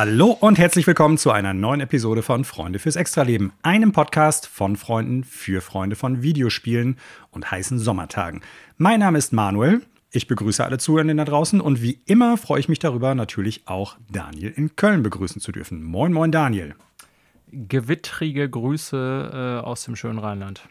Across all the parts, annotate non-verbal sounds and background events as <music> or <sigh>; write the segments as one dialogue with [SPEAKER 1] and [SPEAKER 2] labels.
[SPEAKER 1] Hallo und herzlich willkommen zu einer neuen Episode von Freunde fürs Extraleben, einem Podcast von Freunden für Freunde von Videospielen und heißen Sommertagen. Mein Name ist Manuel. Ich begrüße alle Zuhörenden da draußen und wie immer freue ich mich darüber, natürlich auch Daniel in Köln begrüßen zu dürfen. Moin, moin, Daniel.
[SPEAKER 2] Gewittrige Grüße äh, aus dem schönen Rheinland.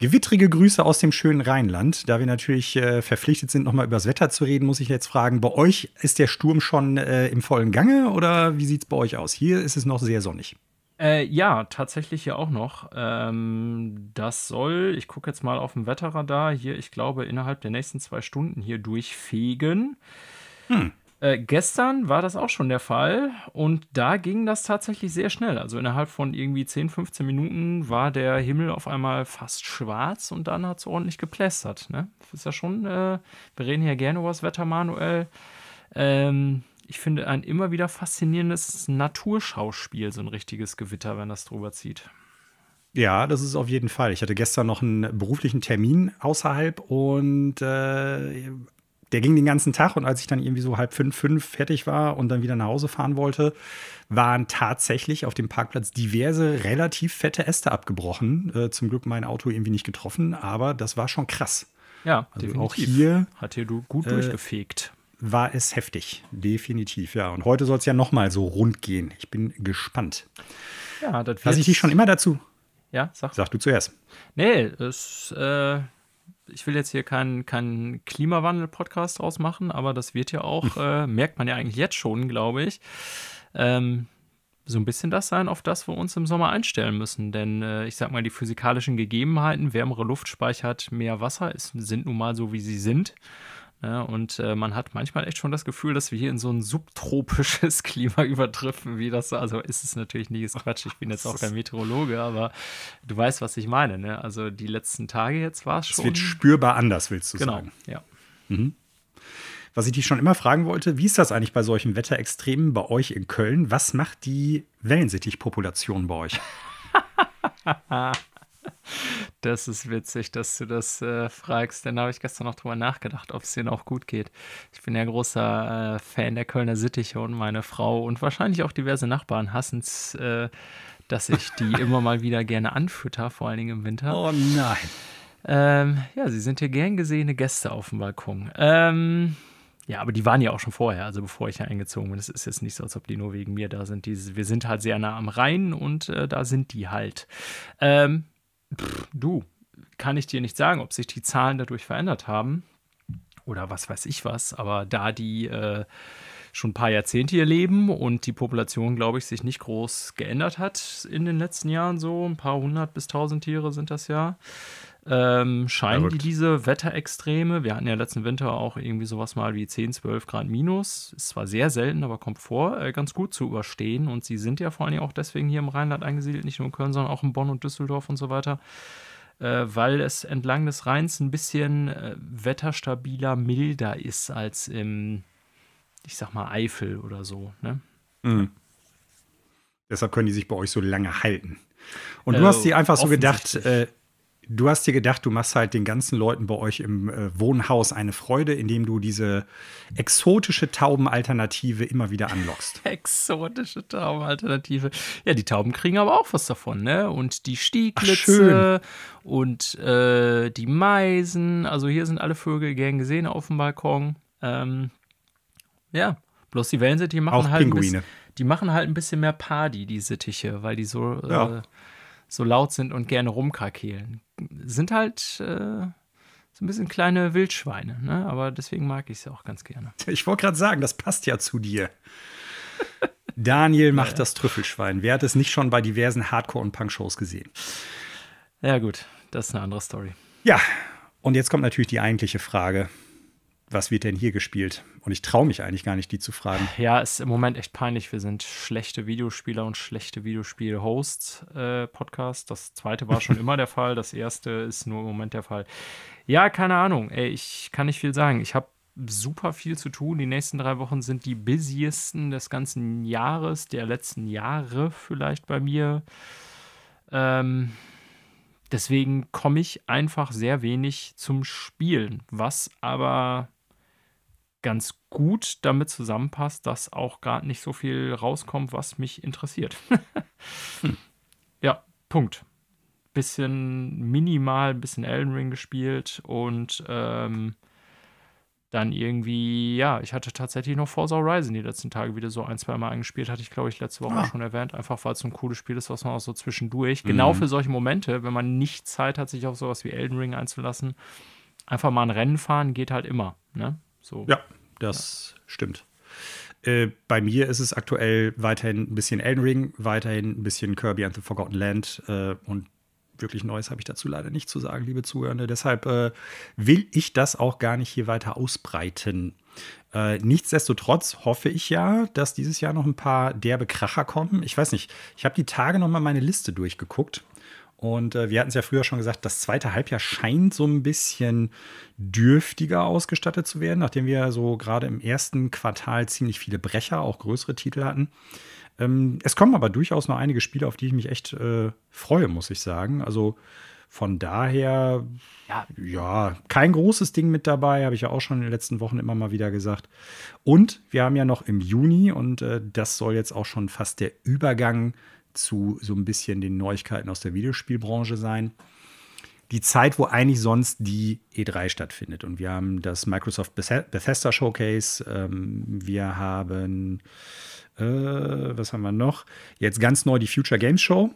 [SPEAKER 1] Gewittrige Grüße aus dem schönen Rheinland. Da wir natürlich äh, verpflichtet sind, nochmal über das Wetter zu reden, muss ich jetzt fragen, bei euch ist der Sturm schon äh, im vollen Gange oder wie sieht es bei euch aus? Hier ist es noch sehr sonnig.
[SPEAKER 2] Äh, ja, tatsächlich hier auch noch. Ähm, das soll, ich gucke jetzt mal auf dem Wetterradar, hier, ich glaube, innerhalb der nächsten zwei Stunden hier durchfegen. Hm. Äh, gestern war das auch schon der Fall und da ging das tatsächlich sehr schnell. Also innerhalb von irgendwie 10, 15 Minuten war der Himmel auf einmal fast schwarz und dann hat es ordentlich geplästert. Ne? Ist ja schon, äh, wir reden hier gerne über das Wetter, Manuel. Ähm, ich finde ein immer wieder faszinierendes Naturschauspiel, so ein richtiges Gewitter, wenn das drüber zieht.
[SPEAKER 1] Ja, das ist auf jeden Fall. Ich hatte gestern noch einen beruflichen Termin außerhalb und äh, der ging den ganzen Tag und als ich dann irgendwie so halb fünf, fünf fertig war und dann wieder nach Hause fahren wollte, waren tatsächlich auf dem Parkplatz diverse relativ fette Äste abgebrochen. Äh, zum Glück mein Auto irgendwie nicht getroffen, aber das war schon krass.
[SPEAKER 2] Ja, also definitiv. auch hier hat hier du gut äh, durchgefegt.
[SPEAKER 1] War es heftig, definitiv, ja. Und heute soll es ja noch mal so rund gehen. Ich bin gespannt. Ja, das Was ich dich schon immer dazu.
[SPEAKER 2] Ja, sag.
[SPEAKER 1] Sag du zuerst.
[SPEAKER 2] Nee, es äh, ich will jetzt hier keinen kein Klimawandel-Podcast draus machen, aber das wird ja auch, <laughs> äh, merkt man ja eigentlich jetzt schon, glaube ich, ähm, so ein bisschen das sein, auf das wir uns im Sommer einstellen müssen. Denn äh, ich sag mal, die physikalischen Gegebenheiten, wärmere Luft speichert mehr Wasser, ist, sind nun mal so, wie sie sind. Ja, und äh, man hat manchmal echt schon das Gefühl, dass wir hier in so ein subtropisches <laughs> Klima übertreffen, wie das so. Also ist es natürlich nie ist Quatsch. Ich bin jetzt auch kein Meteorologe, aber du weißt, was ich meine. Ne? Also die letzten Tage jetzt war es schon.
[SPEAKER 1] Es wird spürbar anders, willst du
[SPEAKER 2] genau,
[SPEAKER 1] sagen.
[SPEAKER 2] Genau,
[SPEAKER 1] ja. Mhm. Was ich dich schon immer fragen wollte, wie ist das eigentlich bei solchen Wetterextremen bei euch in Köln? Was macht die Wellensittichpopulation bei euch? <laughs> <laughs>
[SPEAKER 2] Das ist witzig, dass du das äh, fragst, denn da habe ich gestern noch drüber nachgedacht, ob es denen auch gut geht. Ich bin ja großer äh, Fan der Kölner Sittiche und meine Frau und wahrscheinlich auch diverse Nachbarn hassen es, äh, dass ich die <laughs> immer mal wieder gerne anfütter, vor allen Dingen im Winter.
[SPEAKER 1] Oh nein.
[SPEAKER 2] Ähm, ja, sie sind hier gern gesehene Gäste auf dem Balkon. Ähm, ja, aber die waren ja auch schon vorher, also bevor ich ja eingezogen bin. Es ist jetzt nicht so, als ob die nur wegen mir da sind. Die, wir sind halt sehr nah am Rhein und äh, da sind die halt. Ähm, Du, kann ich dir nicht sagen, ob sich die Zahlen dadurch verändert haben oder was weiß ich was, aber da die äh, schon ein paar Jahrzehnte hier leben und die Population, glaube ich, sich nicht groß geändert hat in den letzten Jahren, so ein paar hundert bis tausend Tiere sind das ja, ähm, scheinen die diese Wetterextreme, wir hatten ja letzten Winter auch irgendwie sowas mal wie 10, 12 Grad minus, ist zwar sehr selten, aber kommt vor, äh, ganz gut zu überstehen. Und sie sind ja vor allem auch deswegen hier im Rheinland eingesiedelt, nicht nur in Köln, sondern auch in Bonn und Düsseldorf und so weiter, äh, weil es entlang des Rheins ein bisschen äh, wetterstabiler, milder ist als im, ich sag mal, Eifel oder so. Ne?
[SPEAKER 1] Mhm. Deshalb können die sich bei euch so lange halten. Und du hast dir einfach so gedacht, äh, du hast dir gedacht, du machst halt den ganzen Leuten bei euch im äh, Wohnhaus eine Freude, indem du diese exotische Taubenalternative immer wieder anlockst. <laughs>
[SPEAKER 2] exotische Taubenalternative. Ja, die Tauben kriegen aber auch was davon, ne? Und die Stieglitze Ach, und äh, die Meisen. Also hier sind alle Vögel gern gesehen auf dem Balkon. Ähm, ja, bloß die Wellensittiche machen auch halt Pinguine. Bisschen, die machen halt ein bisschen mehr Party, die Sittiche, weil die so ja. äh, so laut sind und gerne rumkrakehlen. Sind halt äh, so ein bisschen kleine Wildschweine, ne? aber deswegen mag ich sie auch ganz gerne.
[SPEAKER 1] Ich wollte gerade sagen, das passt ja zu dir. <laughs> Daniel macht ja. das Trüffelschwein. Wer hat es nicht schon bei diversen Hardcore- und Punk-Shows gesehen?
[SPEAKER 2] Ja, gut, das ist eine andere Story.
[SPEAKER 1] Ja, und jetzt kommt natürlich die eigentliche Frage was wird denn hier gespielt? Und ich traue mich eigentlich gar nicht, die zu fragen.
[SPEAKER 2] Ja, ist im Moment echt peinlich. Wir sind schlechte Videospieler und schlechte Videospiel-Hosts äh. Das zweite war schon <laughs> immer der Fall. Das erste ist nur im Moment der Fall. Ja, keine Ahnung. Ey, ich kann nicht viel sagen. Ich habe super viel zu tun. Die nächsten drei Wochen sind die busiesten des ganzen Jahres, der letzten Jahre vielleicht bei mir. Ähm, deswegen komme ich einfach sehr wenig zum Spielen, was aber ganz gut damit zusammenpasst, dass auch gerade nicht so viel rauskommt, was mich interessiert. <laughs> hm. Ja, Punkt. Bisschen minimal, bisschen Elden Ring gespielt und ähm, dann irgendwie, ja, ich hatte tatsächlich noch Forza Horizon die letzten Tage wieder so ein, zwei Mal angespielt, hatte ich, glaube ich, letzte Woche ah. schon erwähnt, einfach weil es so ein cooles Spiel ist, was man auch so zwischendurch, genau mhm. genau für solche Momente, wenn man nicht Zeit hat, sich auf sowas wie Elden Ring einzulassen, einfach mal ein Rennen fahren, geht halt immer, ne?
[SPEAKER 1] So. Ja, das ja. stimmt. Äh, bei mir ist es aktuell weiterhin ein bisschen Elden Ring, weiterhin ein bisschen Kirby and the Forgotten Land äh, und wirklich Neues habe ich dazu leider nicht zu sagen, liebe Zuhörende. Deshalb äh, will ich das auch gar nicht hier weiter ausbreiten. Äh, nichtsdestotrotz hoffe ich ja, dass dieses Jahr noch ein paar derbe Kracher kommen. Ich weiß nicht, ich habe die Tage noch mal meine Liste durchgeguckt. Und äh, wir hatten es ja früher schon gesagt, das zweite Halbjahr scheint so ein bisschen dürftiger ausgestattet zu werden, nachdem wir so gerade im ersten Quartal ziemlich viele Brecher, auch größere Titel hatten. Ähm, es kommen aber durchaus noch einige Spiele, auf die ich mich echt äh, freue, muss ich sagen. Also von daher, ja. ja, kein großes Ding mit dabei, habe ich ja auch schon in den letzten Wochen immer mal wieder gesagt. Und wir haben ja noch im Juni, und äh, das soll jetzt auch schon fast der Übergang zu so ein bisschen den Neuigkeiten aus der Videospielbranche sein. Die Zeit, wo eigentlich sonst die E3 stattfindet. Und wir haben das Microsoft Bethesda Showcase, ähm, wir haben äh, was haben wir noch? Jetzt ganz neu die Future Games Show,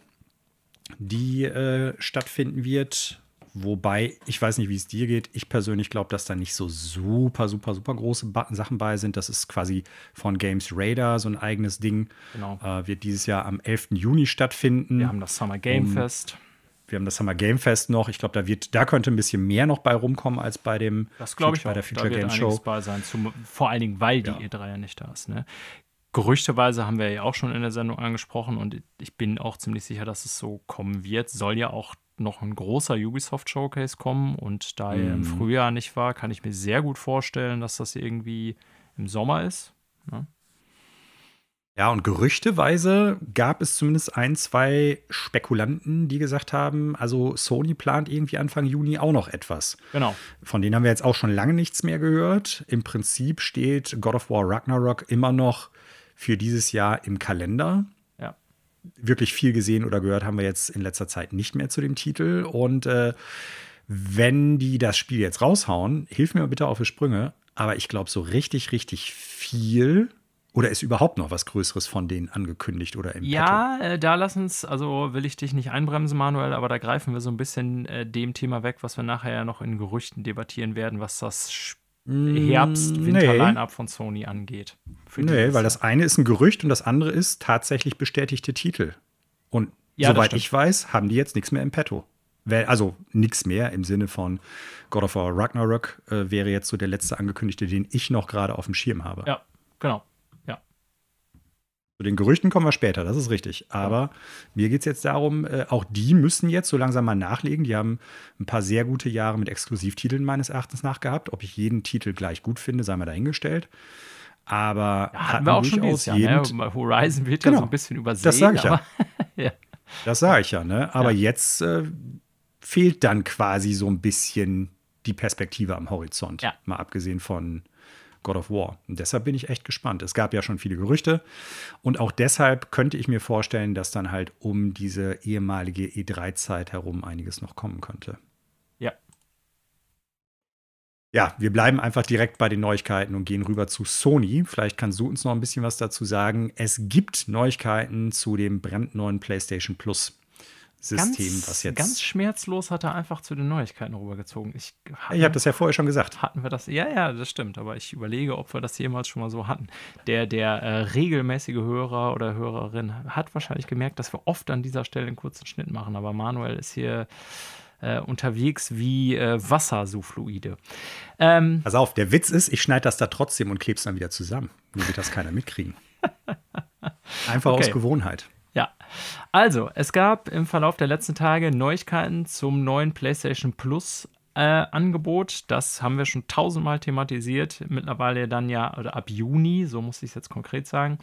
[SPEAKER 1] die äh, stattfinden wird. Wobei, ich weiß nicht, wie es dir geht. Ich persönlich glaube, dass da nicht so super, super, super große Sachen bei sind. Das ist quasi von Games Radar so ein eigenes Ding. Genau. Äh, wird dieses Jahr am 11. Juni stattfinden.
[SPEAKER 2] Wir haben das Summer Game um, Fest.
[SPEAKER 1] Wir haben das Summer Game Fest noch. Ich glaube, da wird, da könnte ein bisschen mehr noch bei rumkommen als bei dem.
[SPEAKER 2] Das glaube ich bei auch. der Future da wird Game Show. Bei sein, zum, vor allen Dingen, weil die ja. E3 ja nicht da ist. Ne? Gerüchteweise haben wir ja auch schon in der Sendung angesprochen und ich bin auch ziemlich sicher, dass es so kommen wird. Soll ja auch noch ein großer Ubisoft Showcase kommen und da er im mhm. Frühjahr nicht war, kann ich mir sehr gut vorstellen, dass das irgendwie im Sommer ist. Ne?
[SPEAKER 1] Ja, und gerüchteweise gab es zumindest ein, zwei Spekulanten, die gesagt haben, also Sony plant irgendwie Anfang Juni auch noch etwas.
[SPEAKER 2] Genau.
[SPEAKER 1] Von denen haben wir jetzt auch schon lange nichts mehr gehört. Im Prinzip steht God of War Ragnarok immer noch für dieses Jahr im Kalender. Wirklich viel gesehen oder gehört haben wir jetzt in letzter Zeit nicht mehr zu dem Titel. Und äh, wenn die das Spiel jetzt raushauen, hilf mir bitte auf die Sprünge. Aber ich glaube, so richtig, richtig viel oder ist überhaupt noch was Größeres von denen angekündigt oder im
[SPEAKER 2] Ja, äh, da lass uns, also will ich dich nicht einbremsen, Manuel, aber da greifen wir so ein bisschen äh, dem Thema weg, was wir nachher ja noch in Gerüchten debattieren werden, was das Spiel Herbst-Winter-Line-Up von Sony angeht.
[SPEAKER 1] Nee, weil das eine ist ein Gerücht und das andere ist tatsächlich bestätigte Titel. Und ja, soweit ich weiß, haben die jetzt nichts mehr im Petto. Also nichts mehr im Sinne von God of War Ragnarok äh, wäre jetzt so der letzte angekündigte, den ich noch gerade auf dem Schirm habe.
[SPEAKER 2] Ja, genau.
[SPEAKER 1] Zu den Gerüchten kommen wir später, das ist richtig. Aber mir geht es jetzt darum, äh, auch die müssen jetzt so langsam mal nachlegen. Die haben ein paar sehr gute Jahre mit Exklusivtiteln meines Erachtens nachgehabt. Ob ich jeden Titel gleich gut finde, sei mal dahingestellt. Aber
[SPEAKER 2] ja, hatten wir auch schon dieses Jahr. Ne? Horizon wird genau, ja so ein bisschen übersehen.
[SPEAKER 1] Das sage ich ja. <laughs> ja. Das sage ich ja. Ne? Aber ja. jetzt äh, fehlt dann quasi so ein bisschen die Perspektive am Horizont. Ja. Mal abgesehen von God of War. Und deshalb bin ich echt gespannt. Es gab ja schon viele Gerüchte. Und auch deshalb könnte ich mir vorstellen, dass dann halt um diese ehemalige E3-Zeit herum einiges noch kommen könnte.
[SPEAKER 2] Ja.
[SPEAKER 1] Ja, wir bleiben einfach direkt bei den Neuigkeiten und gehen rüber zu Sony. Vielleicht kannst du uns noch ein bisschen was dazu sagen. Es gibt Neuigkeiten zu dem brandneuen PlayStation Plus. System,
[SPEAKER 2] ganz,
[SPEAKER 1] was jetzt.
[SPEAKER 2] Ganz schmerzlos hat er einfach zu den Neuigkeiten rübergezogen. Ich,
[SPEAKER 1] ich habe das ja vorher schon gesagt.
[SPEAKER 2] Hatten wir das? Ja, ja, das stimmt. Aber ich überlege, ob wir das jemals schon mal so hatten. Der, der äh, regelmäßige Hörer oder Hörerin hat wahrscheinlich gemerkt, dass wir oft an dieser Stelle einen kurzen Schnitt machen. Aber Manuel ist hier äh, unterwegs wie äh, Wassersouffluide.
[SPEAKER 1] Ähm, Pass auf, der Witz ist, ich schneide das da trotzdem und klebe es dann wieder zusammen. Nur wird das keiner mitkriegen. <laughs> Einfach okay. aus Gewohnheit.
[SPEAKER 2] Ja, also es gab im Verlauf der letzten Tage Neuigkeiten zum neuen PlayStation Plus äh, Angebot. Das haben wir schon tausendmal thematisiert. Mittlerweile dann ja, oder ab Juni, so muss ich es jetzt konkret sagen,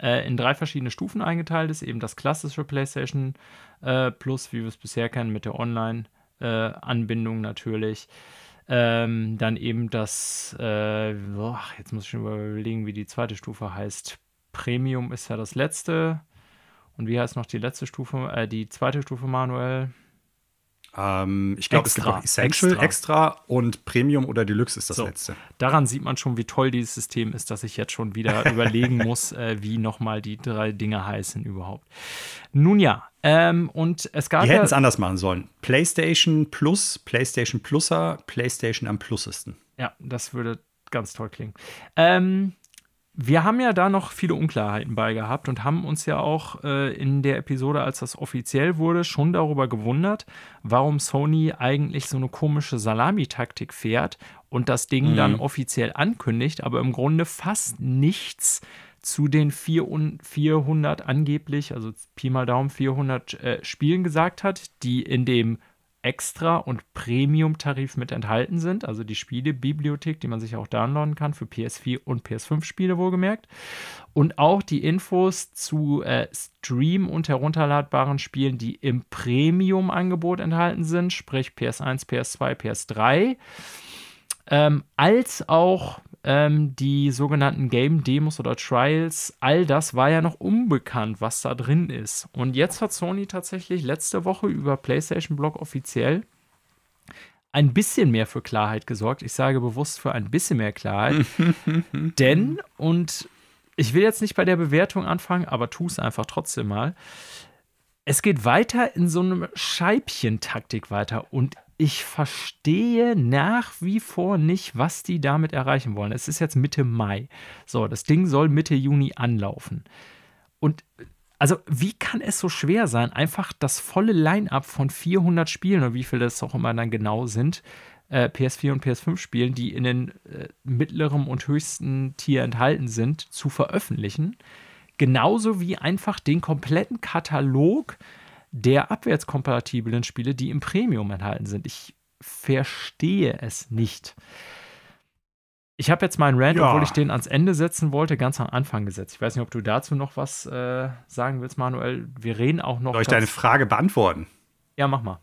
[SPEAKER 2] äh, in drei verschiedene Stufen eingeteilt ist. Eben das klassische PlayStation äh, Plus, wie wir es bisher kennen, mit der Online-Anbindung natürlich. Ähm, dann eben das, äh, boah, jetzt muss ich schon überlegen, wie die zweite Stufe heißt. Premium ist ja das letzte. Und wie heißt noch die letzte Stufe, äh, die zweite Stufe manuell?
[SPEAKER 1] Ähm, ich glaube, es gibt auch Essential, extra. extra. und Premium oder Deluxe ist das so, letzte.
[SPEAKER 2] Daran sieht man schon, wie toll dieses System ist, dass ich jetzt schon wieder <laughs> überlegen muss, äh, wie nochmal die drei Dinge heißen überhaupt. Nun ja, ähm, und es gab.
[SPEAKER 1] Die hätten es anders machen sollen. PlayStation Plus, PlayStation Pluser, PlayStation am Plusesten.
[SPEAKER 2] Ja, das würde ganz toll klingen. Ähm, wir haben ja da noch viele Unklarheiten bei gehabt und haben uns ja auch äh, in der Episode, als das offiziell wurde, schon darüber gewundert, warum Sony eigentlich so eine komische Salamitaktik fährt und das Ding mhm. dann offiziell ankündigt, aber im Grunde fast nichts zu den 400 angeblich, also Pi mal Daumen 400 äh, Spielen gesagt hat, die in dem Extra- und Premium-Tarif mit enthalten sind, also die Spielebibliothek, die man sich auch downloaden kann für PS4 und PS5-Spiele wohlgemerkt. Und auch die Infos zu äh, Stream- und herunterladbaren Spielen, die im Premium-Angebot enthalten sind, sprich PS1, PS2, PS3. Ähm, als auch ähm, die sogenannten Game Demos oder Trials, all das war ja noch unbekannt, was da drin ist. Und jetzt hat Sony tatsächlich letzte Woche über PlayStation Blog offiziell ein bisschen mehr für Klarheit gesorgt. Ich sage bewusst für ein bisschen mehr Klarheit. <laughs> Denn, und ich will jetzt nicht bei der Bewertung anfangen, aber tu es einfach trotzdem mal. Es geht weiter in so einem Scheibchentaktik weiter und ich verstehe nach wie vor nicht, was die damit erreichen wollen. Es ist jetzt Mitte Mai. So, das Ding soll Mitte Juni anlaufen. Und also, wie kann es so schwer sein, einfach das volle Line-up von 400 Spielen oder wie viele das auch immer dann genau sind, äh, PS4 und PS5 Spielen, die in den äh, mittleren und höchsten Tier enthalten sind, zu veröffentlichen? Genauso wie einfach den kompletten Katalog der abwärtskompatiblen Spiele, die im Premium enthalten sind. Ich verstehe es nicht. Ich habe jetzt meinen Rant, ja. obwohl ich den ans Ende setzen wollte, ganz am Anfang gesetzt. Ich weiß nicht, ob du dazu noch was äh, sagen willst, Manuel. Wir reden auch noch.
[SPEAKER 1] Soll ich deine Frage beantworten?
[SPEAKER 2] Ja, mach mal.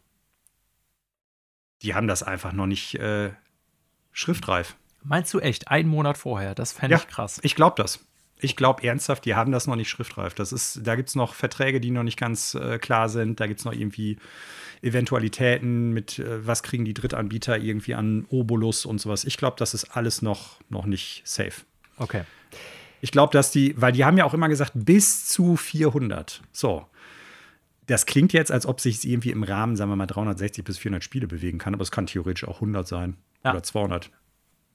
[SPEAKER 1] Die haben das einfach noch nicht äh, schriftreif.
[SPEAKER 2] Meinst du echt? Einen Monat vorher? Das fände ja, ich krass.
[SPEAKER 1] Ich glaube das. Ich glaube ernsthaft, die haben das noch nicht schriftreif. Das ist, da gibt es noch Verträge, die noch nicht ganz äh, klar sind. Da gibt es noch irgendwie Eventualitäten mit, äh, was kriegen die Drittanbieter irgendwie an Obolus und sowas. Ich glaube, das ist alles noch, noch nicht safe.
[SPEAKER 2] Okay.
[SPEAKER 1] Ich glaube, dass die, weil die haben ja auch immer gesagt, bis zu 400. So. Das klingt jetzt, als ob sich irgendwie im Rahmen, sagen wir mal, 360 bis 400 Spiele bewegen kann, aber es kann theoretisch auch 100 sein ja. oder 200.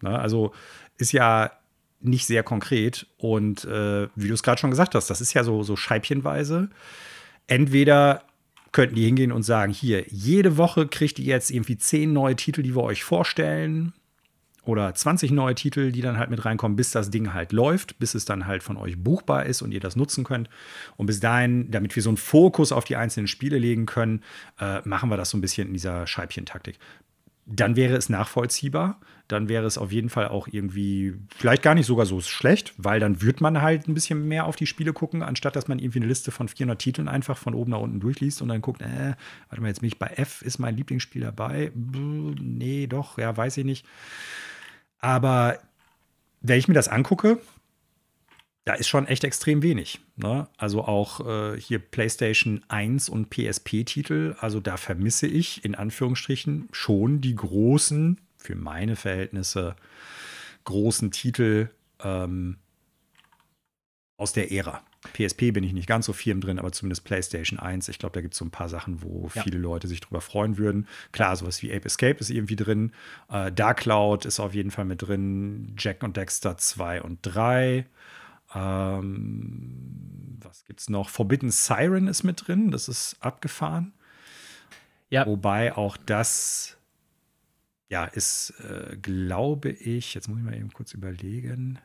[SPEAKER 1] Na, also ist ja nicht sehr konkret. Und äh, wie du es gerade schon gesagt hast, das ist ja so, so scheibchenweise. Entweder könnten die hingehen und sagen, hier, jede Woche kriegt ihr jetzt irgendwie zehn neue Titel, die wir euch vorstellen. Oder 20 neue Titel, die dann halt mit reinkommen, bis das Ding halt läuft, bis es dann halt von euch buchbar ist und ihr das nutzen könnt. Und bis dahin, damit wir so einen Fokus auf die einzelnen Spiele legen können, äh, machen wir das so ein bisschen in dieser Scheibchentaktik dann wäre es nachvollziehbar. Dann wäre es auf jeden Fall auch irgendwie vielleicht gar nicht sogar so schlecht, weil dann würde man halt ein bisschen mehr auf die Spiele gucken, anstatt dass man irgendwie eine Liste von 400 Titeln einfach von oben nach unten durchliest und dann guckt, äh, warte mal, jetzt bin ich bei F, ist mein Lieblingsspiel dabei? Nee, doch, ja, weiß ich nicht. Aber wenn ich mir das angucke, da ist schon echt extrem wenig. Ne? Also auch äh, hier PlayStation 1 und PSP-Titel, also da vermisse ich in Anführungsstrichen schon die großen, für meine Verhältnisse, großen Titel ähm, aus der Ära. PSP bin ich nicht ganz so firm drin, aber zumindest PlayStation 1. Ich glaube, da gibt es so ein paar Sachen, wo ja. viele Leute sich drüber freuen würden. Klar, sowas wie Ape Escape ist irgendwie drin. Äh, Dark Cloud ist auf jeden Fall mit drin. Jack und Dexter 2 und 3. Ähm, was gibt's noch? Forbidden Siren ist mit drin, das ist abgefahren. Ja. Wobei auch das, ja, ist, äh, glaube ich, jetzt muss ich mal eben kurz überlegen.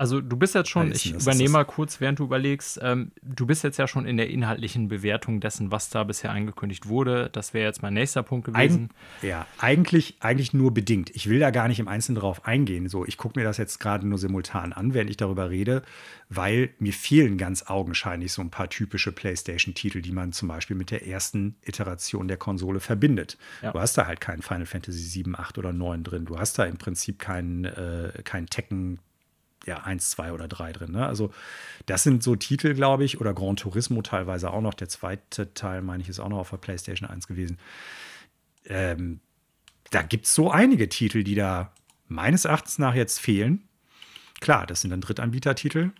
[SPEAKER 2] Also du bist jetzt schon, ich übernehme mal kurz, während du überlegst, ähm, du bist jetzt ja schon in der inhaltlichen Bewertung dessen, was da bisher angekündigt wurde. Das wäre jetzt mein nächster Punkt gewesen.
[SPEAKER 1] Eig ja, eigentlich, eigentlich nur bedingt. Ich will da gar nicht im Einzelnen drauf eingehen. So, ich gucke mir das jetzt gerade nur simultan an, während ich darüber rede, weil mir fehlen ganz augenscheinlich so ein paar typische PlayStation-Titel, die man zum Beispiel mit der ersten Iteration der Konsole verbindet. Ja. Du hast da halt keinen Final Fantasy 7, 8 oder 9 drin. Du hast da im Prinzip keinen äh, kein Tekken ja, eins, zwei oder drei drin. Ne? Also, das sind so Titel, glaube ich, oder Gran Turismo teilweise auch noch. Der zweite Teil, meine ich, ist auch noch auf der PlayStation 1 gewesen. Ähm, da gibt es so einige Titel, die da meines Erachtens nach jetzt fehlen. Klar, das sind dann Drittanbieter-Titel,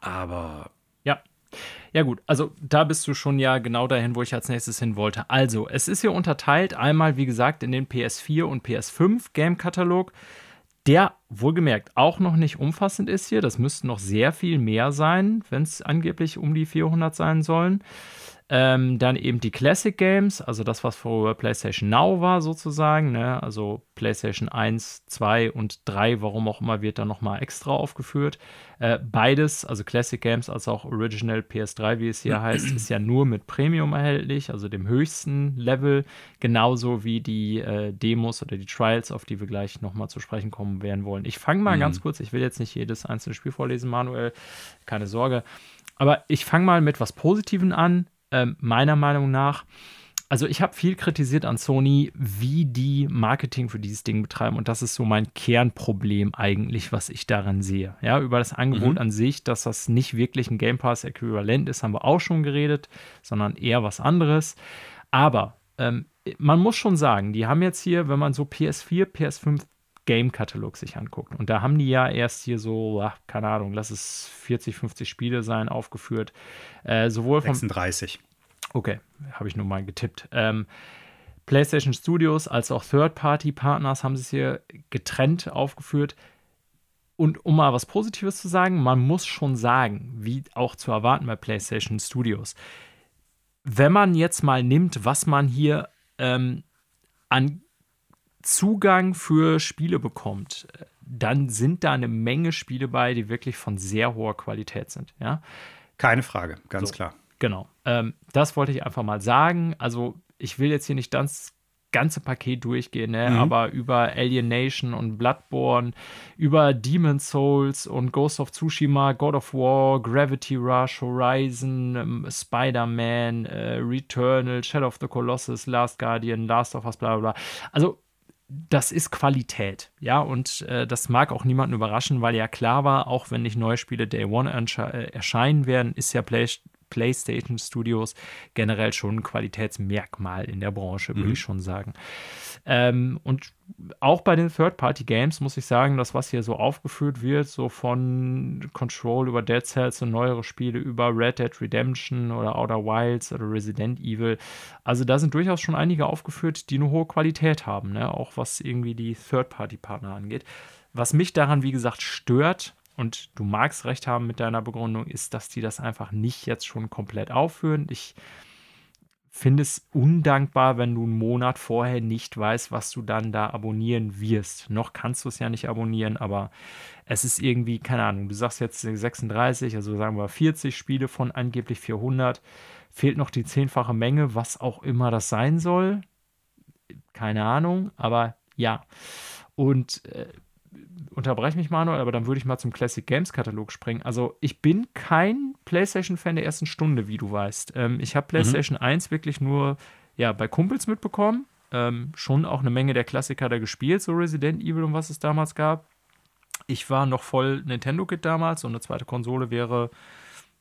[SPEAKER 1] aber.
[SPEAKER 2] Ja. Ja, gut, also da bist du schon ja genau dahin, wo ich als nächstes hin wollte. Also, es ist hier unterteilt, einmal, wie gesagt, in den PS4 und PS5 Game-Katalog der wohlgemerkt auch noch nicht umfassend ist hier. Das müsste noch sehr viel mehr sein, wenn es angeblich um die 400 sein sollen. Ähm, dann eben die Classic Games, also das, was vorher PlayStation Now war, sozusagen. Ne? Also PlayStation 1, 2 und 3, warum auch immer, wird da nochmal extra aufgeführt. Äh, beides, also Classic Games als auch Original PS3, wie es hier heißt, ist ja nur mit Premium erhältlich, also dem höchsten Level. Genauso wie die äh, Demos oder die Trials, auf die wir gleich nochmal zu sprechen kommen werden wollen. Ich fange mal mhm. ganz kurz, ich will jetzt nicht jedes einzelne Spiel vorlesen, Manuel, keine Sorge. Aber ich fange mal mit was Positiven an ähm, meiner Meinung nach, also ich habe viel kritisiert an Sony, wie die Marketing für dieses Ding betreiben. Und das ist so mein Kernproblem eigentlich, was ich daran sehe. Ja, über das Angebot mhm. an sich, dass das nicht wirklich ein Game Pass-Äquivalent ist, haben wir auch schon geredet, sondern eher was anderes. Aber ähm, man muss schon sagen, die haben jetzt hier, wenn man so PS4, PS5 Game-Katalog sich anguckt. Und da haben die ja erst hier so, ach, keine Ahnung, lass es 40, 50 Spiele sein, aufgeführt. Äh, sowohl
[SPEAKER 1] 36.
[SPEAKER 2] Okay, habe ich nur mal getippt. Ähm, PlayStation Studios als auch Third-Party-Partners haben sich hier getrennt aufgeführt. Und um mal was Positives zu sagen, man muss schon sagen, wie auch zu erwarten bei PlayStation Studios, wenn man jetzt mal nimmt, was man hier ähm, an Zugang für Spiele bekommt, dann sind da eine Menge Spiele bei, die wirklich von sehr hoher Qualität sind. Ja?
[SPEAKER 1] Keine Frage, ganz so, klar.
[SPEAKER 2] Genau. Ähm, das wollte ich einfach mal sagen. Also, ich will jetzt hier nicht das ganze Paket durchgehen, ne? Mhm. aber über Alienation und Bloodborne, über Demon's Souls und Ghost of Tsushima, God of War, Gravity Rush, Horizon, ähm, Spider-Man, äh, Returnal, Shadow of the Colossus, Last Guardian, Last of Us, bla bla bla. Also das ist Qualität, ja, und äh, das mag auch niemanden überraschen, weil ja klar war, auch wenn nicht neue Spiele Day One äh, erscheinen werden, ist ja Play PlayStation Studios generell schon ein Qualitätsmerkmal in der Branche, würde mhm. ich schon sagen. Ähm, und auch bei den Third-Party-Games muss ich sagen, das, was hier so aufgeführt wird, so von Control über Dead Cells und neuere Spiele über Red Dead Redemption oder Outer Wilds oder Resident Evil, also da sind durchaus schon einige aufgeführt, die eine hohe Qualität haben, ne? auch was irgendwie die Third-Party-Partner angeht. Was mich daran, wie gesagt, stört, und du magst recht haben mit deiner Begründung, ist, dass die das einfach nicht jetzt schon komplett aufführen. Ich finde es undankbar, wenn du einen Monat vorher nicht weißt, was du dann da abonnieren wirst. Noch kannst du es ja nicht abonnieren, aber es ist irgendwie, keine Ahnung, du sagst jetzt 36, also sagen wir 40 Spiele von angeblich 400, fehlt noch die zehnfache Menge, was auch immer das sein soll. Keine Ahnung, aber ja. Und äh, unterbreche mich, Manuel, aber dann würde ich mal zum Classic Games Katalog springen. Also, ich bin kein PlayStation-Fan der ersten Stunde, wie du weißt. Ähm, ich habe mhm. PlayStation mhm. 1 wirklich nur ja, bei Kumpels mitbekommen. Ähm, schon auch eine Menge der Klassiker da gespielt, so Resident Evil und was es damals gab. Ich war noch voll Nintendo-Kit damals und eine zweite Konsole wäre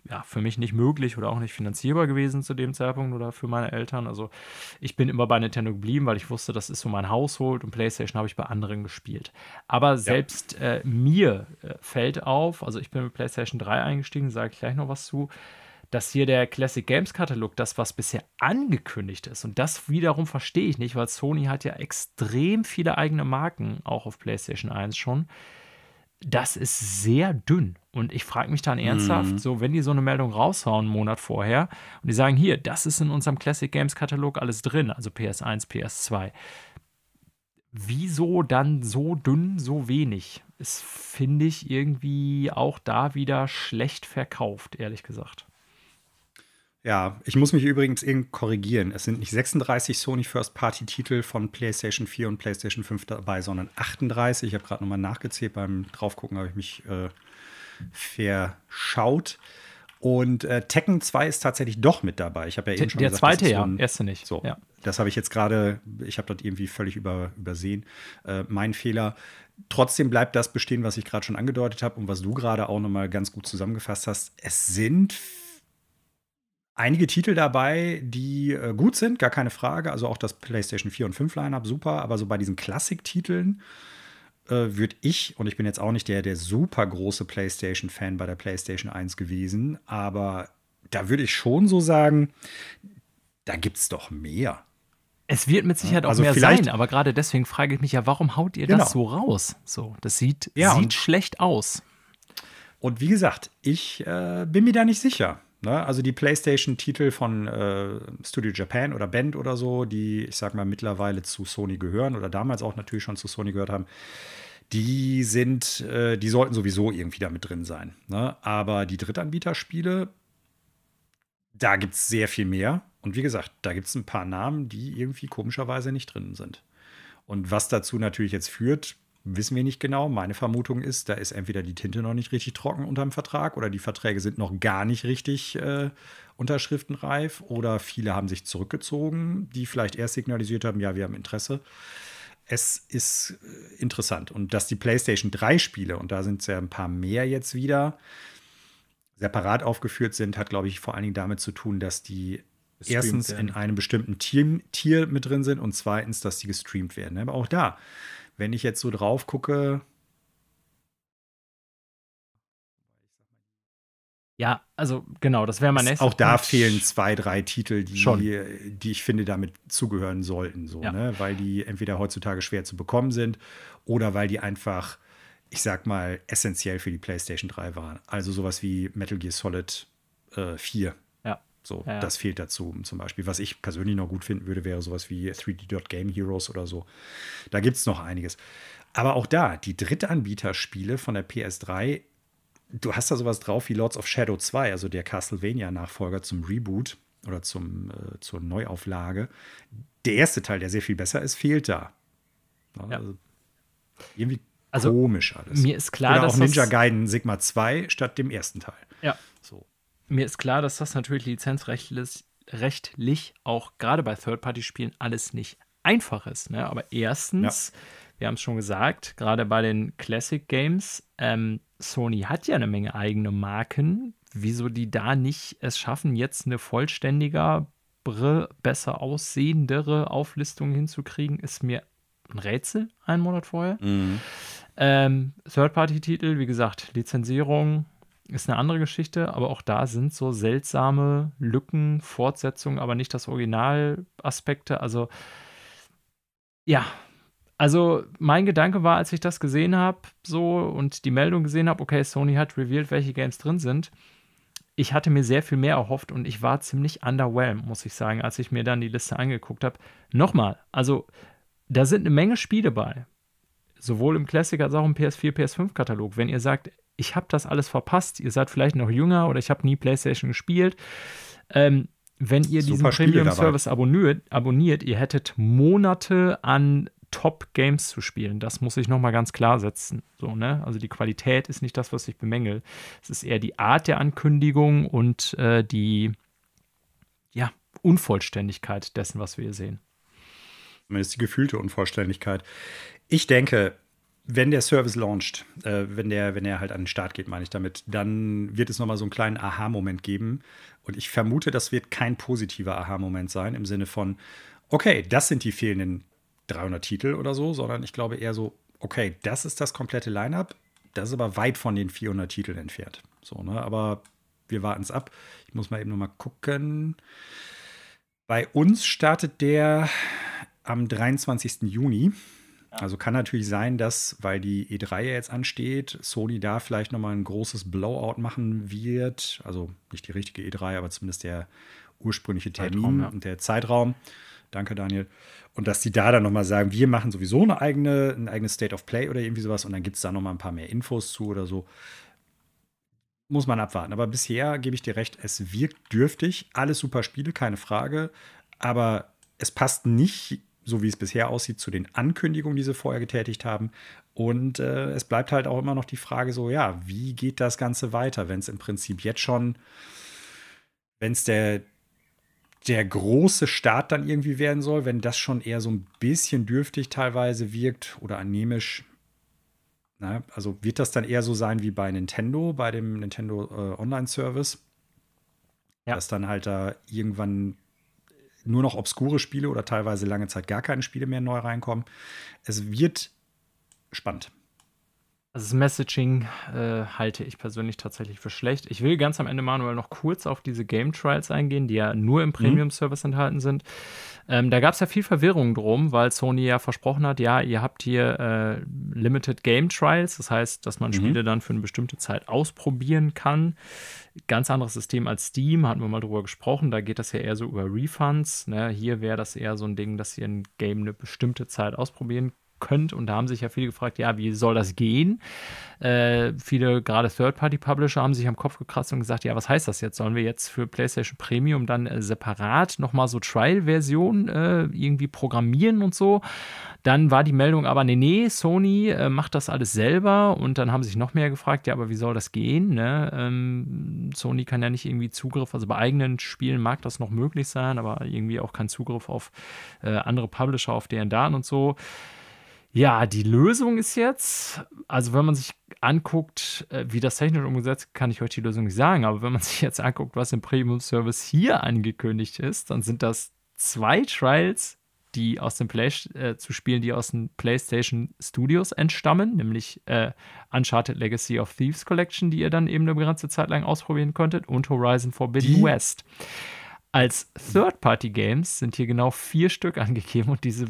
[SPEAKER 2] ja, für mich nicht möglich oder auch nicht finanzierbar gewesen zu dem Zeitpunkt oder für meine Eltern. Also ich bin immer bei Nintendo geblieben, weil ich wusste, das ist so mein Haushalt und PlayStation habe ich bei anderen gespielt. Aber selbst ja. äh, mir äh, fällt auf, also ich bin mit PlayStation 3 eingestiegen, sage ich gleich noch was zu, dass hier der Classic Games Katalog, das was bisher angekündigt ist, und das wiederum verstehe ich nicht, weil Sony hat ja extrem viele eigene Marken, auch auf PlayStation 1 schon das ist sehr dünn. Und ich frage mich dann ernsthaft, mhm. so, wenn die so eine Meldung raushauen, einen Monat vorher, und die sagen, hier, das ist in unserem Classic Games Katalog alles drin, also PS1, PS2. wieso dann so dünn, so wenig? Ist, finde ich, irgendwie auch da wieder schlecht verkauft, ehrlich gesagt.
[SPEAKER 1] Ja, ich muss mich übrigens eben korrigieren. Es sind nicht 36 Sony First-Party-Titel von PlayStation 4 und PlayStation 5 dabei, sondern 38. Ich habe gerade nochmal nachgezählt. Beim Draufgucken habe ich mich äh, verschaut. Und äh, Tekken 2 ist tatsächlich doch mit dabei. Ich habe ja eben schon
[SPEAKER 2] Der
[SPEAKER 1] gesagt,
[SPEAKER 2] zweite, ja,
[SPEAKER 1] so ein,
[SPEAKER 2] erste nicht.
[SPEAKER 1] So,
[SPEAKER 2] ja.
[SPEAKER 1] das habe ich jetzt gerade, ich habe das irgendwie völlig über, übersehen. Äh, mein Fehler. Trotzdem bleibt das bestehen, was ich gerade schon angedeutet habe und was du gerade auch nochmal ganz gut zusammengefasst hast. Es sind einige Titel dabei, die äh, gut sind, gar keine Frage. Also auch das PlayStation 4 und 5 Lineup, super. Aber so bei diesen Klassik-Titeln äh, würde ich, und ich bin jetzt auch nicht der, der super große PlayStation-Fan bei der PlayStation 1 gewesen, aber da würde ich schon so sagen, da gibt es doch mehr.
[SPEAKER 2] Es wird mit Sicherheit auch
[SPEAKER 1] Also
[SPEAKER 2] mehr sein, aber gerade deswegen frage ich mich ja, warum haut ihr
[SPEAKER 1] Genau.
[SPEAKER 2] das so raus? So, das sieht,
[SPEAKER 1] Ja,
[SPEAKER 2] sieht schlecht aus.
[SPEAKER 1] Und wie gesagt, ich äh, bin mir da nicht sicher. Ne? Also die PlayStation-Titel von äh, Studio Japan oder Band oder so, die, ich sag mal, mittlerweile zu Sony gehören oder damals auch natürlich schon zu Sony gehört haben, die sind, äh, die sollten sowieso irgendwie da mit drin sein. Ne? Aber die Drittanbieterspiele, da gibt es sehr viel mehr. Und wie gesagt, da gibt es ein paar Namen, die irgendwie komischerweise nicht drin sind. Und was dazu natürlich jetzt führt, wissen wir nicht genau. Meine Vermutung ist, da ist entweder die Tinte noch nicht richtig trocken unterm Vertrag oder die Verträge sind noch gar nicht richtig äh, unterschriftenreif oder viele haben sich zurückgezogen, die vielleicht erst signalisiert haben, ja, wir haben Interesse. Es ist äh, interessant. Und dass die PlayStation 3 Spiele, und da sind es ja ein paar mehr jetzt wieder, separat aufgeführt sind, hat, glaube ich, vor allen Dingen damit zu tun, dass die
[SPEAKER 2] Gestreamt
[SPEAKER 1] erstens
[SPEAKER 2] werden.
[SPEAKER 1] in einem bestimmten Tier, Tier mit drin sind und zweitens, dass die gestreamt werden. Aber auch da, wenn ich jetzt so drauf gucke,
[SPEAKER 2] Ja, also genau, das wäre mein nächster
[SPEAKER 1] auch da fehlen zwei, drei Titel, die,
[SPEAKER 2] Schon.
[SPEAKER 1] die ich finde, damit zugehören sollten, so,
[SPEAKER 2] Ja.
[SPEAKER 1] ne? weil die entweder heutzutage schwer zu bekommen sind oder weil die einfach, ich sag mal, essentiell für die PlayStation 3 waren. Also sowas wie Metal Gear Solid äh, 4. So,
[SPEAKER 2] Ja,
[SPEAKER 1] das fehlt dazu zum Beispiel. Was ich persönlich noch gut finden würde, wäre sowas wie 3D Game Heroes oder so. Da gibt es noch einiges. Aber auch da, die Drittanbieterspiele von der PS3, du hast da sowas drauf wie Lords of Shadow 2, also der Castlevania-Nachfolger zum Reboot oder zum, äh, zur Neuauflage. Der erste Teil, der sehr viel besser ist, fehlt da. Ja. Also, irgendwie
[SPEAKER 2] Also,
[SPEAKER 1] komisch alles.
[SPEAKER 2] Mir ist klar,
[SPEAKER 1] Oder
[SPEAKER 2] dass
[SPEAKER 1] auch Ninja Gaiden Sigma 2 statt dem ersten Teil.
[SPEAKER 2] ja. Mir ist klar, dass das natürlich lizenzrechtlich rechtlich auch gerade bei Third-Party-Spielen alles nicht einfach ist. Ne? Aber erstens, wir haben es schon gesagt, gerade bei den Classic Games, ähm, Sony hat ja eine Menge eigene Marken. Wieso die da nicht es schaffen, jetzt eine vollständiger, besser aussehendere Auflistung hinzukriegen, ist mir ein Rätsel einen Monat vorher. Ähm, Third-Party-Titel, wie gesagt, Lizenzierung ist eine andere Geschichte, aber auch da sind so seltsame Lücken, Fortsetzungen, aber nicht das Originalaspekte. Also, ja. Also, mein Gedanke war, als ich das gesehen habe, so und die Meldung gesehen habe, okay, Sony hat revealed, welche Games drin sind. Ich hatte mir sehr viel mehr erhofft und ich war ziemlich underwhelmed, muss ich sagen, als ich mir dann die Liste angeguckt habe. Nochmal, also, da sind eine Menge Spiele bei sowohl im Classic als auch im PS4, PS5-Katalog. Wenn ihr sagt, ich habe das alles verpasst, ihr seid vielleicht noch jünger oder ich habe nie PlayStation gespielt, ähm, wenn ihr diesen
[SPEAKER 1] Super Spiele
[SPEAKER 2] Premium-Service abonniert, abonniert, ihr hättet Monate an Top-Games zu spielen. Das muss ich nochmal ganz klar setzen. So, ne? Also die Qualität ist nicht das, was ich bemängel. Es ist eher die Art der Ankündigung und äh, die ja, Unvollständigkeit dessen, was wir hier sehen.
[SPEAKER 1] Zumindest die gefühlte Unvollständigkeit. Ich denke, wenn der Service launcht, äh, wenn, der, wenn er halt an den Start geht, meine ich damit, dann wird es nochmal so einen kleinen Aha-Moment geben. Und ich vermute, das wird kein positiver Aha-Moment sein im Sinne von, okay, das sind die fehlenden 300 Titel oder so, sondern ich glaube eher so, okay, das ist das komplette Line-up, das ist aber weit von den 400 Titeln entfernt. So, ne? Aber wir warten es ab. Ich muss mal eben noch mal gucken. Bei uns startet der am 23. Juni. Also kann natürlich sein, dass, weil die E3 ja jetzt ansteht, Sony da vielleicht nochmal ein großes Blowout machen wird. Also nicht die richtige E3, aber zumindest der ursprüngliche Termin
[SPEAKER 2] Zeitraum, ja.
[SPEAKER 1] und der Zeitraum. Danke, Daniel. Und dass die da dann nochmal sagen, wir machen sowieso eine eigene, ein eigenes State of Play oder irgendwie sowas und dann gibt es da nochmal ein paar mehr Infos zu oder so. Muss man abwarten. Aber bisher gebe ich dir recht, es wirkt dürftig. Alles super Spiele, keine Frage. Aber es passt nicht, so wie es bisher aussieht, zu den Ankündigungen, die sie vorher getätigt haben. Und äh, es bleibt halt auch immer noch die Frage so, ja, wie geht das Ganze weiter, wenn es im Prinzip jetzt schon, wenn es der, der große Start dann irgendwie werden soll, wenn das schon eher so ein bisschen dürftig teilweise wirkt oder anemisch. Na, also wird das dann eher so sein wie bei Nintendo, bei dem Nintendo äh, Online-Service? Ja. Dass dann halt da irgendwann nur noch obskure Spiele oder teilweise lange Zeit gar keine Spiele mehr neu reinkommen. Es wird spannend.
[SPEAKER 2] Also das Messaging äh, halte ich persönlich tatsächlich für schlecht. Ich will ganz am Ende, Manuel, noch kurz auf diese Game Trials eingehen, die ja nur im mhm. Premium-Service mhm. enthalten sind. Ähm, da gab es ja viel Verwirrung drum, weil Sony ja versprochen hat, ja, ihr habt hier äh, Limited Game Trials, das heißt, dass man mhm. Spiele dann für eine bestimmte Zeit ausprobieren kann. Ganz anderes System als Steam, hatten wir mal drüber gesprochen, da geht das ja eher so über Refunds. Ne? Hier wäre das eher so ein Ding, dass ihr ein Game eine bestimmte Zeit ausprobieren könnt. Und da haben sich ja viele gefragt, ja, wie soll das gehen? Äh, viele, gerade Third-Party-Publisher, haben sich am Kopf gekratzt und gesagt, ja, was heißt das jetzt? Sollen wir jetzt für PlayStation Premium dann äh, separat nochmal so Trial-Versionen äh, irgendwie programmieren und so? Dann war die Meldung aber, nee, nee, Sony äh, macht das alles selber. Und dann haben sich noch mehr gefragt, ja, aber wie soll das gehen? Ne? Ähm, Sony kann ja nicht irgendwie Zugriff, also bei eigenen Spielen mag das noch möglich sein, aber irgendwie auch kein Zugriff auf äh, andere Publisher, auf deren Daten und so. Ja, die Lösung ist jetzt, also wenn man sich anguckt, äh, wie das technisch umgesetzt, kann ich euch die Lösung nicht sagen, aber wenn man <laughs> sich jetzt anguckt, was im Premium Service hier angekündigt ist, dann sind das zwei Trials, die aus dem Play äh, zu spielen, die aus den PlayStation Studios entstammen, nämlich äh, Uncharted Legacy of Thieves Collection, die ihr dann eben eine ganze Zeit lang ausprobieren konntet, und Horizon Forbidden die? West. Als Third-Party-Games sind hier genau vier Stück <laughs> angegeben und diese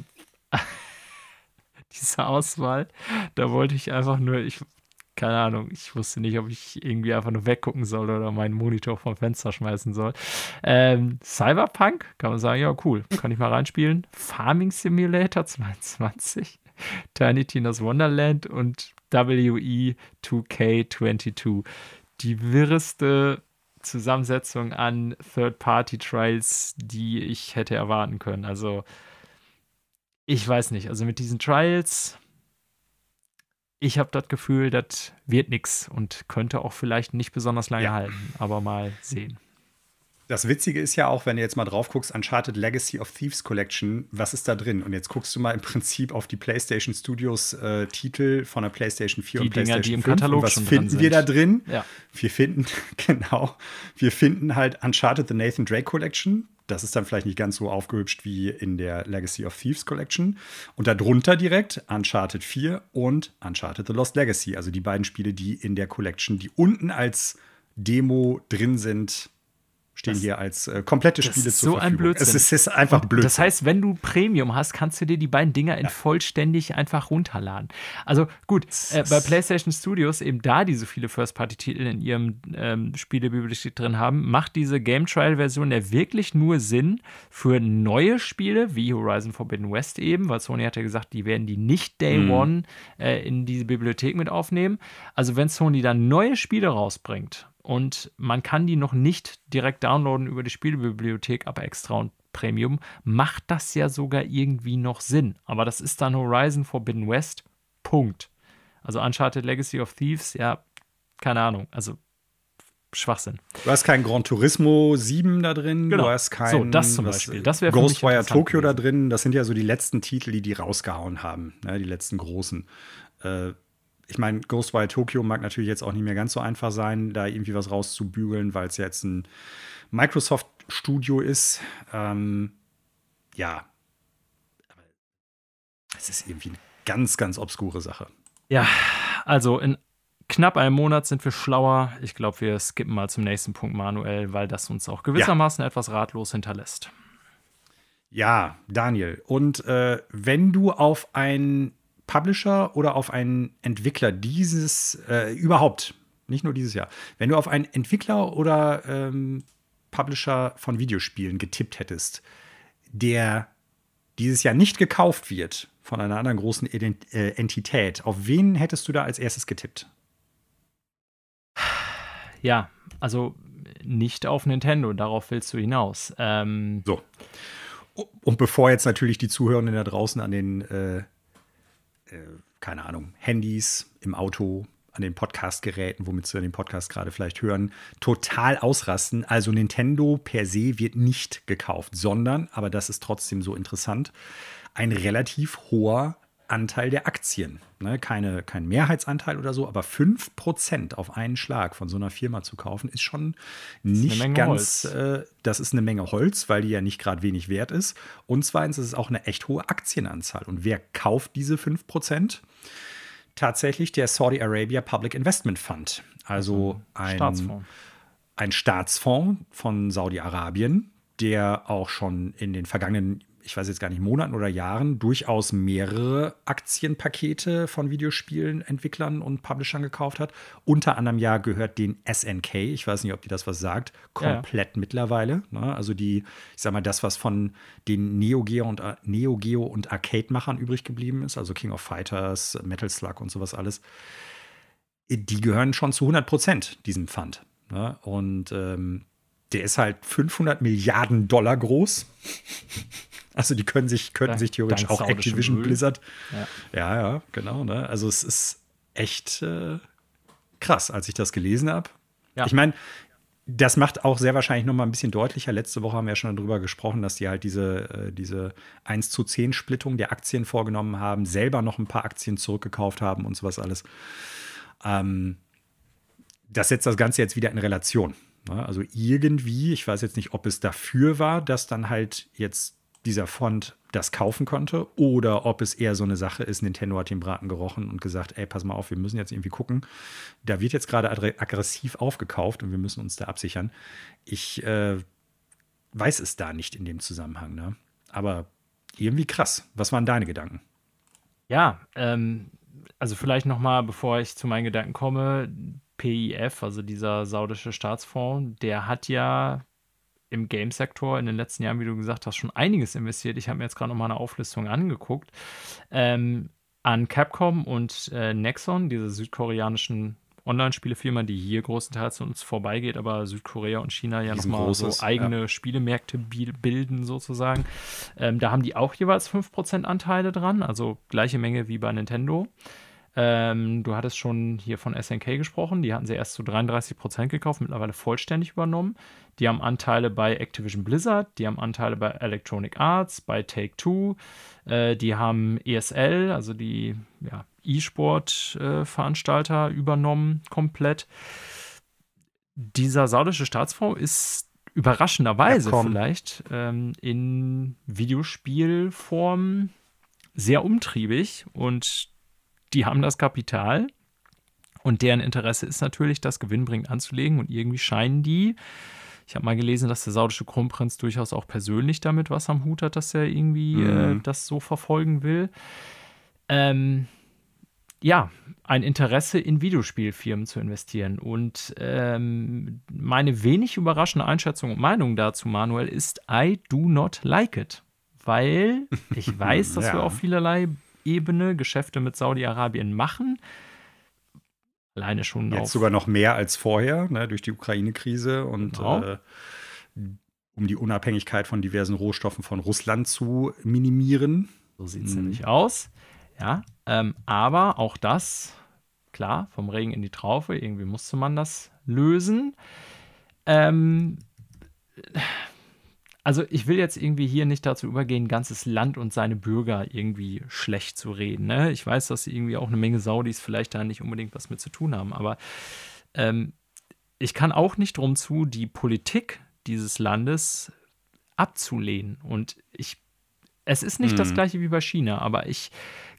[SPEAKER 2] <laughs> diese Auswahl. Da wollte ich einfach nur, ich, keine Ahnung, ich wusste nicht, ob ich irgendwie einfach nur weggucken soll oder meinen Monitor vom Fenster schmeißen soll. Ähm, Cyberpunk, kann man sagen, ja, cool, kann ich mal reinspielen. Farming Simulator <laughs> 22, Tiny Tina's Wonderland und WE 2K22. Die wirreste Zusammensetzung an Third-Party-Trials, die ich hätte erwarten können. Also, ich weiß nicht, also mit diesen Trials, ich habe das Gefühl, das wird nichts und könnte auch vielleicht nicht besonders lange ja. halten, aber mal sehen.
[SPEAKER 1] Das Witzige ist ja auch, wenn du jetzt mal drauf guckst, Uncharted Legacy of Thieves Collection, was ist da drin? Und jetzt guckst du mal im Prinzip auf die PlayStation Studios äh, Titel von der PlayStation 4
[SPEAKER 2] die
[SPEAKER 1] und PlayStation
[SPEAKER 2] Dinger, die im
[SPEAKER 1] 5.
[SPEAKER 2] Katalog
[SPEAKER 1] und was
[SPEAKER 2] schon
[SPEAKER 1] finden wir da drin?
[SPEAKER 2] Ja.
[SPEAKER 1] Wir finden, <laughs> genau, wir finden halt Uncharted The Nathan Drake Collection. Das ist dann vielleicht nicht ganz so aufgehübscht wie in der Legacy of Thieves Collection. Und darunter direkt Uncharted 4 und Uncharted The Lost Legacy. Also die beiden Spiele, die in der Collection, die unten als Demo drin sind, stehen das, hier als äh, komplette Spiele zur
[SPEAKER 2] so Verfügung. Ein Blödsinn.
[SPEAKER 1] Es ist, ist einfach blöd.
[SPEAKER 2] Das heißt, wenn du Premium hast, kannst du dir die beiden Dinger in ja. vollständig einfach runterladen. Also gut, äh, bei PlayStation Studios, eben da die so viele First-Party-Titel in ihrem ähm, Spielebibliothek drin haben, macht diese Game Trial-Version ja wirklich nur Sinn für neue Spiele, wie Horizon Forbidden West eben, weil Sony hat ja gesagt, die werden die nicht Day mhm. One äh, in diese Bibliothek mit aufnehmen. Also wenn Sony dann neue Spiele rausbringt, und man kann die noch nicht direkt downloaden über die Spielbibliothek, aber extra und Premium, macht das ja sogar irgendwie noch Sinn. Aber das ist dann Horizon Forbidden West. Punkt. Also Uncharted Legacy of Thieves, ja, keine Ahnung. Also Schwachsinn.
[SPEAKER 1] Du hast kein Gran Turismo 7 da drin,
[SPEAKER 2] genau.
[SPEAKER 1] du hast kein
[SPEAKER 2] so, das zum Beispiel. Das
[SPEAKER 1] Ghostwire Tokyo da drin. Das sind ja so die letzten Titel, die die rausgehauen haben, ne, die letzten großen. Äh, ich meine, Ghostwire Tokyo mag natürlich jetzt auch nicht mehr ganz so einfach sein, da irgendwie was rauszubügeln, weil es jetzt ein Microsoft-Studio ist. Ähm, ja. Aber es ist irgendwie eine ganz, ganz obskure Sache.
[SPEAKER 2] Ja, also in knapp einem Monat sind wir schlauer. Ich glaube, wir skippen mal zum nächsten Punkt, Manuel, weil das uns auch gewissermaßen ja. etwas ratlos hinterlässt.
[SPEAKER 1] Ja, Daniel. Und äh, wenn du auf ein Publisher oder auf einen Entwickler dieses äh, überhaupt, nicht nur dieses Jahr, wenn du auf einen Entwickler oder ähm, Publisher von Videospielen getippt hättest, der dieses Jahr nicht gekauft wird von einer anderen großen äh, Entität, auf wen hättest du da als erstes getippt?
[SPEAKER 2] Ja, also nicht auf Nintendo, darauf willst du hinaus. Ähm
[SPEAKER 1] so. Und bevor jetzt natürlich die Zuhörenden da draußen an den, äh, äh, keine Ahnung, Handys, im Auto, an den Podcast-Geräten, womit sie den Podcast gerade vielleicht hören, total ausrasten. Also Nintendo per se wird nicht gekauft, sondern, aber das ist trotzdem so interessant, ein relativ hoher Anteil der Aktien. Ne, keine, kein Mehrheitsanteil oder so, aber 5% auf einen Schlag von so einer Firma zu kaufen, ist schon nicht ist ganz, äh, das ist eine Menge Holz, weil die ja nicht gerade wenig wert ist. Und zweitens ist es auch eine echt hohe Aktienanzahl. Und wer kauft diese 5%? Tatsächlich der Saudi Arabia Public Investment Fund, also ein Staatsfonds. ein Staatsfonds von Saudi-Arabien, der auch schon in den vergangenen ich weiß jetzt gar nicht, Monaten oder Jahren durchaus mehrere Aktienpakete von Videospielenentwicklern und Publishern gekauft hat. Unter anderem ja gehört den SNK, ich weiß nicht, ob die das was sagt, komplett ja. mittlerweile. Ne? Also die, ich sag mal, das, was von den Neo Geo und, Neo Geo und Arcade-Machern übrig geblieben ist, also King of Fighters, Metal Slug und sowas alles, die gehören schon zu 100 Prozent diesem Fund. Ne? Und ähm, der ist halt 500 Milliarden Dollar groß. Also die können sich, könnten ja, sich theoretisch auch Activision Blizzard. Ja. ja, ja, genau. Ne? Also es ist echt äh, krass, als ich das gelesen habe. Ja. Ich meine, das macht auch sehr wahrscheinlich noch mal ein bisschen deutlicher. Letzte Woche haben wir ja schon darüber gesprochen, dass die halt diese, äh, diese 1 zu 10 Splittung der Aktien vorgenommen haben, selber noch ein paar Aktien zurückgekauft haben und sowas alles. Ähm, das setzt das Ganze jetzt wieder in Relation. Ne? Also irgendwie, ich weiß jetzt nicht, ob es dafür war, dass dann halt jetzt dieser Fond das kaufen konnte oder ob es eher so eine Sache ist, Nintendo hat den Braten gerochen und gesagt, ey, pass mal auf, wir müssen jetzt irgendwie gucken. Da wird jetzt gerade aggressiv aufgekauft und wir müssen uns da absichern. Ich äh, weiß es da nicht in dem Zusammenhang, ne? Aber irgendwie krass. Was waren deine Gedanken?
[SPEAKER 2] Ja, ähm, also vielleicht noch mal, bevor ich zu meinen Gedanken komme, PIF, also dieser saudische Staatsfonds, der hat ja im Game-Sektor in den letzten Jahren, wie du gesagt hast, schon einiges investiert. Ich habe mir jetzt gerade noch mal eine Auflistung angeguckt. Ähm, an Capcom und äh, Nexon, diese südkoreanischen Online-Spielefirma, die hier größtenteils an uns vorbeigeht, aber Südkorea und China ja nochmal so eigene ja. Spielemärkte bilden sozusagen. Ähm, da haben die auch jeweils 5% Anteile dran, also gleiche Menge wie bei Nintendo. Ähm, du hattest schon hier von SNK gesprochen. Die hatten sie erst zu 33 Prozent gekauft, mittlerweile vollständig übernommen. Die haben Anteile bei Activision Blizzard, die haben Anteile bei Electronic Arts, bei Take-Two, äh, die haben ESL, also die ja, E-Sport-Veranstalter, äh, übernommen komplett. Dieser saudische Staatsfonds ist überraschenderweise ja, vielleicht ähm, in Videospielform sehr umtriebig und die haben das Kapital und deren Interesse ist natürlich, das gewinnbringend anzulegen und irgendwie scheinen die, ich habe mal gelesen, dass der saudische Kronprinz durchaus auch persönlich damit was am Hut hat, dass er irgendwie mhm. äh, das so verfolgen will. Ähm, ja, ein Interesse in Videospielfirmen zu investieren. Und ähm, meine wenig überraschende Einschätzung und Meinung dazu, Manuel, ist I do not like it. Weil <laughs> ich weiß, dass ja. wir auf vielerlei Ebene Geschäfte mit Saudi-Arabien machen. Alleine schon
[SPEAKER 1] Jetzt sogar noch mehr als vorher, ne, durch die Ukraine-Krise und genau. äh, um die Unabhängigkeit von diversen Rohstoffen von Russland zu minimieren.
[SPEAKER 2] So sieht es mhm. nämlich aus. Ja, ähm, aber auch das, klar, vom Regen in die Traufe, irgendwie musste man das lösen. Ähm, also ich will jetzt irgendwie hier nicht dazu übergehen, ganzes Land und seine Bürger irgendwie schlecht zu reden. Ne? Ich weiß, dass irgendwie auch eine Menge Saudis vielleicht da nicht unbedingt was mit zu tun haben, aber ähm, ich kann auch nicht drum zu, die Politik dieses Landes abzulehnen. Und ich, es ist nicht mhm. das gleiche wie bei China, aber ich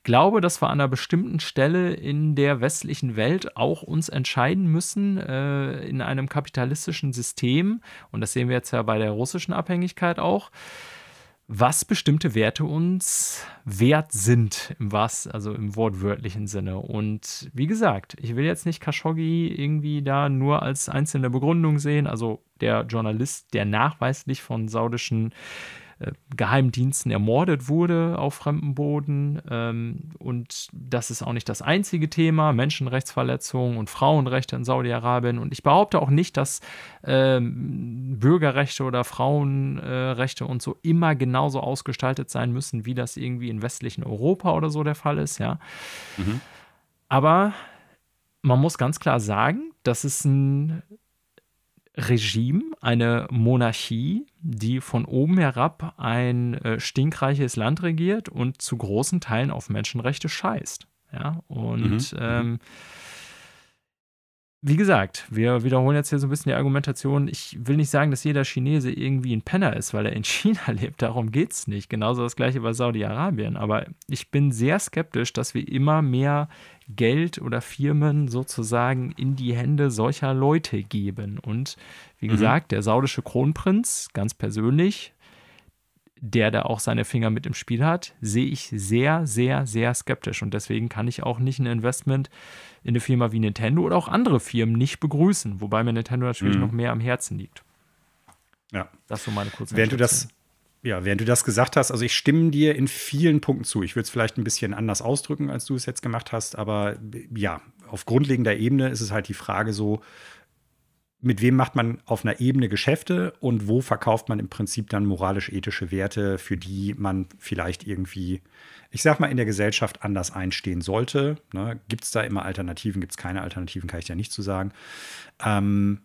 [SPEAKER 2] glaube, dass wir an einer bestimmten Stelle in der westlichen Welt auch uns entscheiden müssen, äh, in einem kapitalistischen System, und das sehen wir jetzt ja bei der russischen Abhängigkeit auch, was bestimmte Werte uns wert sind, im was, also im wortwörtlichen Sinne. Und wie gesagt, ich will jetzt nicht Khashoggi irgendwie da nur als einzelne Begründung sehen. Also der Journalist, der nachweislich von saudischen äh, Geheimdiensten ermordet wurde auf fremdem Boden. Ähm, und das ist auch nicht das einzige Thema, Menschenrechtsverletzungen und Frauenrechte in Saudi-Arabien. Und ich behaupte auch nicht, dass ähm, Bürgerrechte oder Frauenrechte und so immer genauso ausgestaltet sein müssen, wie das irgendwie in westlichen Europa oder so der Fall ist, ja. Mhm. Aber man muss ganz klar sagen, das ist ein Regime, eine Monarchie, die von oben herab ein äh, stinkreiches Land regiert und zu großen Teilen auf Menschenrechte scheißt. Ja, und mhm. ähm, wie gesagt, wir wiederholen jetzt hier so ein bisschen die Argumentation. Ich will nicht sagen, dass jeder Chinese irgendwie ein Penner ist, weil er in <laughs> China lebt. Darum geht es nicht. Genauso das gleiche bei Saudi-Arabien. Aber ich bin sehr skeptisch, dass wir immer mehr Geld oder Firmen sozusagen in die Hände solcher Leute geben. Und wie mhm. gesagt, der saudische Kronprinz, ganz persönlich, der da auch seine Finger mit im Spiel hat, sehe ich sehr, sehr, sehr skeptisch. Und deswegen kann ich auch nicht ein Investment in eine Firma wie Nintendo oder auch andere Firmen nicht begrüßen, wobei mir Nintendo natürlich mhm. noch mehr am Herzen liegt.
[SPEAKER 1] Ja.
[SPEAKER 2] Das so meine kurze
[SPEAKER 1] Während du das ja, während du das gesagt hast, also ich stimme dir in vielen Punkten zu. Ich würde es vielleicht ein bisschen anders ausdrücken, als du es jetzt gemacht hast, aber ja, auf grundlegender Ebene ist es halt die Frage so, mit wem macht man auf einer Ebene Geschäfte und wo verkauft man im Prinzip dann moralisch-ethische Werte, für die man vielleicht irgendwie, ich sag mal, in der Gesellschaft anders einstehen sollte. Ne? Gibt es da immer Alternativen? Gibt es keine Alternativen? Kann ich ja nicht zu sagen. Ähm,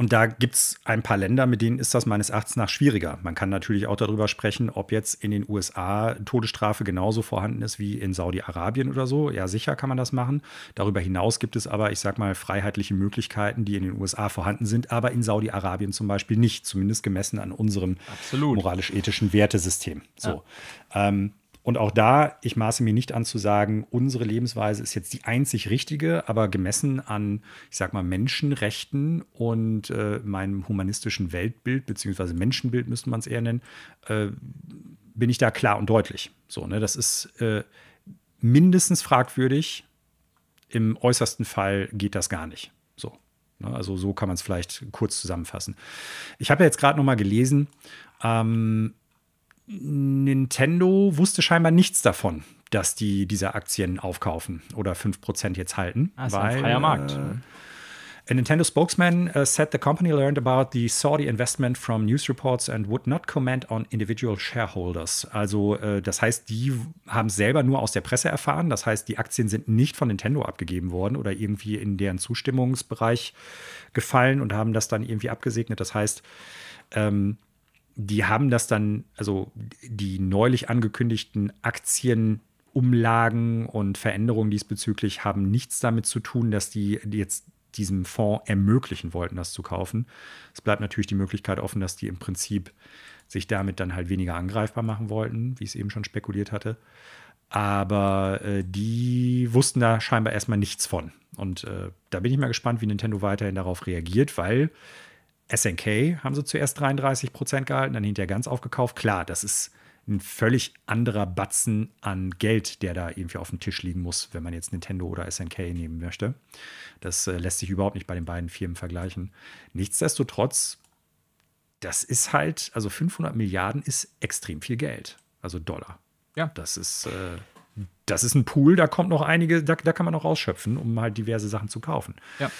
[SPEAKER 1] und da gibt es ein paar Länder, mit denen ist das meines Erachtens nach schwieriger. Man kann natürlich auch darüber sprechen, ob jetzt in den USA Todesstrafe genauso vorhanden ist wie in Saudi-Arabien oder so. Ja, sicher kann man das machen. Darüber hinaus gibt es aber, ich sag mal, freiheitliche Möglichkeiten, die in den USA vorhanden sind, aber in Saudi-Arabien zum Beispiel nicht, zumindest gemessen an unserem moralisch-ethischen Wertesystem. So. Ja. Ähm, und auch da, ich maße mir nicht an zu sagen, unsere Lebensweise ist jetzt die einzig richtige, aber gemessen an, ich sag mal, Menschenrechten und äh, meinem humanistischen Weltbild, beziehungsweise Menschenbild müsste man es eher nennen, äh, bin ich da klar und deutlich. So, ne, das ist äh, mindestens fragwürdig. Im äußersten Fall geht das gar nicht. So. Ne, also so kann man es vielleicht kurz zusammenfassen. Ich habe ja jetzt gerade noch mal gelesen, ähm, Nintendo wusste scheinbar nichts davon, dass die diese Aktien aufkaufen oder 5% jetzt halten.
[SPEAKER 2] Ah, ist ein freier Markt. Äh,
[SPEAKER 1] A Nintendo spokesman uh, said the company learned about the Saudi investment from news reports and would not comment on individual shareholders. Also, äh, das heißt, die haben selber nur aus der Presse erfahren. Das heißt, die Aktien sind nicht von Nintendo abgegeben worden oder irgendwie in deren Zustimmungsbereich gefallen und haben das dann irgendwie abgesegnet. Das heißt, ähm, die haben das dann, also die neulich angekündigten Aktienumlagen und Veränderungen diesbezüglich haben nichts damit zu tun, dass die jetzt diesem Fonds ermöglichen wollten, das zu kaufen. Es bleibt natürlich die Möglichkeit offen, dass die im Prinzip sich damit dann halt weniger angreifbar machen wollten, wie es eben schon spekuliert hatte. Aber äh, die wussten da scheinbar erstmal nichts von. Und äh, da bin ich mal gespannt, wie Nintendo weiterhin darauf reagiert, weil SNK haben sie zuerst 33 Prozent gehalten, dann hinterher ganz aufgekauft. Klar, das ist ein völlig anderer Batzen an Geld, der da irgendwie auf dem Tisch liegen muss, wenn man jetzt Nintendo oder SNK nehmen möchte. Das äh, lässt sich überhaupt nicht bei den beiden Firmen vergleichen. Nichtsdestotrotz, das ist halt, also 500 Milliarden ist extrem viel Geld, also Dollar. Ja. Das ist, äh, das ist ein Pool, da kommt noch einige, da, da kann man noch ausschöpfen, um halt diverse Sachen zu kaufen.
[SPEAKER 2] Ja.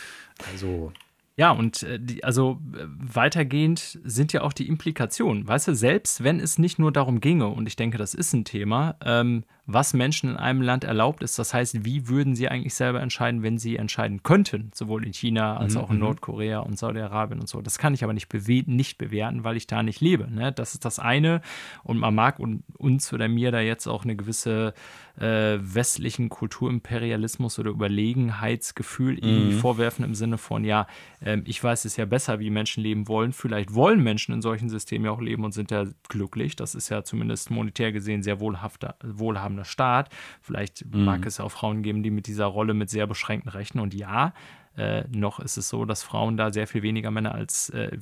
[SPEAKER 1] Also
[SPEAKER 2] ja, und äh, die, also äh, weitergehend sind ja auch die Implikationen. Weißt du, selbst wenn es nicht nur darum ginge, und ich denke, das ist ein Thema, ähm, was Menschen in einem Land erlaubt ist. Das heißt, wie würden sie eigentlich selber entscheiden, wenn sie entscheiden könnten, sowohl in China als mhm. auch in mhm. Nordkorea und Saudi-Arabien und so. Das kann ich aber nicht, bewe nicht bewerten, weil ich da nicht lebe. Ne? Das ist das eine. Und man mag uns oder mir da jetzt auch eine gewisse äh, westlichen Kulturimperialismus oder Überlegenheitsgefühl mhm. irgendwie vorwerfen im Sinne von, ja, äh, ich weiß es ja besser, wie Menschen leben wollen. Vielleicht wollen Menschen in solchen Systemen ja auch leben und sind ja glücklich. Das ist ja zumindest monetär gesehen sehr wohlhafter, wohlhabender Staat. Vielleicht mhm. mag es ja auch Frauen geben, die mit dieser Rolle mit sehr beschränkten Rechten und ja, äh, noch ist es so, dass Frauen da sehr viel weniger Männer als äh,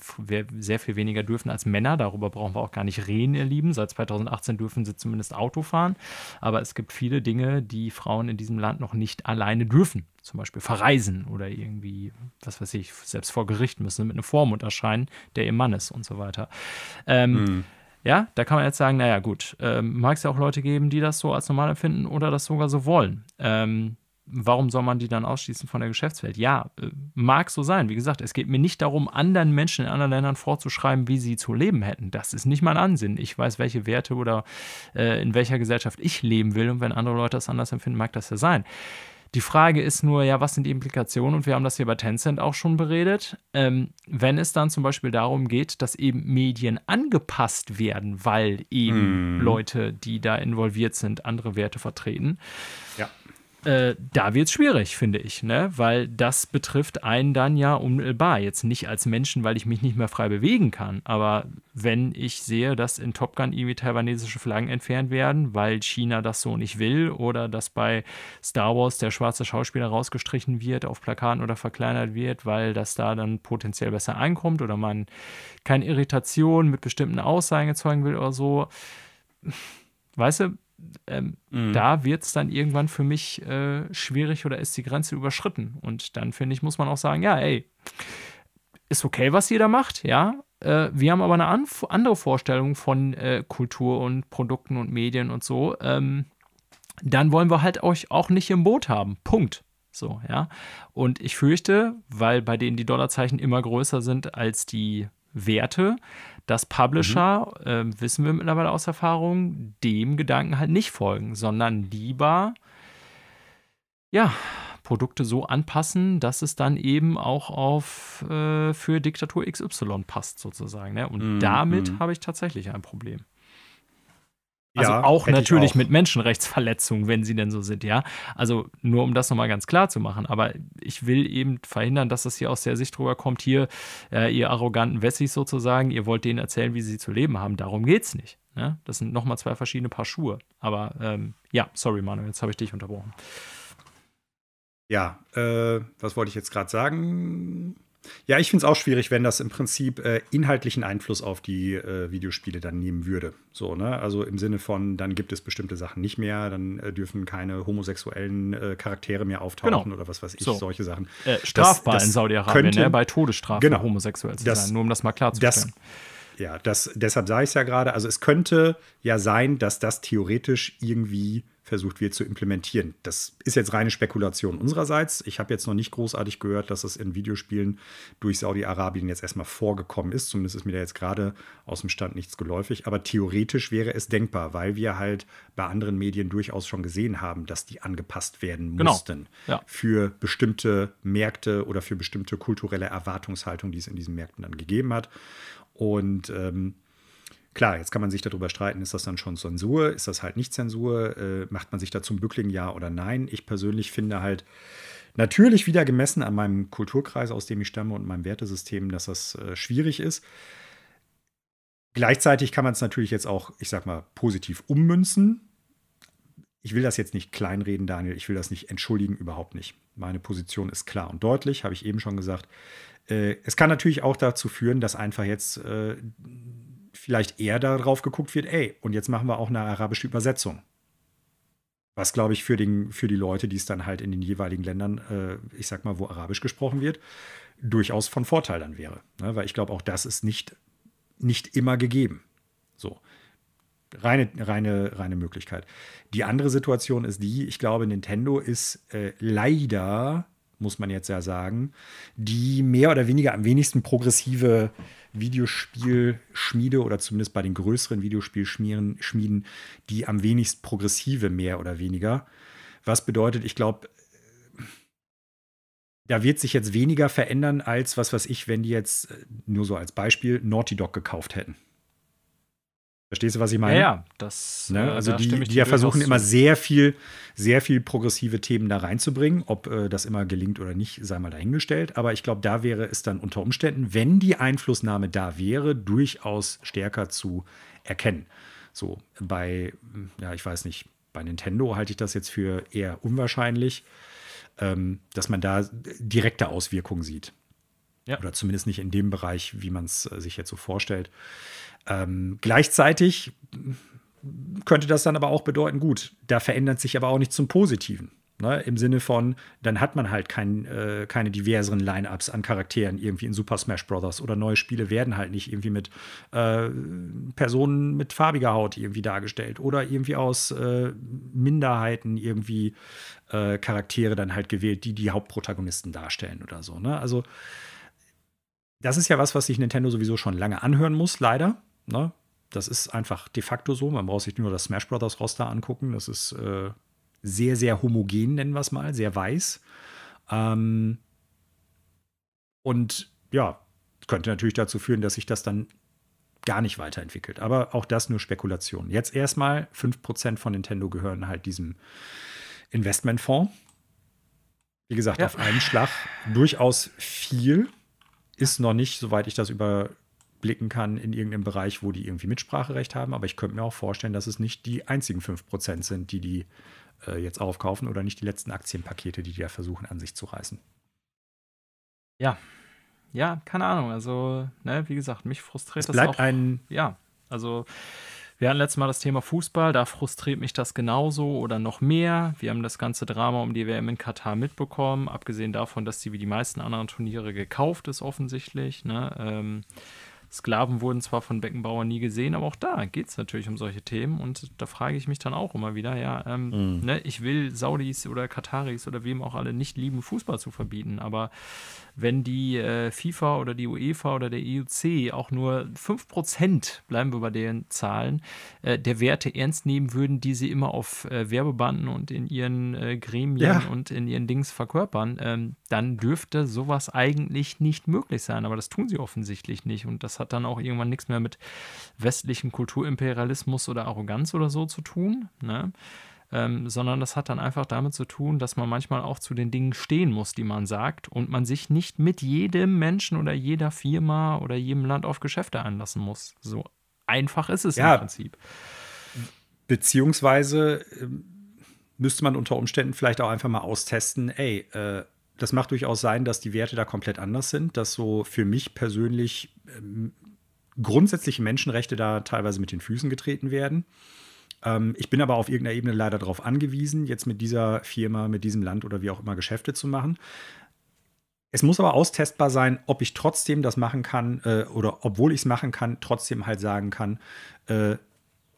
[SPEAKER 2] sehr viel weniger dürfen als Männer. Darüber brauchen wir auch gar nicht reden, ihr Lieben. Seit 2018 dürfen sie zumindest Auto fahren. Aber es gibt viele Dinge, die Frauen in diesem Land noch nicht alleine dürfen. Zum Beispiel verreisen oder irgendwie, was weiß ich, selbst vor Gericht müssen mit einem Vormund erscheinen, der ihr Mann ist und so weiter. Ähm, mhm Ja, da kann man jetzt sagen, naja, gut, äh, mag es ja auch Leute geben, die das so als normal empfinden oder das sogar so wollen. Ähm, warum soll man die dann ausschließen von der Geschäftswelt? Ja, äh, mag so sein. Wie gesagt, es geht mir nicht darum, anderen Menschen in anderen Ländern vorzuschreiben, wie sie zu leben hätten. Das ist nicht mein Ansinn. Ich weiß, welche Werte oder äh, in welcher Gesellschaft ich leben will. Und wenn andere Leute das anders empfinden, mag das ja sein. Die Frage ist nur, ja, was sind die Implikationen? Und wir haben das hier bei Tencent auch schon beredet. Ähm, wenn es dann zum Beispiel darum geht, dass eben Medien angepasst werden, weil eben mm. Leute, die da involviert sind, andere Werte vertreten. Ja äh, da wird es schwierig, finde ich, ne? weil das betrifft einen dann ja unmittelbar. Jetzt nicht als Menschen, weil ich mich nicht mehr frei bewegen kann, aber wenn ich sehe, dass in Top Gun irgendwie taiwanesische Flaggen entfernt werden, weil China das so nicht will oder dass bei Star Wars der schwarze Schauspieler rausgestrichen wird, auf Plakaten oder verkleinert wird, weil das da dann potenziell besser einkommt oder man keine Irritation mit bestimmten Aussagen erzeugen will oder so. Weißt du, ähm, mhm. da wird es dann irgendwann für mich äh, schwierig oder ist die Grenze überschritten. Und dann finde ich, muss man auch sagen, ja, ey, ist okay, was jeder macht, ja. Äh, wir haben aber eine an andere Vorstellung von äh, Kultur und Produkten und Medien und so. Ähm, dann wollen wir halt euch auch nicht im Boot haben. Punkt. So, ja. Und ich fürchte, weil bei denen die Dollarzeichen immer größer sind als die Werte, dass Publisher, mhm. äh, wissen wir mittlerweile aus Erfahrung, dem Gedanken halt nicht folgen, sondern lieber, ja, Produkte so anpassen, dass es dann eben auch auf äh, für Diktatur XY passt, sozusagen. Ne? Und mhm. damit mhm. habe ich tatsächlich ein Problem. Also ja, auch natürlich auch. mit Menschenrechtsverletzungen, wenn sie denn so sind, ja. Also nur um das nochmal ganz klar zu machen. Aber ich will eben verhindern, dass das hier aus der Sicht drüber kommt, hier, äh, ihr arroganten Wessis sozusagen, ihr wollt denen erzählen, wie sie zu leben haben. Darum geht's nicht. Ne? Das sind nochmal zwei verschiedene Paar Schuhe. Aber ähm, ja, sorry, Manu, jetzt habe ich dich unterbrochen.
[SPEAKER 1] Ja, äh, was wollte ich jetzt gerade sagen? Ja, ich finde es auch schwierig, wenn das im Prinzip äh, inhaltlichen Einfluss auf die äh, Videospiele dann nehmen würde. So, ne? Also im Sinne von, dann gibt es bestimmte Sachen nicht mehr, dann äh, dürfen keine homosexuellen äh, Charaktere mehr auftauchen genau. oder was weiß ich, so. solche Sachen.
[SPEAKER 2] Äh, strafbar das, das in Saudi-Arabien, ne? bei Todesstrafe genau, homosexuell zu das, sein, nur um das mal klarzustellen.
[SPEAKER 1] Ja, das, deshalb sage ich es ja gerade. Also es könnte ja sein, dass das theoretisch irgendwie versucht wird zu implementieren. Das ist jetzt reine Spekulation unsererseits. Ich habe jetzt noch nicht großartig gehört, dass es in Videospielen durch Saudi-Arabien jetzt erstmal vorgekommen ist. Zumindest ist mir da jetzt gerade aus dem Stand nichts geläufig. Aber theoretisch wäre es denkbar, weil wir halt bei anderen Medien durchaus schon gesehen haben, dass die angepasst werden genau. mussten ja. für bestimmte Märkte oder für bestimmte kulturelle Erwartungshaltung, die es in diesen Märkten dann gegeben hat. Und ähm, Klar, jetzt kann man sich darüber streiten, ist das dann schon Zensur, ist das halt nicht Zensur, äh, macht man sich da zum Bückling ja oder nein. Ich persönlich finde halt natürlich wieder gemessen an meinem Kulturkreis, aus dem ich stamme und meinem Wertesystem, dass das äh, schwierig ist. Gleichzeitig kann man es natürlich jetzt auch, ich sag mal, positiv ummünzen. Ich will das jetzt nicht kleinreden, Daniel, ich will das nicht entschuldigen, überhaupt nicht. Meine Position ist klar und deutlich, habe ich eben schon gesagt. Äh, es kann natürlich auch dazu führen, dass einfach jetzt äh, vielleicht eher darauf geguckt wird, ey, und jetzt machen wir auch eine arabische Übersetzung. Was, glaube ich, für, den, für die Leute, die es dann halt in den jeweiligen Ländern, äh, ich sag mal, wo Arabisch gesprochen wird, durchaus von Vorteil dann wäre. Ne? Weil ich glaube, auch das ist nicht, nicht immer gegeben. So. Reine, reine, reine Möglichkeit. Die andere Situation ist die, ich glaube, Nintendo ist äh, leider, muss man jetzt ja sagen, die mehr oder weniger am wenigsten progressive Videospielschmiede oder zumindest bei den größeren Videospielschmieden die am wenigst progressive mehr oder weniger. Was bedeutet, ich glaube, da wird sich jetzt weniger verändern, als was weiß ich, wenn die jetzt, nur so als Beispiel, Naughty Dog gekauft hätten. Verstehst du, was ich meine?
[SPEAKER 2] Ja, ja das.
[SPEAKER 1] Ne? Äh, also, da die, die ja versuchen immer sehr viel, sehr viel progressive Themen da reinzubringen. Ob äh, das immer gelingt oder nicht, sei mal dahingestellt. Aber ich glaube, da wäre es dann unter Umständen, wenn die Einflussnahme da wäre, durchaus stärker zu erkennen. So, bei, ja, ich weiß nicht, bei Nintendo halte ich das jetzt für eher unwahrscheinlich, ähm, dass man da direkte Auswirkungen sieht. Ja. Oder zumindest nicht in dem Bereich, wie man es äh, sich jetzt so vorstellt. Ähm, gleichzeitig könnte das dann aber auch bedeuten, gut, da verändert sich aber auch nicht zum Positiven. Ne, Im Sinne von, dann hat man halt kein, äh, keine diverseren Line-Ups an Charakteren irgendwie in Super Smash Bros. Oder neue Spiele werden halt nicht irgendwie mit äh, Personen mit farbiger Haut irgendwie dargestellt oder irgendwie aus äh, Minderheiten irgendwie äh, Charaktere dann halt gewählt, die die Hauptprotagonisten darstellen oder so. Ne? Also, das ist ja was, was sich Nintendo sowieso schon lange anhören muss, leider. Ne? Das ist einfach de facto so. Man braucht sich nur das Smash Bros. Roster angucken. Das ist äh, sehr, sehr homogen, nennen wir es mal, sehr weiß. Ähm, und ja, könnte natürlich dazu führen, dass sich das dann gar nicht weiterentwickelt. Aber auch das nur Spekulation. Jetzt erstmal 5% von Nintendo gehören halt diesem Investmentfonds. Wie gesagt, ja. auf einen Schlag durchaus viel. Ist noch nicht, soweit ich das überblicken kann, in irgendeinem Bereich, wo die irgendwie Mitspracherecht haben. Aber ich könnte mir auch vorstellen, dass es nicht die einzigen 5% sind, die die äh, jetzt aufkaufen oder nicht die letzten Aktienpakete, die die ja versuchen an sich zu reißen.
[SPEAKER 2] Ja, ja, keine Ahnung. Also, ne, wie gesagt, mich frustriert
[SPEAKER 1] es das bleibt auch. ein
[SPEAKER 2] ja, also wir hatten letztes Mal das Thema Fußball, da frustriert mich das genauso oder noch mehr. Wir haben das ganze Drama um die WM in Katar mitbekommen, abgesehen davon, dass sie wie die meisten anderen Turniere gekauft ist, offensichtlich. Ne? Ähm, Sklaven wurden zwar von Beckenbauer nie gesehen, aber auch da geht es natürlich um solche Themen und da frage ich mich dann auch immer wieder, ja, ähm, mm. ne, ich will Saudis oder Kataris oder wem auch alle nicht lieben, Fußball zu verbieten, aber wenn die äh, FIFA oder die UEFA oder der EUC auch nur 5%, bleiben wir bei den Zahlen, äh, der Werte ernst nehmen würden, die sie immer auf äh, Werbebanden und in ihren äh, Gremien ja. und in ihren Dings verkörpern, ähm, dann dürfte sowas eigentlich nicht möglich sein. Aber das tun sie offensichtlich nicht. Und das hat dann auch irgendwann nichts mehr mit westlichem Kulturimperialismus oder Arroganz oder so zu tun. Ne? Ähm, sondern das hat dann einfach damit zu tun, dass man manchmal auch zu den Dingen stehen muss, die man sagt und man sich nicht mit jedem Menschen oder jeder Firma oder jedem Land auf Geschäfte einlassen muss. So einfach ist es ja, im Prinzip.
[SPEAKER 1] Beziehungsweise äh, müsste man unter Umständen vielleicht auch einfach mal austesten, ey, äh, das macht durchaus sein, dass die Werte da komplett anders sind, dass so für mich persönlich ähm, grundsätzliche Menschenrechte da teilweise mit den Füßen getreten werden. Ähm, ich bin aber auf irgendeiner Ebene leider darauf angewiesen, jetzt mit dieser Firma, mit diesem Land oder wie auch immer Geschäfte zu machen. Es muss aber austestbar sein, ob ich trotzdem das machen kann äh, oder obwohl ich es machen kann, trotzdem halt sagen kann, äh,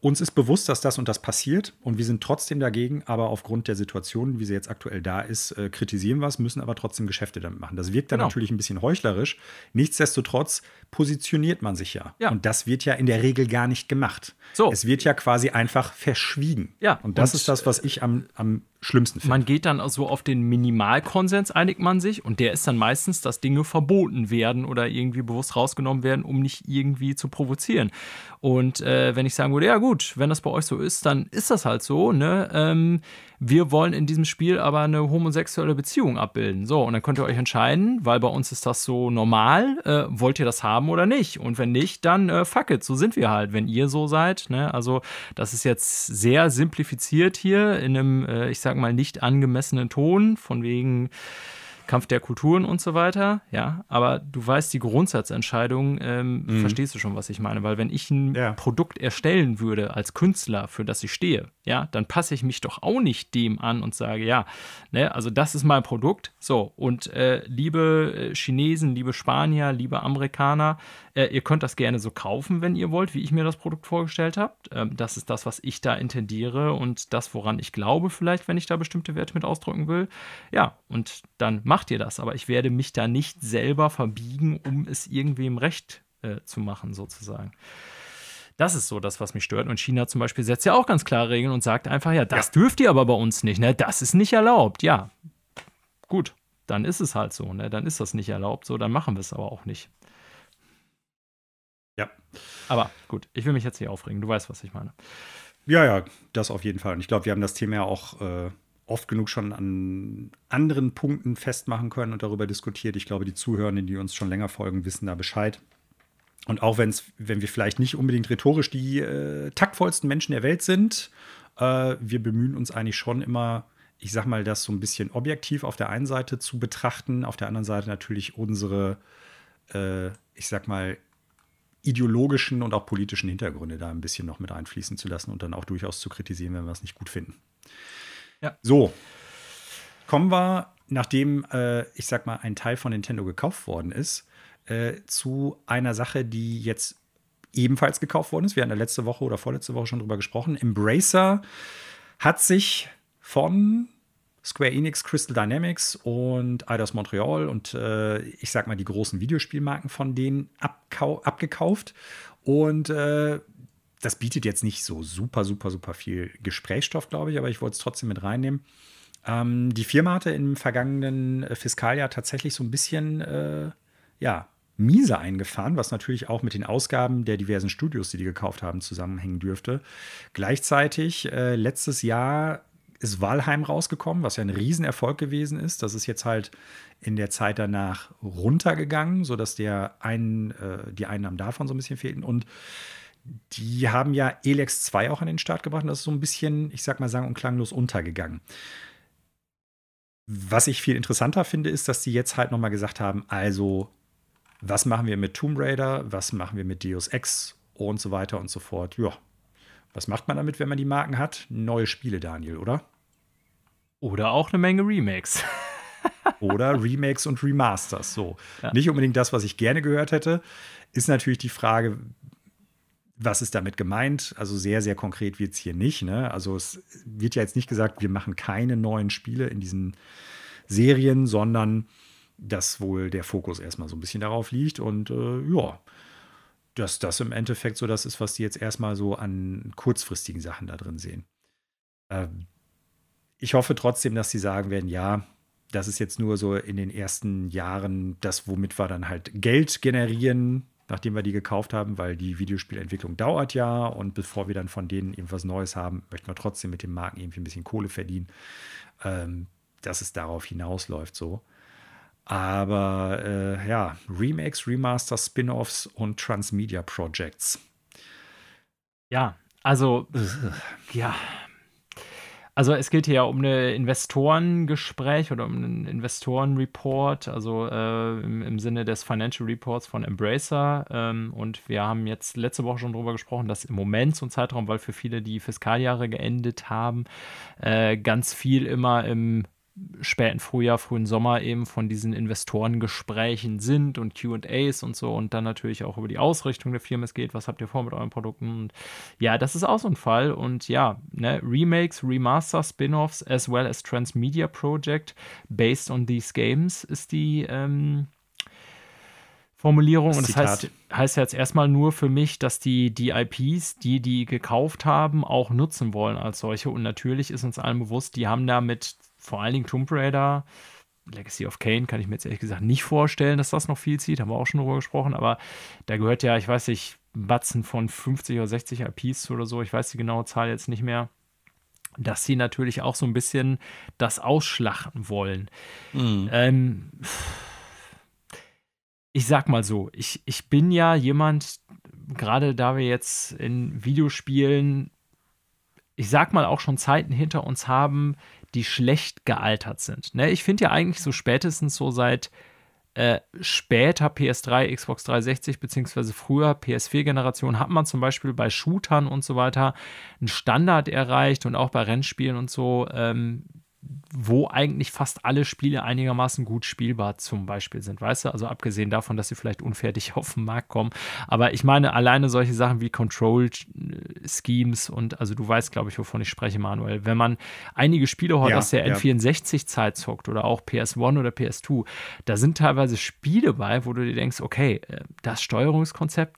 [SPEAKER 1] uns ist bewusst, dass das und das passiert und wir sind trotzdem dagegen, aber aufgrund der Situation, wie sie jetzt aktuell da ist, äh, kritisieren wir es, müssen aber trotzdem Geschäfte damit machen. Das wirkt dann genau. natürlich ein bisschen heuchlerisch. Nichtsdestotrotz positioniert man sich ja. ja. Und das wird ja in der Regel gar nicht gemacht. So. Es wird ja quasi einfach verschwiegen. Ja. Und das und, ist das, was ich am, am schlimmsten finde.
[SPEAKER 2] Man geht dann so auf den Minimalkonsens, einigt man sich, und der ist dann meistens, dass Dinge verboten werden oder irgendwie bewusst rausgenommen werden, um nicht irgendwie zu provozieren. Und äh, wenn ich sagen würde, ja gut, wenn das bei euch so ist, dann ist das halt so, ne? Ähm, wir wollen in diesem Spiel aber eine homosexuelle Beziehung abbilden. So, und dann könnt ihr euch entscheiden, weil bei uns ist das so normal, äh, wollt ihr das haben oder nicht? Und wenn nicht, dann äh, fuck it, so sind wir halt, wenn ihr so seid. Ne? Also, das ist jetzt sehr simplifiziert hier in einem, äh, ich sag mal, nicht angemessenen Ton, von wegen Kampf der Kulturen und so weiter, ja, aber du weißt, die Grundsatzentscheidung, ähm, mhm. verstehst du schon, was ich meine, weil wenn ich ein ja. Produkt erstellen würde als Künstler, für das ich stehe, ja, dann passe ich mich doch auch nicht dem an und sage, ja, ne, also das ist mein Produkt, so, und äh, liebe äh, Chinesen, liebe Spanier, liebe Amerikaner, äh, ihr könnt das gerne so kaufen, wenn ihr wollt, wie ich mir das Produkt vorgestellt habe, ähm, das ist das, was ich da intendiere und das, woran ich glaube vielleicht, wenn ich da bestimmte Werte mit ausdrücken will, ja, und dann macht ihr das, aber ich werde mich da nicht selber verbiegen, um es irgendwem recht äh, zu machen, sozusagen. Das ist so das, was mich stört. Und China zum Beispiel setzt ja auch ganz klare Regeln und sagt einfach, ja, das dürft ihr aber bei uns nicht, ne? Das ist nicht erlaubt. Ja, gut, dann ist es halt so, ne? Dann ist das nicht erlaubt, so, dann machen wir es aber auch nicht.
[SPEAKER 1] Ja.
[SPEAKER 2] Aber gut, ich will mich jetzt nicht aufregen. Du weißt, was ich meine.
[SPEAKER 1] Ja, ja, das auf jeden Fall. Und ich glaube, wir haben das Thema ja auch äh, oft genug schon an anderen Punkten festmachen können und darüber diskutiert. Ich glaube, die Zuhörenden, die uns schon länger folgen, wissen da Bescheid. Und auch wenn's, wenn wir vielleicht nicht unbedingt rhetorisch die äh, taktvollsten Menschen der Welt sind, äh, wir bemühen uns eigentlich schon immer, ich sag mal, das so ein bisschen objektiv auf der einen Seite zu betrachten, auf der anderen Seite natürlich unsere, äh, ich sag mal, ideologischen und auch politischen Hintergründe da ein bisschen noch mit einfließen zu lassen und dann auch durchaus zu kritisieren, wenn wir es nicht gut finden.
[SPEAKER 2] Ja.
[SPEAKER 1] So. kommen wir, nachdem, äh, ich sag mal, ein Teil von Nintendo gekauft worden ist, äh, zu einer Sache, die jetzt ebenfalls gekauft worden ist. Wir hatten letzte Woche oder vorletzte Woche schon drüber gesprochen. Embracer hat sich von Square Enix, Crystal Dynamics und Eidos Montreal und äh, ich sag mal die großen Videospielmarken von denen abgekauft. Und äh, das bietet jetzt nicht so super, super, super viel Gesprächsstoff, glaube ich, aber ich wollte es trotzdem mit reinnehmen. Ähm, die Firma hatte im vergangenen Fiskaljahr tatsächlich so ein bisschen, äh, ja, miese eingefahren, was natürlich auch mit den Ausgaben der diversen Studios, die die gekauft haben, zusammenhängen dürfte. Gleichzeitig äh, letztes Jahr ist Walheim rausgekommen, was ja ein Riesenerfolg gewesen ist. Das ist jetzt halt in der Zeit danach runtergegangen, sodass der ein, äh, die Einnahmen davon so ein bisschen fehlten. Und die haben ja Elex 2 auch an den Start gebracht und das ist so ein bisschen, ich sag mal, sang- und klanglos untergegangen. Was ich viel interessanter finde, ist, dass die jetzt halt nochmal gesagt haben, also, was machen wir mit Tomb Raider, was machen wir mit Deus Ex und so weiter und so fort. Ja, was macht man damit, wenn man die Marken hat? Neue Spiele, Daniel, oder?
[SPEAKER 2] Oder auch eine Menge Remakes. <laughs>
[SPEAKER 1] oder Remakes und Remasters. So. Ja. Nicht unbedingt das, was ich gerne gehört hätte. Ist natürlich die Frage, was ist damit gemeint? Also sehr, sehr konkret wird es hier nicht. Ne? Also es wird ja jetzt nicht gesagt, wir machen keine neuen Spiele in diesen Serien, sondern dass wohl der Fokus erstmal so ein bisschen darauf liegt. Und äh, ja, dass das im Endeffekt so das ist, was die jetzt erstmal so an kurzfristigen Sachen da drin sehen. Äh, ich hoffe trotzdem, dass sie sagen werden, ja, das ist jetzt nur so in den ersten Jahren das, womit wir dann halt Geld generieren, nachdem wir die gekauft haben, weil die Videospielentwicklung dauert ja und bevor wir dann von denen irgendwas Neues haben, möchten wir trotzdem mit den Marken irgendwie ein bisschen Kohle verdienen, ähm, dass es darauf hinausläuft so. Aber äh, ja, Remakes, Remasters, Spin-offs und Transmedia Projects.
[SPEAKER 2] Ja, also ja, also es geht hier ja um ein Investorengespräch oder um einen Investorenreport, also äh, im, im, Sinne des Financial Reports von Embracer. Ähm, und wir haben jetzt letzte Woche schon darüber gesprochen, dass im Moment so ein Zeitraum, weil für viele die Fiskaljahre geendet haben, äh, ganz viel immer im späten Frühjahr, frühen Sommer eben von diesen Investorengesprächen sind und QAs und so und dann natürlich auch über die Ausrichtung der Firma es geht, was habt ihr vor mit euren Produkten und ja, das ist auch so ein Fall und ja, ne, Remakes, Remaster, Spin-offs as well as Transmedia Project based on these games ist die ähm, Formulierung das und das heißt, heißt jetzt erstmal nur für mich, dass die, die IPs, die die gekauft haben, auch nutzen wollen als solche und natürlich ist uns allen bewusst, die haben damit vor allen Dingen Tomb Raider, Legacy of Kane kann ich mir jetzt ehrlich gesagt nicht vorstellen, dass das noch viel zieht, haben wir auch schon drüber gesprochen, aber da gehört ja, ich weiß nicht, Batzen von 50 oder 60 IPs oder so, ich weiß die genaue Zahl jetzt nicht mehr, dass sie natürlich auch so ein bisschen das ausschlachten wollen. Mhm. Ähm, ich sag mal so, ich, ich bin ja jemand, gerade da wir jetzt in Videospielen, ich sag mal auch schon Zeiten hinter uns haben, die schlecht gealtert sind. Ne? Ich finde ja eigentlich so spätestens so seit äh, später PS3, Xbox 360 beziehungsweise früher PS4-Generation hat man zum Beispiel bei Shootern und so weiter einen Standard erreicht und auch bei Rennspielen und so, ähm, wo eigentlich fast alle Spiele einigermaßen gut spielbar zum Beispiel sind, weißt du? Also abgesehen davon, dass sie vielleicht unfertig <laughs> auf den Markt kommen. Aber ich meine, alleine solche Sachen wie Control-Schemes und also du weißt, glaube ich, wovon ich spreche, Manuel. Wenn man einige Spiele heute ja, aus der ja. N64-Zeit zockt oder auch PS1 oder PS2, da sind teilweise Spiele bei, wo du dir denkst, okay, äh, das Steuerungskonzept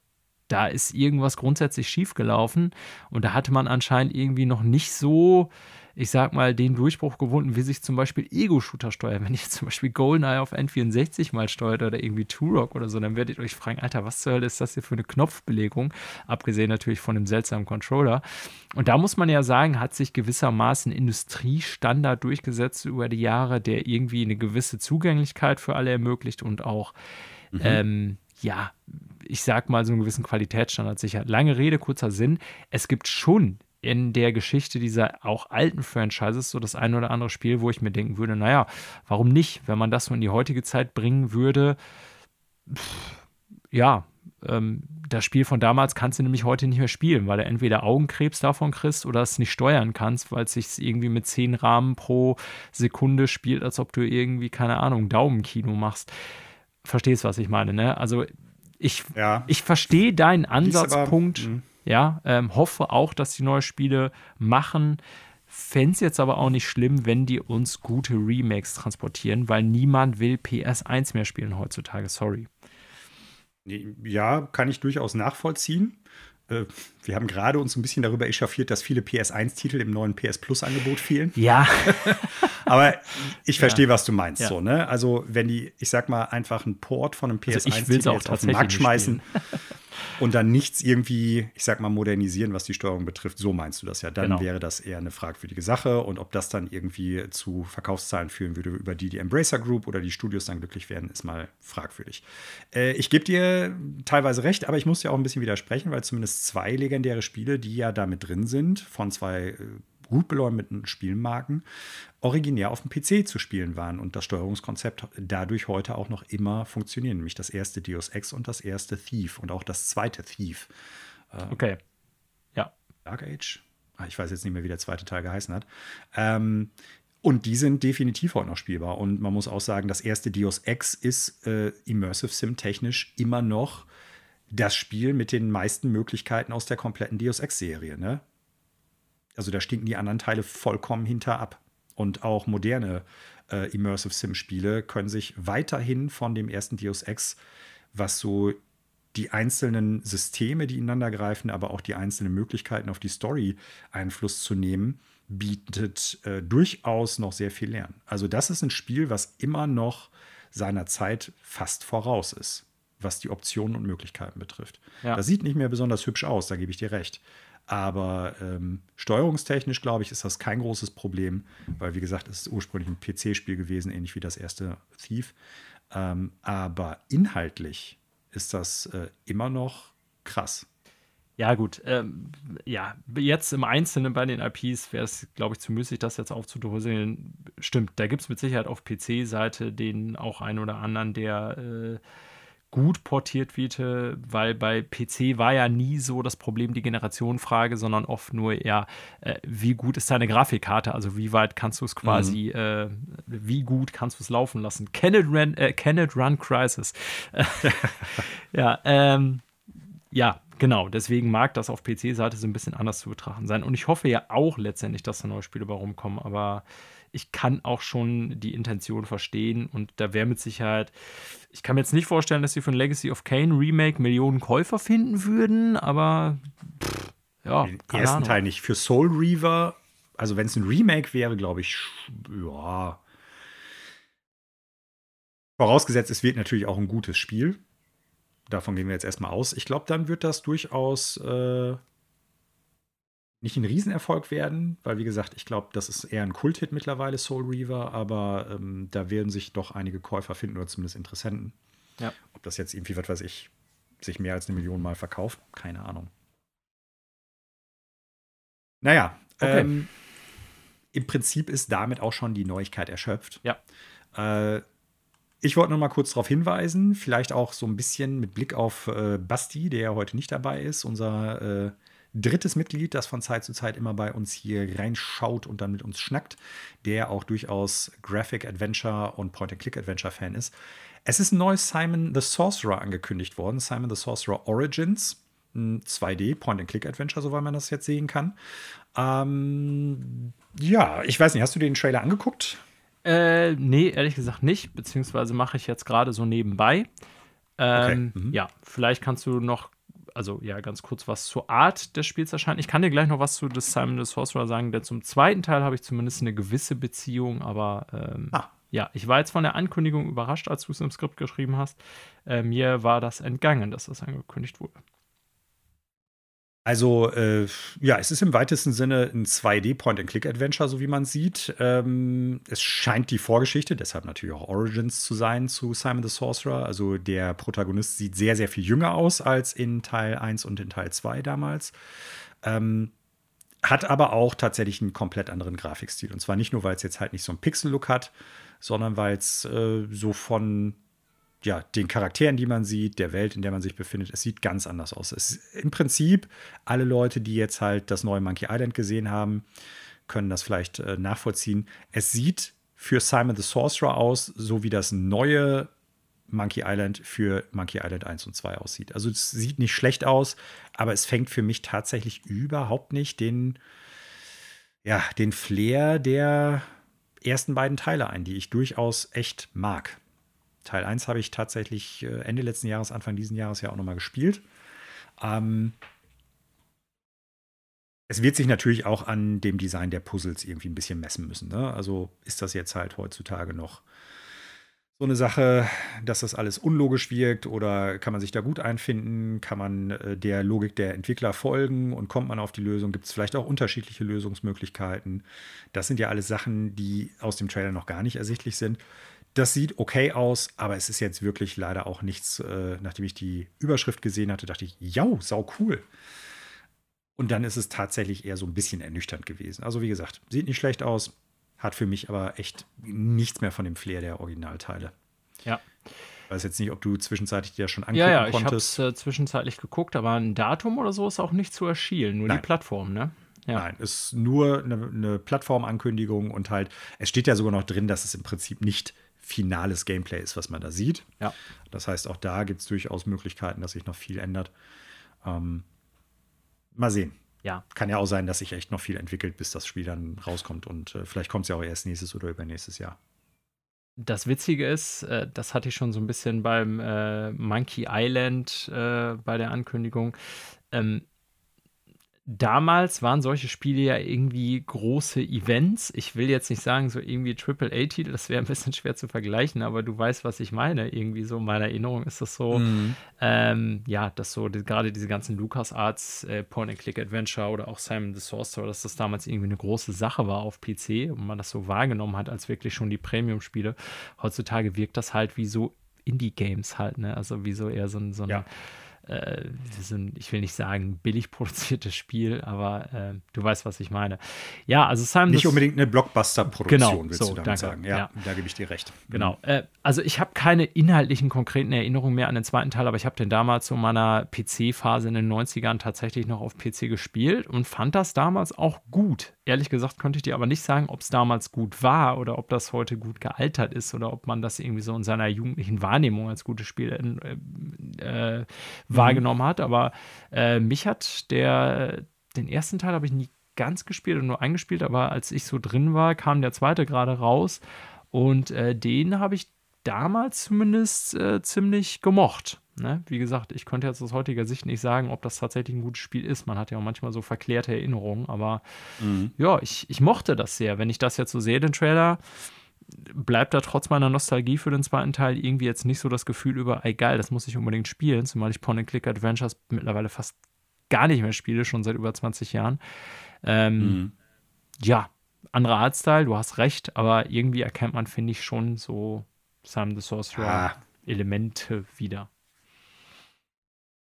[SPEAKER 2] da ist irgendwas grundsätzlich schiefgelaufen und da hatte man anscheinend irgendwie noch nicht so ich sag mal, den Durchbruch gewunden, wie sich zum Beispiel Ego-Shooter steuern. Wenn ihr <laughs> zum Beispiel GoldenEye auf N64 mal steuert oder irgendwie Turok oder so, dann werdet ihr euch fragen, Alter, was zur Hölle ist das hier für eine Knopfbelegung? Abgesehen natürlich von dem seltsamen Controller. Und da muss man ja sagen, hat sich gewissermaßen Industriestandard durchgesetzt über die Jahre, der irgendwie eine gewisse Zugänglichkeit für alle ermöglicht und auch, mhm. ähm, ja, ich sag mal, so einen gewissen Qualitätsstandard sichert. Lange Rede, kurzer Sinn. Es gibt schon in der Geschichte dieser auch alten Franchises so das ein oder andere Spiel, wo ich mir denken würde, naja, warum nicht, wenn man das so in die heutige Zeit bringen würde, pff, ja, ähm, das Spiel von damals kannst du nämlich heute nicht mehr spielen, weil du entweder Augenkrebs davon kriegst oder es nicht steuern kannst, weil es sich irgendwie mit 10 Rahmen pro Sekunde spielt, als ob du irgendwie, keine Ahnung, Daumenkino machst. Verstehst, was ich meine, ne? Also ich, ja. ich verstehe deinen Ansatzpunkt, aber, ja, ähm, hoffe auch, dass die neue Spiele machen. Fände es jetzt aber auch nicht schlimm, wenn die uns gute Remakes transportieren, weil niemand will PS1 mehr spielen heutzutage, sorry.
[SPEAKER 1] Ja, kann ich durchaus nachvollziehen. Äh, wir haben gerade uns ein bisschen darüber echauffiert, dass viele PS1-Titel im neuen PS Plus-Angebot fehlen.
[SPEAKER 2] Ja. <laughs>
[SPEAKER 1] Aber <laughs> ich verstehe, ja. was du meinst. Ja. So, ne? Also, wenn die, ich sag mal, einfach einen Port von einem PS1-Titel
[SPEAKER 2] also auf den Markt
[SPEAKER 1] schmeißen <laughs> und dann nichts irgendwie, ich sag mal, modernisieren, was die Steuerung betrifft. So meinst du das ja. Dann genau. wäre das eher eine fragwürdige Sache. Und ob das dann irgendwie zu Verkaufszahlen führen würde, über die die Embracer Group oder die Studios dann glücklich werden, ist mal fragwürdig. Äh, ich gebe dir teilweise recht, aber ich muss dir auch ein bisschen widersprechen, weil zumindest zwei legendäre Spiele, die ja damit drin sind, von zwei äh, gut beleumdeten Spielmarken originär auf dem PC zu spielen waren und das Steuerungskonzept dadurch heute auch noch immer funktionieren, nämlich das erste Deus Ex und das erste Thief und auch das zweite Thief.
[SPEAKER 2] Äh, okay. Ja.
[SPEAKER 1] Dark Age? Ah, ich weiß jetzt nicht mehr, wie der zweite Teil geheißen hat. Ähm, und die sind definitiv heute noch spielbar. Und man muss auch sagen, das erste Deus Ex ist äh, Immersive Sim technisch immer noch das Spiel mit den meisten Möglichkeiten aus der kompletten Deus Ex-Serie. Ne? Also da stinken die anderen Teile vollkommen hinter ab. Und auch moderne äh, Immersive Sim-Spiele können sich weiterhin von dem ersten Deus Ex, was so die einzelnen Systeme, die ineinander greifen, aber auch die einzelnen Möglichkeiten auf die Story Einfluss zu nehmen, bietet äh, durchaus noch sehr viel lernen. Also das ist ein Spiel, was immer noch seiner Zeit fast voraus ist, was die Optionen und Möglichkeiten betrifft. Ja. Das sieht nicht mehr besonders hübsch aus, da gebe ich dir recht. Aber ähm, steuerungstechnisch, glaube ich, ist das kein großes Problem, weil, wie gesagt, es ist ursprünglich ein PC-Spiel gewesen, ähnlich wie das erste Thief. Ähm, aber inhaltlich ist das äh, immer noch krass.
[SPEAKER 2] Ja, gut. Ähm, ja, jetzt im Einzelnen bei den IPs wäre es, glaube ich, zu müßig, das jetzt aufzudröseln. Stimmt, da gibt es mit Sicherheit auf PC-Seite den auch einen oder anderen, der äh, gut portiert wird, weil bei PC war ja nie so das Problem die Generationenfrage, sondern oft nur ja, äh, wie gut ist deine Grafikkarte, also wie weit kannst du es quasi, mhm. äh, wie gut kannst du es laufen lassen. Can it run, äh, can it run Crisis? <laughs> ja, ähm, ja, genau. Deswegen mag das auf PC-Seite so ein bisschen anders zu betrachten sein. Und ich hoffe ja auch letztendlich, dass da neue Spiele bei rumkommen, aber ich kann auch schon die Intention verstehen und da wäre mit Sicherheit, ich kann mir jetzt nicht vorstellen, dass sie von Legacy of Kane Remake Millionen Käufer finden würden, aber pff, ja.
[SPEAKER 1] Den ersten Ahnung. Teil nicht. Für Soul Reaver, also wenn es ein Remake wäre, glaube ich, ja. Vorausgesetzt, es wird natürlich auch ein gutes Spiel. Davon gehen wir jetzt erstmal aus. Ich glaube, dann wird das durchaus äh, nicht ein Riesenerfolg werden, weil wie gesagt, ich glaube, das ist eher ein Kulthit mittlerweile, Soul Reaver, aber ähm, da werden sich doch einige Käufer finden oder zumindest Interessenten. Ja. Ob das jetzt irgendwie, was weiß ich, sich mehr als eine Million Mal verkauft, keine Ahnung. Naja, okay. ähm, im Prinzip ist damit auch schon die Neuigkeit erschöpft.
[SPEAKER 2] Ja.
[SPEAKER 1] Äh, ich wollte noch mal kurz darauf hinweisen, vielleicht auch so ein bisschen mit Blick auf äh, Basti, der ja heute nicht dabei ist, unser äh, drittes Mitglied, das von Zeit zu Zeit immer bei uns hier reinschaut und dann mit uns schnackt, der auch durchaus Graphic Adventure und Point-and-Click-Adventure-Fan ist. Es ist ein neues Simon the Sorcerer angekündigt worden, Simon the Sorcerer Origins. 2D Point-and-Click-Adventure, soweit man das jetzt sehen kann. Ähm, ja, ich weiß nicht, hast du den Trailer angeguckt?
[SPEAKER 2] Äh, nee, ehrlich gesagt nicht, beziehungsweise mache ich jetzt gerade so nebenbei. Ähm, okay. mhm. Ja, vielleicht kannst du noch also ja, ganz kurz was zur Art des Spiels erscheint. Ich kann dir gleich noch was zu des Simon the Sorcerer sagen, denn zum zweiten Teil habe ich zumindest eine gewisse Beziehung, aber ähm, ah. ja, ich war jetzt von der Ankündigung überrascht, als du es im Skript geschrieben hast. Äh, mir war das entgangen, dass das angekündigt wurde.
[SPEAKER 1] Also, äh, ja, es ist im weitesten Sinne ein 2D-Point-and-Click-Adventure, so wie man sieht. Ähm, es scheint die Vorgeschichte, deshalb natürlich auch Origins zu sein zu Simon the Sorcerer. Also, der Protagonist sieht sehr, sehr viel jünger aus als in Teil 1 und in Teil 2 damals. Ähm, hat aber auch tatsächlich einen komplett anderen Grafikstil. Und zwar nicht nur, weil es jetzt halt nicht so einen Pixel-Look hat, sondern weil es äh, so von ja, den Charakteren, die man sieht, der Welt, in der man sich befindet, es sieht ganz anders aus. Es im Prinzip alle Leute, die jetzt halt das neue Monkey Island gesehen haben, können das vielleicht äh, nachvollziehen. Es sieht für Simon the Sorcerer aus, so wie das neue Monkey Island für Monkey Island 1 und 2 aussieht. Also es sieht nicht schlecht aus, aber es fängt für mich tatsächlich überhaupt nicht den, ja, den Flair der ersten beiden Teile ein, die ich durchaus echt mag. Teil 1 habe ich tatsächlich äh, Ende letzten Jahres, Anfang diesen Jahres ja auch nochmal gespielt. Ähm, es wird sich natürlich auch an dem Design der Puzzles irgendwie ein bisschen messen müssen. Ne? Also ist das jetzt halt heutzutage noch so eine Sache, dass das alles unlogisch wirkt oder kann man sich da gut einfinden? Kann man äh, der Logik der Entwickler folgen und kommt man auf die Lösung? Gibt es vielleicht auch unterschiedliche Lösungsmöglichkeiten? Das sind ja alles Sachen, die aus dem Trailer noch gar nicht ersichtlich sind. Das sieht okay aus, aber es ist jetzt wirklich leider auch nichts, äh, nachdem ich die Überschrift gesehen hatte, dachte ich, ja, sau cool. Und dann ist es tatsächlich eher so ein bisschen ernüchternd gewesen. Also wie gesagt, sieht nicht schlecht aus, hat für mich aber echt nichts mehr von dem Flair der Originalteile.
[SPEAKER 2] Ja.
[SPEAKER 1] Ich weiß jetzt nicht, ob du zwischenzeitlich dir schon angucken
[SPEAKER 2] ja, ja,
[SPEAKER 1] konntest.
[SPEAKER 2] ich habe es äh, zwischenzeitlich geguckt, aber ein Datum oder so ist auch nicht zu erschielen, nur
[SPEAKER 1] Nein.
[SPEAKER 2] die Plattform, ne? Ja.
[SPEAKER 1] Nein, ist nur eine, eine Plattformankündigung und halt, es steht ja sogar noch drin, dass es im Prinzip nicht finales Gameplay ist, was man da sieht.
[SPEAKER 2] Ja.
[SPEAKER 1] Das heißt, auch da gibt es durchaus Möglichkeiten, dass sich noch viel ändert. Ähm, mal sehen.
[SPEAKER 2] Ja.
[SPEAKER 1] Kann ja auch sein, dass sich echt noch viel entwickelt, bis das Spiel dann rauskommt. Und äh, vielleicht kommt es ja auch erst nächstes oder übernächstes Jahr.
[SPEAKER 2] Das Witzige ist, äh, das hatte ich schon so ein bisschen beim äh, Monkey Island äh, bei der Ankündigung. Ähm, damals waren solche Spiele ja irgendwie große Events. Ich will jetzt nicht sagen, so irgendwie AAA-Titel, das wäre ein bisschen schwer zu vergleichen, aber du weißt, was ich meine. Irgendwie so in meiner Erinnerung ist das so,
[SPEAKER 1] Mhm.
[SPEAKER 2] ähm, ja, dass so die, gerade diese ganzen LucasArts äh, Point-and-Click-Adventure oder auch Simon the Sorcerer, dass das damals irgendwie eine große Sache war auf PC und man das so wahrgenommen hat als wirklich schon die Premium-Spiele. Heutzutage wirkt das halt wie so Indie-Games halt, ne? Also wie so eher so ein, so ein
[SPEAKER 1] Ja.
[SPEAKER 2] Äh, so ein, ich will nicht sagen billig produziertes Spiel, aber äh, du weißt, was ich meine. Ja, also Simon
[SPEAKER 1] Nicht unbedingt eine Blockbuster-Produktion,
[SPEAKER 2] Genau,
[SPEAKER 1] willst
[SPEAKER 2] so,
[SPEAKER 1] du damit
[SPEAKER 2] danke.
[SPEAKER 1] sagen. Ja,
[SPEAKER 2] Ja.
[SPEAKER 1] da gebe ich dir recht.
[SPEAKER 2] Genau. Äh, also ich habe keine inhaltlichen konkreten Erinnerungen mehr an den zweiten Teil, aber ich habe den damals zu meiner PC-Phase in den 90ern tatsächlich noch auf PC gespielt und fand das damals auch gut. Ehrlich gesagt konnte ich dir aber nicht sagen, ob es damals gut war oder ob das heute gut gealtert ist oder ob man das irgendwie so in seiner jugendlichen Wahrnehmung als gutes Spiel äh, äh, wahrgenommen hat. Aber äh, mich hat der, den ersten Teil habe ich nie ganz gespielt und nur eingespielt, aber als ich so drin war, kam der zweite gerade raus und äh, den habe ich damals zumindest äh, ziemlich gemocht. Ne? Wie gesagt, ich konnte jetzt aus heutiger Sicht nicht sagen, ob das tatsächlich ein gutes Spiel ist. Man hat ja auch manchmal so verklärte Erinnerungen, aber
[SPEAKER 1] Mhm.
[SPEAKER 2] ja, ich, ich mochte das sehr. Wenn ich das jetzt so sehe, den Trailer, bleibt da trotz meiner Nostalgie für den zweiten Teil irgendwie jetzt nicht so das Gefühl über, ey geil, das muss ich unbedingt spielen, zumal ich Point-and-Click-Adventures mittlerweile fast gar nicht mehr spiele, schon seit über 20 Jahren. Ähm,
[SPEAKER 1] Mhm.
[SPEAKER 2] ja, anderer Artstyle, du hast recht, aber irgendwie erkennt man, finde ich, schon so Simon the Sorcerer
[SPEAKER 1] Ah.
[SPEAKER 2] Elemente wieder.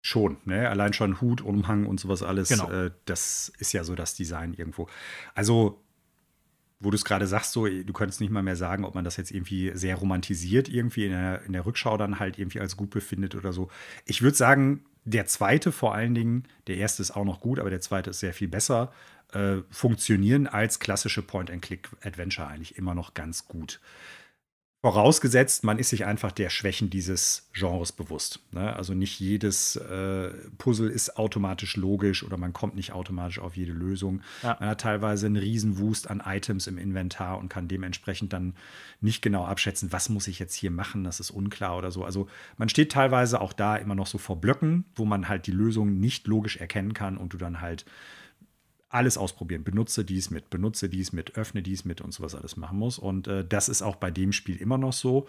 [SPEAKER 1] Schon, ne? Allein schon Hut, Umhang und sowas alles.
[SPEAKER 2] Genau.
[SPEAKER 1] Äh, das ist ja so das Design irgendwo. Also, wo du es gerade sagst, so, du könntest nicht mal mehr sagen, ob man das jetzt irgendwie sehr romantisiert, irgendwie in der, in der Rückschau dann halt irgendwie als gut befindet oder so. Ich würde sagen, der zweite vor allen Dingen, der erste ist auch noch gut, aber der zweite ist sehr viel besser, äh, funktionieren als klassische Point-and-Click-Adventure eigentlich immer noch ganz gut. Vorausgesetzt, man ist sich einfach der Schwächen dieses Genres bewusst. Ne? Also nicht jedes äh, Puzzle ist automatisch logisch oder man kommt nicht automatisch auf jede Lösung.
[SPEAKER 2] Ja.
[SPEAKER 1] Man hat teilweise einen Riesenwust an Items im Inventar und kann dementsprechend dann nicht genau abschätzen, was muss ich jetzt hier machen, das ist unklar oder so. Also man steht teilweise auch da immer noch so vor Blöcken, wo man halt die Lösung nicht logisch erkennen kann und du dann halt alles ausprobieren. Benutze dies mit, benutze dies mit, öffne dies mit und sowas alles machen muss. Und äh, das ist auch bei dem Spiel immer noch so.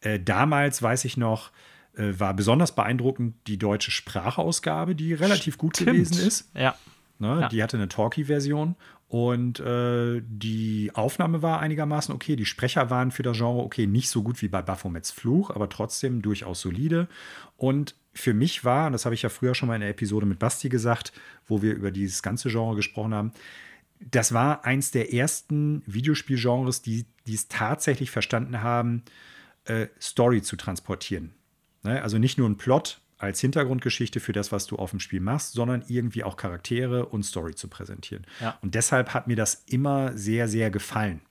[SPEAKER 1] Äh, damals, weiß ich noch, äh, war besonders beeindruckend die deutsche Sprachausgabe, die relativ gut
[SPEAKER 2] Stimmt.
[SPEAKER 1] gewesen ist.
[SPEAKER 2] Ja,
[SPEAKER 1] Ne?
[SPEAKER 2] Ja.
[SPEAKER 1] Die hatte eine Talkie-Version und äh, die Aufnahme war einigermaßen okay. Die Sprecher waren für das Genre okay, nicht so gut wie bei Baphomets Fluch, aber trotzdem durchaus solide. Und für mich war, und das habe ich ja früher schon mal in der Episode mit Basti gesagt, wo wir über dieses ganze Genre gesprochen haben, das war eins der ersten Videospielgenres, die die es tatsächlich verstanden haben, äh, Story zu transportieren. Ne? Also nicht nur ein Plot als Hintergrundgeschichte für das, was du auf dem Spiel machst, sondern irgendwie auch Charaktere und Story zu präsentieren.
[SPEAKER 2] Ja.
[SPEAKER 1] Und deshalb hat mir das immer sehr, sehr gefallen.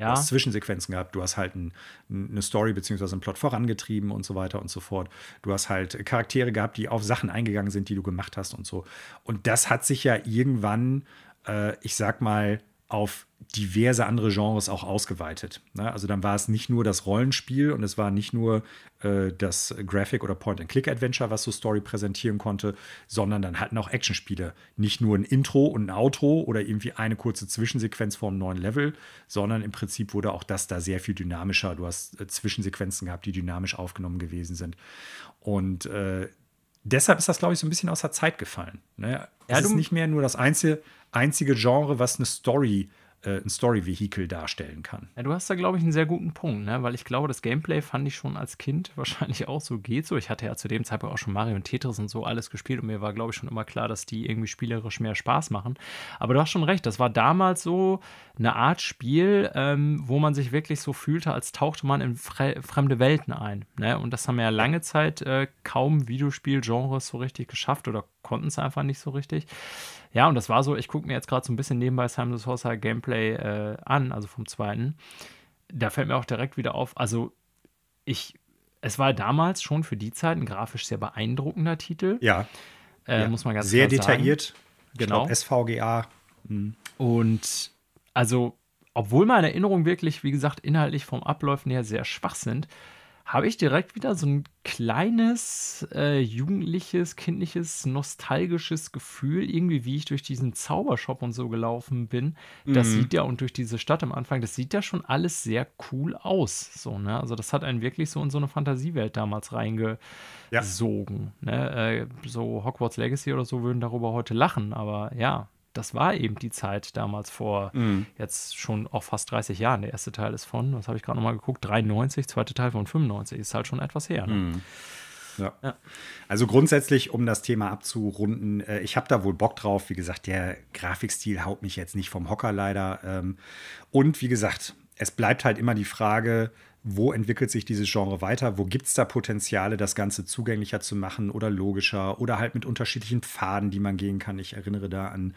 [SPEAKER 2] Ja.
[SPEAKER 1] Du hast Zwischensequenzen gehabt, du hast halt ein, eine Story beziehungsweise einen Plot vorangetrieben und so weiter und so fort. Du hast halt Charaktere gehabt, die auf Sachen eingegangen sind, die du gemacht hast und so. Und das hat sich ja irgendwann, äh, ich sag mal, auf diverse andere Genres auch ausgeweitet. Ne? Also dann war es nicht nur das Rollenspiel und es war nicht nur äh, das Graphic- oder Point-and-Click-Adventure, was so Story präsentieren konnte, sondern dann hatten auch Actionspiele. Nicht nur ein Intro und ein Outro oder irgendwie eine kurze Zwischensequenz vor einem neuen Level, sondern im Prinzip wurde auch das da sehr viel dynamischer. Du hast äh, Zwischensequenzen gehabt, die dynamisch aufgenommen gewesen sind. Und äh, deshalb ist das, glaube ich, so ein bisschen aus der Zeit gefallen. Ne?
[SPEAKER 2] Ja,
[SPEAKER 1] es ist
[SPEAKER 2] du-
[SPEAKER 1] nicht mehr nur das einzige, einzige Genre, was eine Story, ein Story-Vehikel darstellen kann.
[SPEAKER 2] Ja, du hast da, glaube ich, einen sehr guten Punkt, ne? weil ich glaube, das Gameplay fand ich schon als Kind <laughs> wahrscheinlich auch so, geht so. Ich hatte ja zu dem Zeitpunkt auch schon Mario und Tetris und so alles gespielt und mir war, glaube ich, schon immer klar, dass die irgendwie spielerisch mehr Spaß machen. Aber du hast schon recht, das war damals so eine Art Spiel, ähm, wo man sich wirklich so fühlte, als tauchte man in fre fremde Welten ein. Ne? Und das haben ja lange Zeit äh, kaum Videospielgenres so richtig geschafft oder konnten es einfach nicht so richtig. Ja, und das war so, ich gucke mir jetzt gerade so ein bisschen nebenbei Simon Sorcerer Gameplay äh, an, also vom zweiten. Da fällt mir auch direkt wieder auf, also ich, es war damals schon für die Zeit ein grafisch sehr beeindruckender Titel,
[SPEAKER 1] Ja,
[SPEAKER 2] äh,
[SPEAKER 1] ja.
[SPEAKER 2] muss man ganz
[SPEAKER 1] sehr
[SPEAKER 2] klar sagen.
[SPEAKER 1] detailliert. Ich
[SPEAKER 2] Genau.
[SPEAKER 1] glaub, SVGA.
[SPEAKER 2] Und also, obwohl meine Erinnerungen wirklich, wie gesagt, inhaltlich vom Abläufen her sehr schwach sind, habe ich direkt wieder so ein kleines, äh, jugendliches, kindliches, nostalgisches Gefühl, irgendwie, wie ich durch diesen Zaubershop und so gelaufen bin. Das
[SPEAKER 1] Mhm.
[SPEAKER 2] sieht ja, und durch diese Stadt am Anfang, das sieht ja schon alles sehr cool aus. So, ne? Also, das hat einen wirklich so in so eine Fantasiewelt damals reingesogen. Ne? Äh, so Hogwarts Legacy oder so würden darüber heute lachen, aber ja, das war eben die Zeit damals vor
[SPEAKER 1] Mhm.
[SPEAKER 2] jetzt schon auch fast 30 Jahren. Der erste Teil ist von, was habe ich gerade nochmal geguckt, 93, zweite Teil von 95, ist halt schon etwas her. Ne?
[SPEAKER 1] Mhm. Ja.
[SPEAKER 2] Ja.
[SPEAKER 1] Also grundsätzlich, um das Thema abzurunden, äh, ich habe da wohl Bock drauf. Wie gesagt, der Grafikstil haut mich jetzt nicht vom Hocker leider. Ähm, und wie gesagt, es bleibt halt immer die Frage, wo entwickelt sich dieses Genre weiter? Wo gibt es da Potenziale, das Ganze zugänglicher zu machen oder logischer oder halt mit unterschiedlichen Pfaden, die man gehen kann? Ich erinnere da an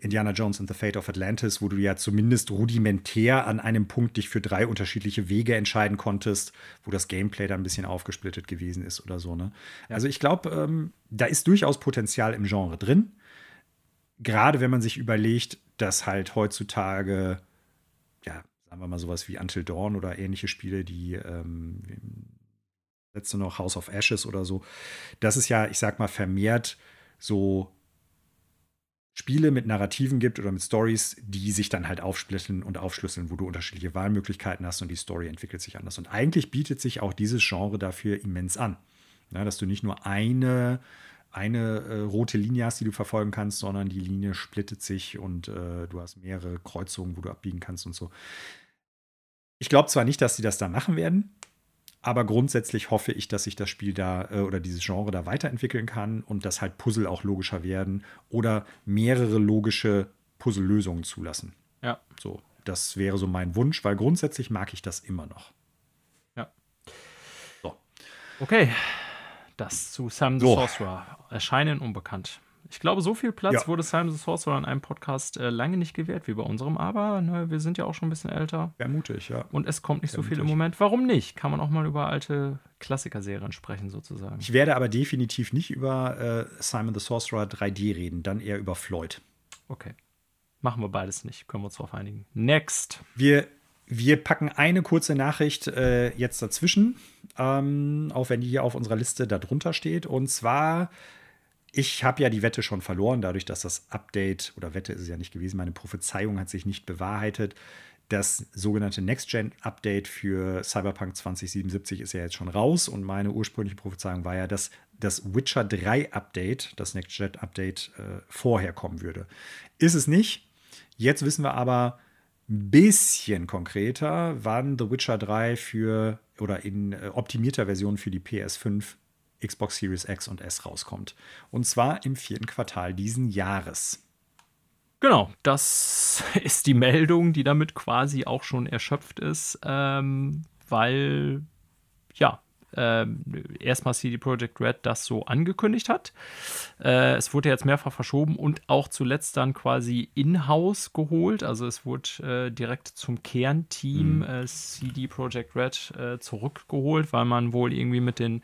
[SPEAKER 1] Indiana Jones and the Fate of Atlantis, wo du ja zumindest rudimentär an einem Punkt dich für drei unterschiedliche Wege entscheiden konntest, wo das Gameplay dann ein bisschen aufgesplittet gewesen ist oder so. Ne? Also ich glaube, ähm, da ist durchaus Potenzial im Genre drin. Gerade wenn man sich überlegt, dass halt heutzutage, ja, sagen wir mal sowas wie Until Dawn oder ähnliche Spiele, die ähm, letzte noch House of Ashes oder so, das ist ja, ich sag mal, vermehrt so Spiele mit Narrativen gibt oder mit Stories, die sich dann halt aufsplitten und aufschlüsseln, wo du unterschiedliche Wahlmöglichkeiten hast und die Story entwickelt sich anders. Und eigentlich bietet sich auch dieses Genre dafür immens an. Ja, dass du nicht nur eine, eine äh, rote Linie hast, die du verfolgen kannst, sondern die Linie splittet sich und äh, du hast mehrere Kreuzungen, wo du abbiegen kannst und so. Ich glaube zwar nicht, dass sie das da machen werden, aber grundsätzlich hoffe ich, dass sich das Spiel da äh, oder dieses Genre da weiterentwickeln kann und dass halt Puzzle auch logischer werden oder mehrere logische Puzzlelösungen zulassen.
[SPEAKER 2] Ja.
[SPEAKER 1] So, das wäre so mein Wunsch, weil grundsätzlich mag ich das immer noch.
[SPEAKER 2] Okay, das zu Simon the
[SPEAKER 1] So.
[SPEAKER 2] Sorcerer. Erscheinen unbekannt. Ich glaube, so viel Platz
[SPEAKER 1] Ja.
[SPEAKER 2] wurde Simon the Sorcerer in einem Podcast äh, lange nicht gewährt wie bei unserem, aber ne, wir sind ja auch schon ein bisschen älter
[SPEAKER 1] Wäre mutig, ja.
[SPEAKER 2] und es kommt nicht so viel im. Moment. Warum nicht? Kann man auch mal über alte Klassikerserien sprechen, sozusagen.
[SPEAKER 1] Ich werde aber definitiv nicht über äh, Simon the Sorcerer 3D reden, dann eher über Floyd.
[SPEAKER 2] Okay. Machen wir beides nicht. Können wir uns darauf einigen. Next.
[SPEAKER 1] Wir, wir packen eine kurze Nachricht äh, jetzt dazwischen, ähm, auch wenn die hier auf unserer Liste darunter steht. Und zwar, ich habe ja die Wette schon verloren, dadurch, dass das Update, oder Wette ist es ja nicht gewesen, meine Prophezeiung hat sich nicht bewahrheitet. Das sogenannte Next-Gen-Update für Cyberpunk 2077 ist ja jetzt schon raus und meine ursprüngliche Prophezeiung war ja, dass das Witcher 3 Update, das Next-Gen-Update, äh, vorher kommen würde. Ist es nicht. Jetzt wissen wir aber ein bisschen konkreter, wann The Witcher 3 für oder in äh, optimierter Version für die PS5, Xbox Series X und S rauskommt. Und zwar im vierten Quartal diesen Jahres.
[SPEAKER 2] Genau, das <laughs> ist die Meldung, die damit quasi auch schon erschöpft ist. Ähm, weil ja, äh, erstmal CD Projekt Red das so angekündigt hat. Äh, es wurde jetzt mehrfach verschoben und auch zuletzt dann quasi in-house geholt. Also es wurde äh, direkt zum Kernteam mhm. Äh, CD Projekt Red äh, zurückgeholt, weil man wohl irgendwie mit dem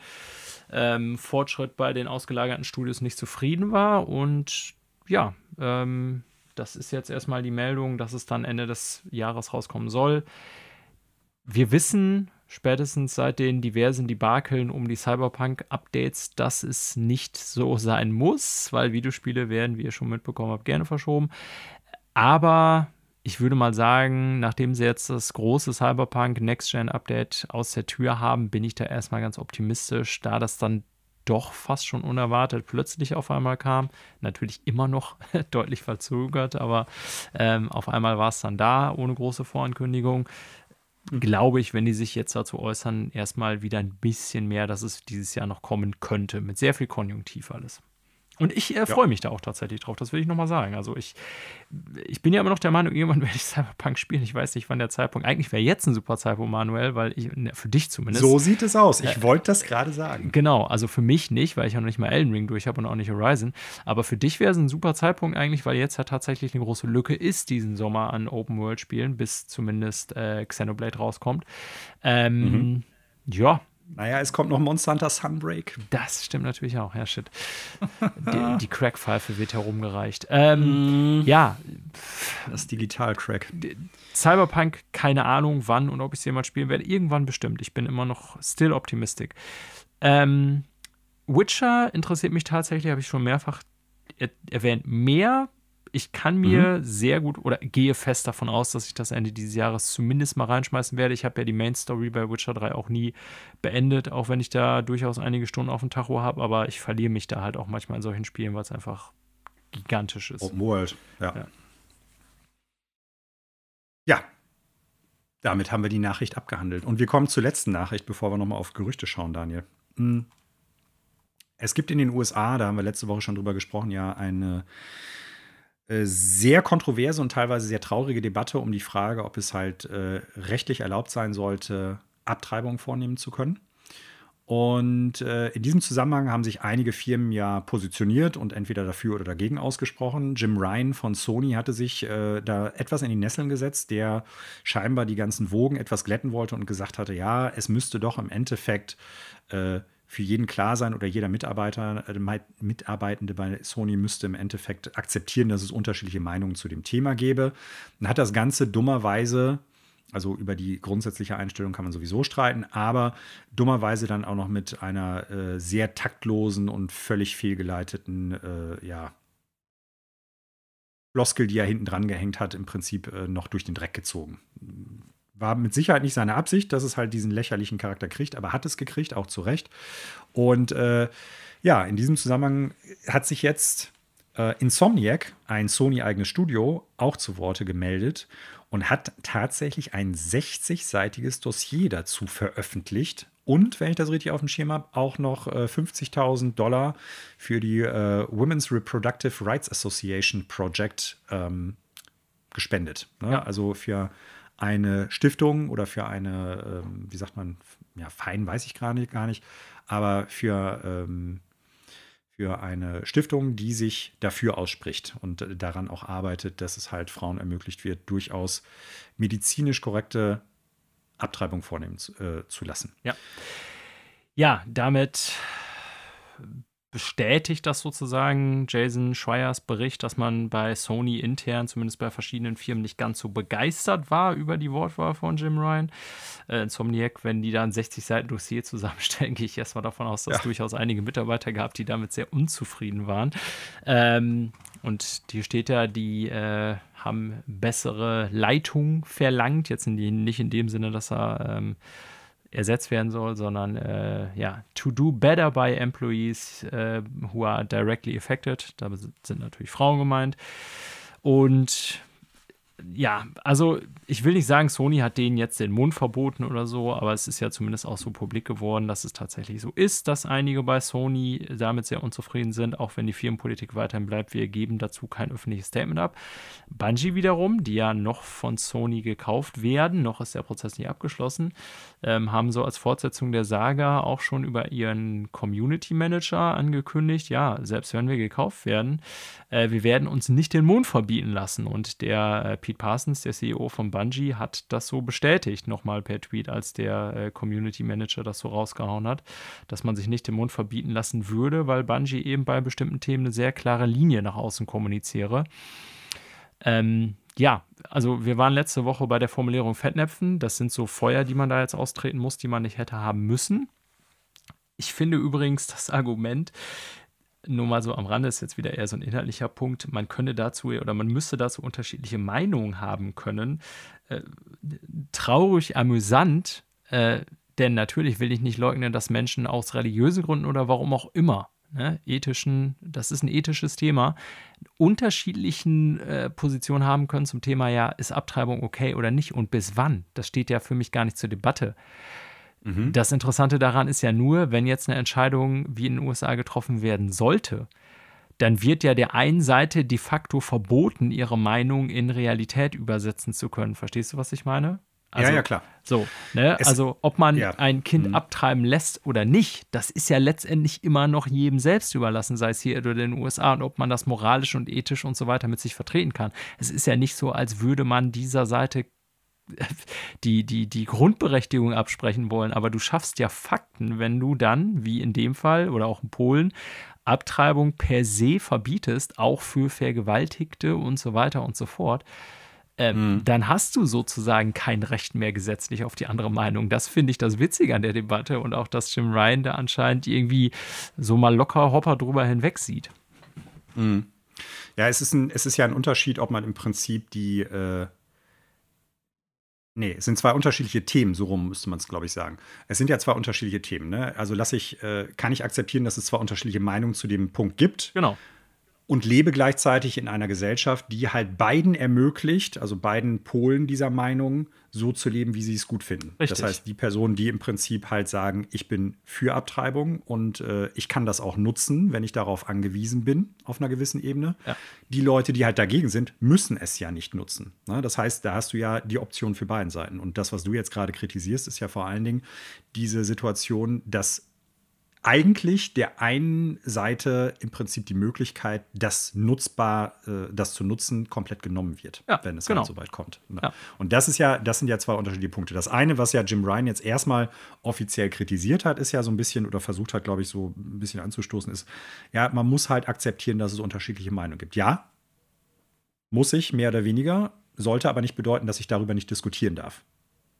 [SPEAKER 2] ähm, Fortschritt bei den ausgelagerten Studios nicht zufrieden war. Und ja, ähm, das ist jetzt erstmal die Meldung, dass es dann Ende des Jahres rauskommen soll. Wir wissen, spätestens seit den diversen Debakeln um die Cyberpunk-Updates, dass es nicht so sein muss, weil Videospiele werden, wie ihr schon mitbekommen habt, gerne verschoben. Aber ich würde mal sagen, nachdem sie jetzt das große Cyberpunk Next-Gen-Update aus der Tür haben, bin ich da erstmal ganz optimistisch, da das dann doch fast schon unerwartet plötzlich auf einmal kam. Natürlich immer noch <laughs> deutlich verzögert, aber ähm, auf einmal war es dann da, ohne große Vorankündigung glaube ich, wenn die sich jetzt dazu äußern, erstmal wieder ein bisschen mehr, dass es dieses Jahr noch kommen könnte. Mit sehr viel Konjunktiv alles. Und ich äh, freue ja. mich da auch tatsächlich drauf, das will ich nochmal sagen. Also ich, ich bin ja immer noch der Meinung, irgendwann <laughs> werde ich Cyberpunk spielen. Ich weiß nicht, wann der Zeitpunkt. Eigentlich wäre jetzt ein super Zeitpunkt, Manuel, weil ich, ne, für dich zumindest.
[SPEAKER 1] So sieht es aus. Ich äh, wollte das gerade sagen.
[SPEAKER 2] Genau, also für mich nicht, weil ich ja noch nicht mal Elden Ring durch habe und auch nicht Horizon. Aber für dich wäre es ein super Zeitpunkt eigentlich, weil jetzt ja tatsächlich eine große Lücke ist diesen Sommer an Open-World-Spielen, bis zumindest äh, Xenoblade rauskommt. Ähm, mhm. Ja,
[SPEAKER 1] naja, es kommt noch Monster Hunter Sunbreak.
[SPEAKER 2] Das stimmt natürlich auch, ja, shit. <laughs> die, die Crackpfeife wird herumgereicht. Ähm, mm. Ja.
[SPEAKER 1] Das Digital-Crack.
[SPEAKER 2] Cyberpunk, keine Ahnung, wann und ob ich es jemals spielen werde. Irgendwann bestimmt. Ich bin immer noch still optimistic. Ähm, Witcher interessiert mich tatsächlich, habe ich schon mehrfach erwähnt, mehr ich kann mir mhm. sehr gut oder gehe fest davon aus, dass ich das Ende dieses Jahres zumindest mal reinschmeißen werde. Ich habe ja die Main Story bei Witcher 3 auch nie beendet, auch wenn ich da durchaus einige Stunden auf dem Tacho habe, aber ich verliere mich da halt auch manchmal in solchen Spielen, weil es einfach gigantisch ist.
[SPEAKER 1] Open World, ja. ja. Ja, damit haben wir die Nachricht abgehandelt. Und wir kommen zur letzten Nachricht, bevor wir nochmal auf Gerüchte schauen, Daniel. Hm. Es gibt in den USA, da haben wir letzte Woche schon drüber gesprochen, ja, eine sehr kontroverse und teilweise sehr traurige Debatte um die Frage, ob es halt äh, rechtlich erlaubt sein sollte, Abtreibungen vornehmen zu können. Und äh, in diesem Zusammenhang haben sich einige Firmen ja positioniert und entweder dafür oder dagegen ausgesprochen. Jim Ryan von Sony hatte sich äh, da etwas in die Nesseln gesetzt, der scheinbar die ganzen Wogen etwas glätten wollte und gesagt hatte, ja, es müsste doch im Endeffekt äh, für jeden klar sein oder jeder Mitarbeiter, äh, Mitarbeitende bei Sony müsste im Endeffekt akzeptieren, dass es unterschiedliche Meinungen zu dem Thema gäbe. Dann hat das Ganze dummerweise, also über die grundsätzliche Einstellung kann man sowieso streiten, aber dummerweise dann auch noch mit einer äh, sehr taktlosen und völlig fehlgeleiteten, äh, ja, Floskel, die er hinten dran gehängt hat, im Prinzip äh, noch durch den Dreck gezogen war mit Sicherheit nicht seine Absicht, dass es halt diesen lächerlichen Charakter kriegt, aber hat es gekriegt, auch zu Recht. Und äh, ja, in diesem Zusammenhang hat sich jetzt äh, Insomniac, ein Sony-eigenes Studio, auch zu Worte gemeldet und hat tatsächlich ein 60-seitiges Dossier dazu veröffentlicht. Und, wenn ich das richtig auf dem Schirm habe, auch noch äh, 50.000 Dollar für die äh, Women's Reproductive Rights Association Project ähm, gespendet. Ne? Ja. Also für eine Stiftung oder für eine, ähm, wie sagt man, ja, fein weiß ich gar nicht, gar nicht, aber für, ähm, für eine Stiftung, die sich dafür ausspricht und äh, daran auch arbeitet, dass es halt Frauen ermöglicht wird, durchaus medizinisch korrekte Abtreibung vornehmen zu, äh, zu lassen.
[SPEAKER 2] Ja. Ja, damit bestätigt das sozusagen Jason Schreiers Bericht, dass man bei Sony intern, zumindest bei verschiedenen Firmen, nicht ganz so begeistert war über die Wortwahl von Jim Ryan. Äh, Insomniac, wenn die da ein 60 Seiten Dossier zusammenstellen, <laughs> gehe ich erstmal davon aus, dass es durchaus einige Mitarbeiter gab, die damit sehr unzufrieden waren. Ähm, und hier steht ja, die äh, haben bessere Leitung verlangt, jetzt in die, nicht in dem Sinne, dass er ähm, ersetzt werden soll, sondern äh, ja, to do better by employees äh, who are directly affected. Da sind natürlich Frauen gemeint. Und ja, also ich will nicht sagen, Sony hat denen jetzt den Mund verboten oder so, aber es ist ja zumindest auch so publik geworden, dass es tatsächlich so ist, dass einige bei Sony damit sehr unzufrieden sind, auch wenn die Firmenpolitik weiterhin bleibt. Wir geben dazu kein öffentliches Statement ab. Bungie wiederum, die ja noch von Sony gekauft werden, noch ist der Prozess nicht abgeschlossen, ähm, haben so als Fortsetzung der Saga auch schon über ihren Community Manager angekündigt, ja, selbst wenn wir gekauft werden, äh, wir werden uns nicht den Mond verbieten lassen. Und der äh, Pete Parsons, der CEO von Bungie, hat das so bestätigt, nochmal per Tweet, als der äh, Community Manager das so rausgehauen hat, dass man sich nicht den Mund verbieten lassen würde, weil Bungie eben bei bestimmten Themen eine sehr klare Linie nach außen kommuniziere. Ähm, ja, also wir waren letzte Woche bei der Formulierung Fettnäpfen. Das sind so Feuer, die man da jetzt austreten muss, die man nicht hätte haben müssen. Ich finde übrigens das Argument, nur mal so am Rande ist jetzt wieder eher so ein inhaltlicher Punkt. Man könne dazu oder man müsste dazu unterschiedliche Meinungen haben können. Äh, traurig, amüsant, äh, denn natürlich will ich nicht leugnen, dass Menschen aus religiösen Gründen oder warum auch immer, ne, ethischen, das ist ein ethisches Thema, unterschiedlichen äh, Positionen haben können zum Thema, ja, ist Abtreibung okay oder nicht und bis wann? Das steht ja für mich gar nicht zur Debatte. Mhm. Das Interessante daran ist ja nur, wenn jetzt eine Entscheidung wie in den USA getroffen werden sollte, dann wird ja der einen Seite de facto verboten, ihre Meinung in Realität übersetzen zu können. Verstehst du, was ich meine?
[SPEAKER 1] Also, ja, ja, klar.
[SPEAKER 2] So, ne? also ob man ja. ein Kind mhm. abtreiben lässt oder nicht, das ist ja letztendlich immer noch jedem selbst überlassen, sei es hier oder in den USA und ob man das moralisch und ethisch und so weiter mit sich vertreten kann. Es ist ja nicht so, als würde man dieser Seite die, die, die Grundberechtigung absprechen wollen, aber du schaffst ja Fakten, wenn du dann, wie in dem Fall oder auch in Polen, Abtreibung per se verbietest, auch für Vergewaltigte und so weiter und so fort. Ähm, mhm. Dann hast du sozusagen kein Recht mehr gesetzlich auf die andere Meinung. Das finde ich das Witzige an der Debatte und auch, dass Jim Ryan da anscheinend irgendwie so mal locker hopper drüber hinweg sieht.
[SPEAKER 1] Mhm. Ja, es ist, ein, es ist ja ein Unterschied, ob man im Prinzip die, äh, Nee, es sind zwei unterschiedliche Themen, so rum müsste man es, glaube ich, sagen. Es sind ja zwei unterschiedliche Themen. Ne? Also lasse ich, äh, kann ich akzeptieren, dass es zwei unterschiedliche Meinungen zu dem Punkt gibt.
[SPEAKER 2] Genau
[SPEAKER 1] und lebe gleichzeitig in einer Gesellschaft, die halt beiden ermöglicht, also beiden Polen dieser Meinung, so zu leben, wie sie es gut finden. Richtig. Das heißt, die Personen, die im Prinzip halt sagen, ich bin für Abtreibung und äh, ich kann das auch nutzen, wenn ich darauf angewiesen bin, auf einer gewissen Ebene. Ja. Die Leute, die halt dagegen sind, müssen es ja nicht nutzen. Ne? Das heißt, da hast du ja die Option für beiden Seiten. Und das, was du jetzt gerade kritisierst, ist ja vor allen Dingen diese Situation, dass eigentlich der einen Seite im Prinzip die Möglichkeit, das nutzbar, äh, das zu nutzen, komplett genommen wird, ja, wenn es halt genau. halt so weit kommt. Ne? Ja. Und das ist ja, das sind ja zwei unterschiedliche Punkte. Das eine, was ja Jim Ryan jetzt erstmal offiziell kritisiert hat, ist ja so ein bisschen oder versucht hat, glaube ich, so ein bisschen anzustoßen, ist, ja, man muss halt akzeptieren, dass es unterschiedliche Meinungen gibt. Ja, muss ich, mehr oder weniger, sollte aber nicht bedeuten, dass ich darüber nicht diskutieren darf.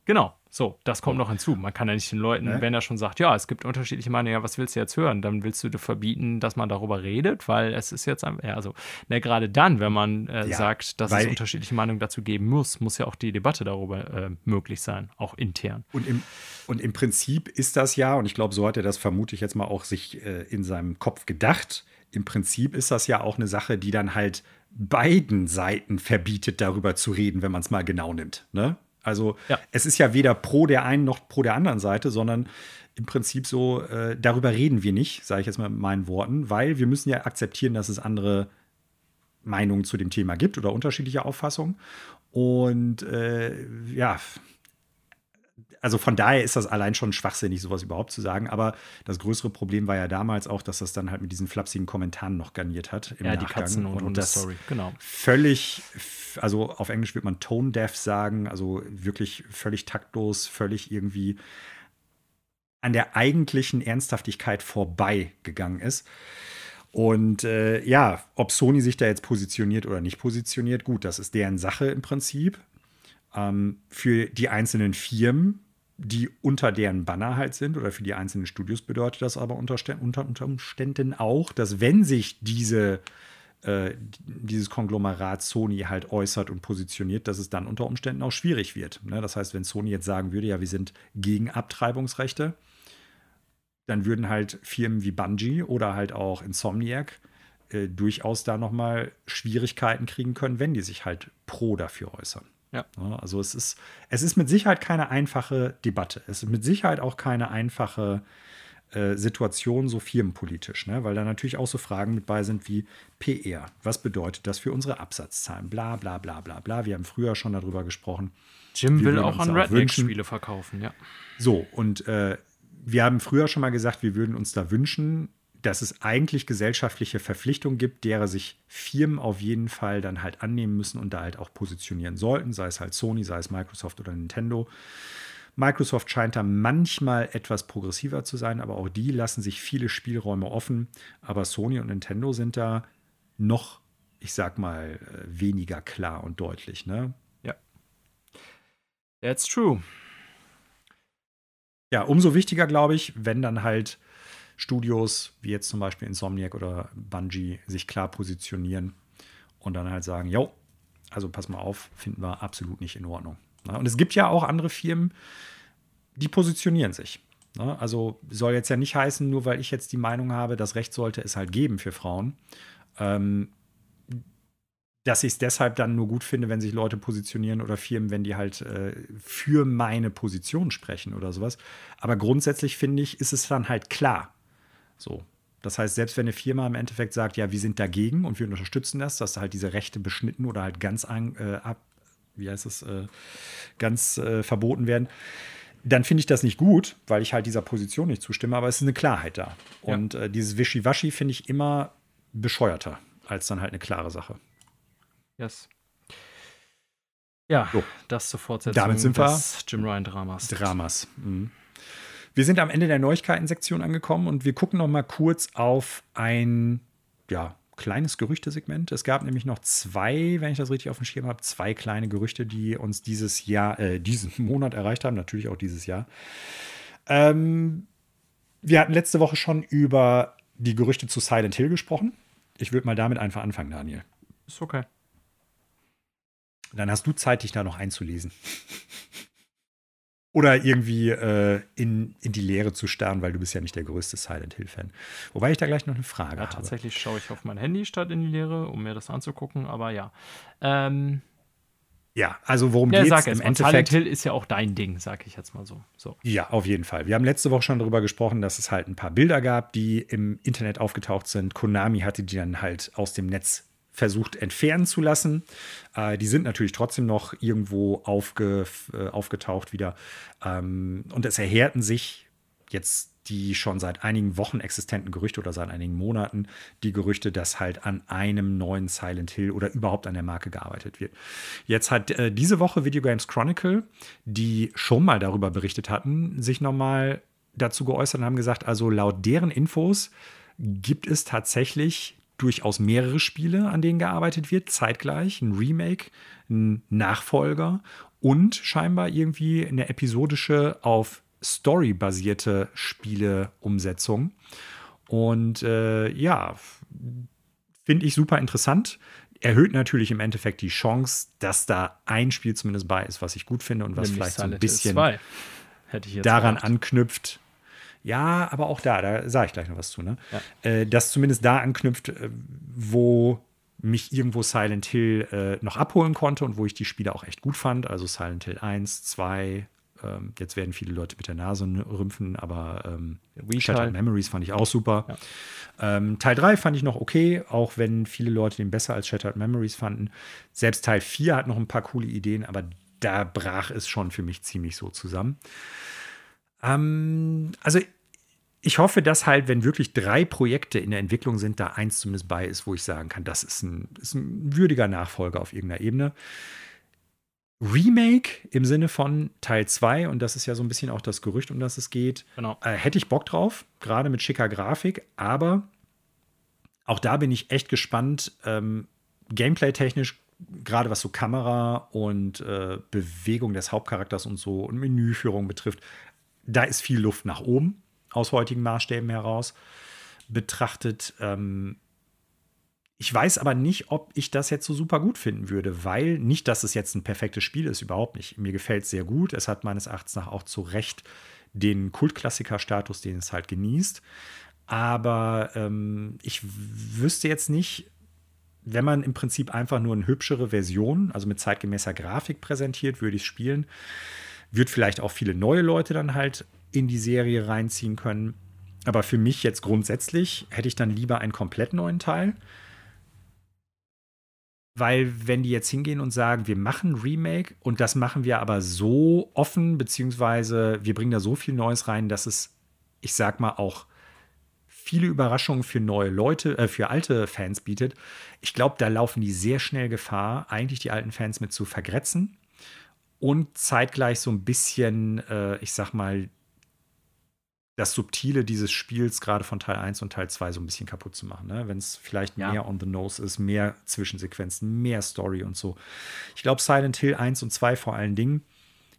[SPEAKER 2] Genau, so, das kommt noch hinzu. Man kann ja nicht den Leuten, ne? wenn er schon sagt, ja, es gibt unterschiedliche Meinungen, ja, was willst du jetzt hören? Dann willst du dir verbieten, dass man darüber redet, weil es ist jetzt, ja, also, ne, gerade dann, wenn man äh, ja, sagt, dass es unterschiedliche Meinungen dazu geben muss, muss ja auch die Debatte darüber äh, möglich sein, auch intern.
[SPEAKER 1] Und im, und im Prinzip ist das ja, und ich glaube, so hat er das vermute ich jetzt mal auch sich äh, in seinem Kopf gedacht, im Prinzip ist das ja auch eine Sache, die dann halt beiden Seiten verbietet, darüber zu reden, wenn man es mal genau nimmt. Ne? Also ja. es ist ja weder pro der einen noch pro der anderen Seite, sondern im Prinzip so, äh, darüber reden wir nicht, sage ich jetzt mal mit meinen Worten, weil wir müssen ja akzeptieren, dass es andere Meinungen zu dem Thema gibt oder unterschiedliche Auffassungen. Und äh, ja, also von daher ist das allein schon schwachsinnig, sowas überhaupt zu sagen. Aber das größere Problem war ja damals auch, dass das dann halt mit diesen flapsigen Kommentaren noch garniert hat.
[SPEAKER 2] Im ja, Nachgang. die Katzen und, und das Story, genau.
[SPEAKER 1] Völlig, also auf Englisch wird man tone deaf sagen, also wirklich völlig taktlos, völlig irgendwie an der eigentlichen Ernsthaftigkeit vorbeigegangen ist. Und äh, ja, ob Sony sich da jetzt positioniert oder nicht positioniert, gut, das ist deren Sache im Prinzip. Ähm, für die einzelnen Firmen die unter deren Banner halt sind oder für die einzelnen Studios bedeutet das aber unter, unter Umständen auch, dass wenn sich diese äh, dieses Konglomerat Sony halt äußert und positioniert, dass es dann unter Umständen auch schwierig wird. Ne? Das heißt, wenn Sony jetzt sagen würde, ja, wir sind gegen Abtreibungsrechte, dann würden halt Firmen wie Bungie oder halt auch Insomniac äh, durchaus da nochmal Schwierigkeiten kriegen können, wenn die sich halt pro dafür äußern.
[SPEAKER 2] Ja.
[SPEAKER 1] Also es ist, es ist mit Sicherheit keine einfache Debatte. Es ist mit Sicherheit auch keine einfache äh, Situation so firmenpolitisch, ne? weil da natürlich auch so Fragen mit bei sind wie PR. Was bedeutet das für unsere Absatzzahlen? Bla bla bla bla bla. Wir haben früher schon darüber gesprochen.
[SPEAKER 2] Jim will auch an Redneck-Spiele verkaufen, ja.
[SPEAKER 1] So, und äh, wir haben früher schon mal gesagt, wir würden uns da wünschen, dass es eigentlich gesellschaftliche Verpflichtungen gibt, derer sich Firmen auf jeden Fall dann halt annehmen müssen und da halt auch positionieren sollten, sei es halt Sony, sei es Microsoft oder Nintendo. Microsoft scheint da manchmal etwas progressiver zu sein, aber auch die lassen sich viele Spielräume offen. Aber Sony und Nintendo sind da noch, ich sag mal, äh, weniger klar und deutlich. Ne?
[SPEAKER 2] Ja. That's true.
[SPEAKER 1] Ja, umso wichtiger, glaube ich, wenn dann halt Studios wie jetzt zum Beispiel Insomniac oder Bungie sich klar positionieren und dann halt sagen, jo, also pass mal auf, finden wir absolut nicht in Ordnung. Und es gibt ja auch andere Firmen, die positionieren sich. Also soll jetzt ja nicht heißen, nur weil ich jetzt die Meinung habe, das Recht sollte es halt geben für Frauen, ähm, dass ich es deshalb dann nur gut finde, wenn sich Leute positionieren oder Firmen, wenn die halt äh, für meine Position sprechen oder sowas. Aber grundsätzlich finde ich, ist es dann halt klar. So. Das heißt, selbst wenn eine Firma im Endeffekt sagt, ja, wir sind dagegen und wir unterstützen das, dass halt diese Rechte beschnitten oder halt ganz an, äh, ab, wie heißt es, äh, ganz äh, verboten werden, dann finde ich das nicht gut, weil ich halt dieser Position nicht zustimme, aber es ist eine Klarheit da. Ja. Und äh, dieses Wischiwaschi finde ich immer bescheuerter als dann halt eine klare Sache.
[SPEAKER 2] Yes. Ja, so. das zur Fortsetzung
[SPEAKER 1] Damit sind wir
[SPEAKER 2] des Jim Ryan Dramas.
[SPEAKER 1] Dramas. Mhm. Wir sind am Ende der Neuigkeiten-Sektion angekommen und wir gucken noch mal kurz auf ein ja, kleines Gerüchtesegment. Es gab nämlich noch zwei, wenn ich das richtig auf dem Schirm habe, zwei kleine Gerüchte, die uns dieses Jahr, äh, diesen <laughs> Monat erreicht haben, natürlich auch dieses Jahr. Ähm, wir hatten letzte Woche schon über die Gerüchte zu Silent Hill gesprochen. Ich würde mal damit einfach anfangen, Daniel.
[SPEAKER 2] Ist okay.
[SPEAKER 1] Dann hast du Zeit, dich da noch einzulesen. <laughs> Oder irgendwie äh, in, in die Leere zu starren, weil du bist ja nicht der größte Silent Hill-Fan. Wobei ich da gleich noch eine Frage ja, habe.
[SPEAKER 2] Tatsächlich schaue ich auf mein Handy statt in die Leere, um mir das anzugucken, aber ja. Ähm,
[SPEAKER 1] ja, also worum ja, geht es
[SPEAKER 2] im Endeffekt? Silent Hill ist ja auch dein Ding, sag ich jetzt mal so. so.
[SPEAKER 1] Ja, auf jeden Fall. Wir haben letzte Woche schon darüber gesprochen, dass es halt ein paar Bilder gab, die im Internet aufgetaucht sind. Konami hatte die dann halt aus dem Netz versucht entfernen zu lassen. Äh, die sind natürlich trotzdem noch irgendwo aufge, äh, aufgetaucht wieder. Ähm, und es erhärten sich jetzt die schon seit einigen Wochen existenten Gerüchte oder seit einigen Monaten die Gerüchte, dass halt an einem neuen Silent Hill oder überhaupt an der Marke gearbeitet wird. Jetzt hat äh, diese Woche Video Games Chronicle, die schon mal darüber berichtet hatten, sich nochmal dazu geäußert und haben gesagt, also laut deren Infos gibt es tatsächlich durchaus mehrere Spiele, an denen gearbeitet wird, zeitgleich, ein Remake, ein Nachfolger und scheinbar irgendwie eine episodische auf Story basierte Spieleumsetzung. Und äh, ja, finde ich super interessant. Erhöht natürlich im Endeffekt die Chance, dass da ein Spiel zumindest bei ist, was ich gut finde und was Nämlich vielleicht so ein bisschen daran gehabt. anknüpft, ja, aber auch da, da sage ich gleich noch was zu, ne? Ja. Äh, das zumindest da anknüpft, äh, wo mich irgendwo Silent Hill äh, noch abholen konnte und wo ich die Spiele auch echt gut fand. Also Silent Hill 1, 2, ähm, jetzt werden viele Leute mit der Nase rümpfen, aber ähm, Shattered Memories fand ich auch super. Ja. Ähm, Teil 3 fand ich noch okay, auch wenn viele Leute den besser als Shattered Memories fanden. Selbst Teil 4 hat noch ein paar coole Ideen, aber da brach es schon für mich ziemlich so zusammen. Ähm, also ich hoffe, dass halt, wenn wirklich drei Projekte in der Entwicklung sind, da eins zumindest bei ist, wo ich sagen kann, das ist ein, ist ein würdiger Nachfolger auf irgendeiner Ebene. Remake im Sinne von Teil 2, und das ist ja so ein bisschen auch das Gerücht, um das es geht,
[SPEAKER 2] genau.
[SPEAKER 1] äh, hätte ich Bock drauf, gerade mit schicker Grafik, aber auch da bin ich echt gespannt, ähm, gameplay-technisch, gerade was so Kamera und äh, Bewegung des Hauptcharakters und so und Menüführung betrifft, da ist viel Luft nach oben aus heutigen Maßstäben heraus betrachtet. Ähm, ich weiß aber nicht, ob ich das jetzt so super gut finden würde, weil nicht, dass es jetzt ein perfektes Spiel ist, überhaupt nicht. Mir gefällt es sehr gut. Es hat meines Erachtens nach auch zu Recht den Kultklassiker-Status, den es halt genießt. Aber ähm, ich wüsste jetzt nicht, wenn man im Prinzip einfach nur eine hübschere Version, also mit zeitgemäßer Grafik präsentiert, würde ich spielen. Wird vielleicht auch viele neue Leute dann halt in die Serie reinziehen können. Aber für mich jetzt grundsätzlich hätte ich dann lieber einen komplett neuen Teil. Weil, wenn die jetzt hingehen und sagen, wir machen Remake und das machen wir aber so offen, beziehungsweise wir bringen da so viel Neues rein, dass es, ich sag mal, auch viele Überraschungen für neue Leute, äh, für alte Fans bietet. Ich glaube, da laufen die sehr schnell Gefahr, eigentlich die alten Fans mit zu vergrätzen und zeitgleich so ein bisschen, äh, ich sag mal, das Subtile dieses Spiels, gerade von Teil 1 und Teil 2, so ein bisschen kaputt zu machen. Ne? Wenn es vielleicht ja. mehr on the nose ist, mehr Zwischensequenzen, mehr Story und so. Ich glaube, Silent Hill 1 und 2 vor allen Dingen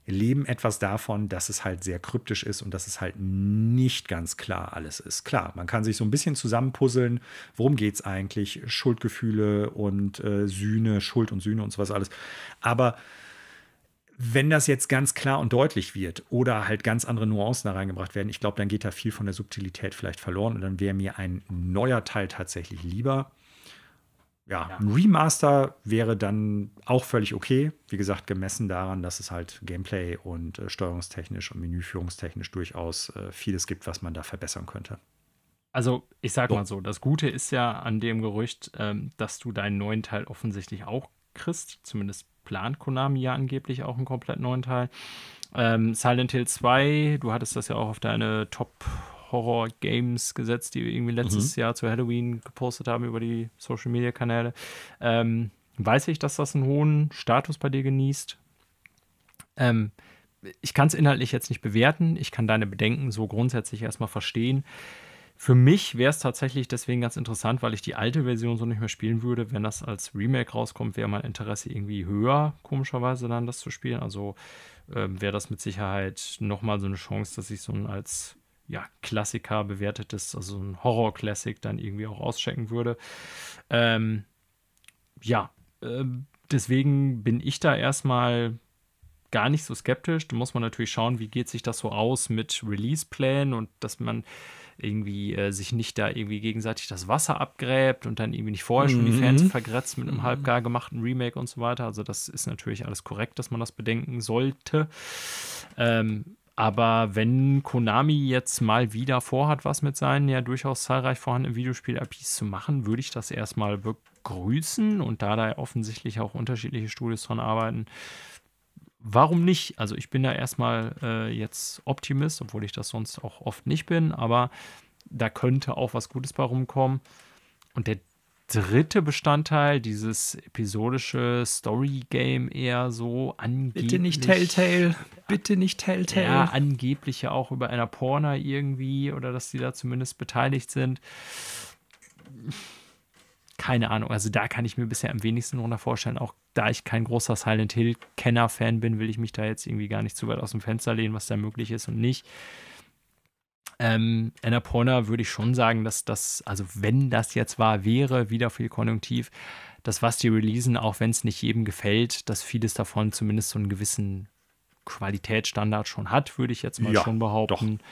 [SPEAKER 1] leben etwas davon, dass es halt sehr kryptisch ist und dass es halt nicht ganz klar alles ist. Klar, man kann sich so ein bisschen zusammenpuzzeln, worum geht es eigentlich, Schuldgefühle und äh, Sühne, Schuld und Sühne und sowas alles. Aber wenn das jetzt ganz klar und deutlich wird oder halt ganz andere Nuancen da reingebracht werden, ich glaube, dann geht da viel von der Subtilität vielleicht verloren und dann wäre mir ein neuer Teil tatsächlich lieber ja, ja, ein Remaster wäre dann auch völlig okay. Wie gesagt, gemessen daran, dass es halt Gameplay und äh, steuerungstechnisch und menüführungstechnisch durchaus äh, vieles gibt, was man da verbessern könnte.
[SPEAKER 2] Also, ich sag so. mal so: Das Gute ist ja an dem Gerücht, ähm, dass du deinen neuen Teil offensichtlich auch kriegst. Zumindest plant Konami ja angeblich auch einen komplett neuen Teil. Ähm, Silent Hill 2, du hattest das ja auch auf deine Top Horror-Games gesetzt, die wir irgendwie letztes mhm. Jahr zu Halloween gepostet haben über die Social-Media-Kanäle. Ähm, weiß ich, dass das einen hohen Status bei dir genießt. Ähm, ich kann es inhaltlich jetzt nicht bewerten. Ich kann deine Bedenken so grundsätzlich erstmal verstehen. Für mich wäre es tatsächlich deswegen ganz interessant, weil ich die alte Version so nicht mehr spielen würde. Wenn das als Remake rauskommt, wäre mein Interesse irgendwie höher, komischerweise dann das zu spielen. Also äh, wäre das mit Sicherheit nochmal so eine Chance, dass ich so ein als ja, Klassiker bewertetes, also ein Horror-Classic dann irgendwie auch auschecken würde. Ähm, ja, äh, deswegen bin ich da erstmal gar nicht so skeptisch. Da muss man natürlich schauen, wie geht sich das so aus mit Release-Plänen und dass man irgendwie äh, sich nicht da irgendwie gegenseitig das Wasser abgräbt und dann irgendwie nicht vorher schon die mhm. Fans vergrätzt mit einem mhm. halbgar gemachten Remake und so weiter. Also das ist natürlich alles korrekt, dass man das bedenken sollte. Ähm, aber wenn Konami jetzt mal wieder vorhat, was mit seinen ja durchaus zahlreich vorhandenen Videospiel-IPs zu machen, würde ich das erstmal begrüßen und da da offensichtlich auch unterschiedliche Studios dran arbeiten. Warum nicht? Also ich bin da erstmal äh, jetzt Optimist, obwohl ich das sonst auch oft nicht bin, aber da könnte auch was Gutes bei rumkommen. Und der dritte Bestandteil, dieses episodische Story-Game eher so angeblich.
[SPEAKER 1] Bitte nicht Telltale, bitte nicht Telltale.
[SPEAKER 2] Ja, angeblich ja auch über einer Porna irgendwie oder dass die da zumindest beteiligt sind. Keine Ahnung, also da kann ich mir bisher am wenigsten drunter vorstellen. Auch da ich kein großer Silent Hill-Kenner-Fan bin, will ich mich da jetzt irgendwie gar nicht zu weit aus dem Fenster lehnen, was da möglich ist und nicht. Ähm, Annapurna würde ich schon sagen, dass das, also wenn das jetzt wahr wäre, wieder viel Konjunktiv, das, was die releasen, auch wenn es nicht jedem gefällt, dass vieles davon zumindest so einen gewissen Qualitätsstandard schon hat, würde ich jetzt mal ja, schon behaupten. Doch.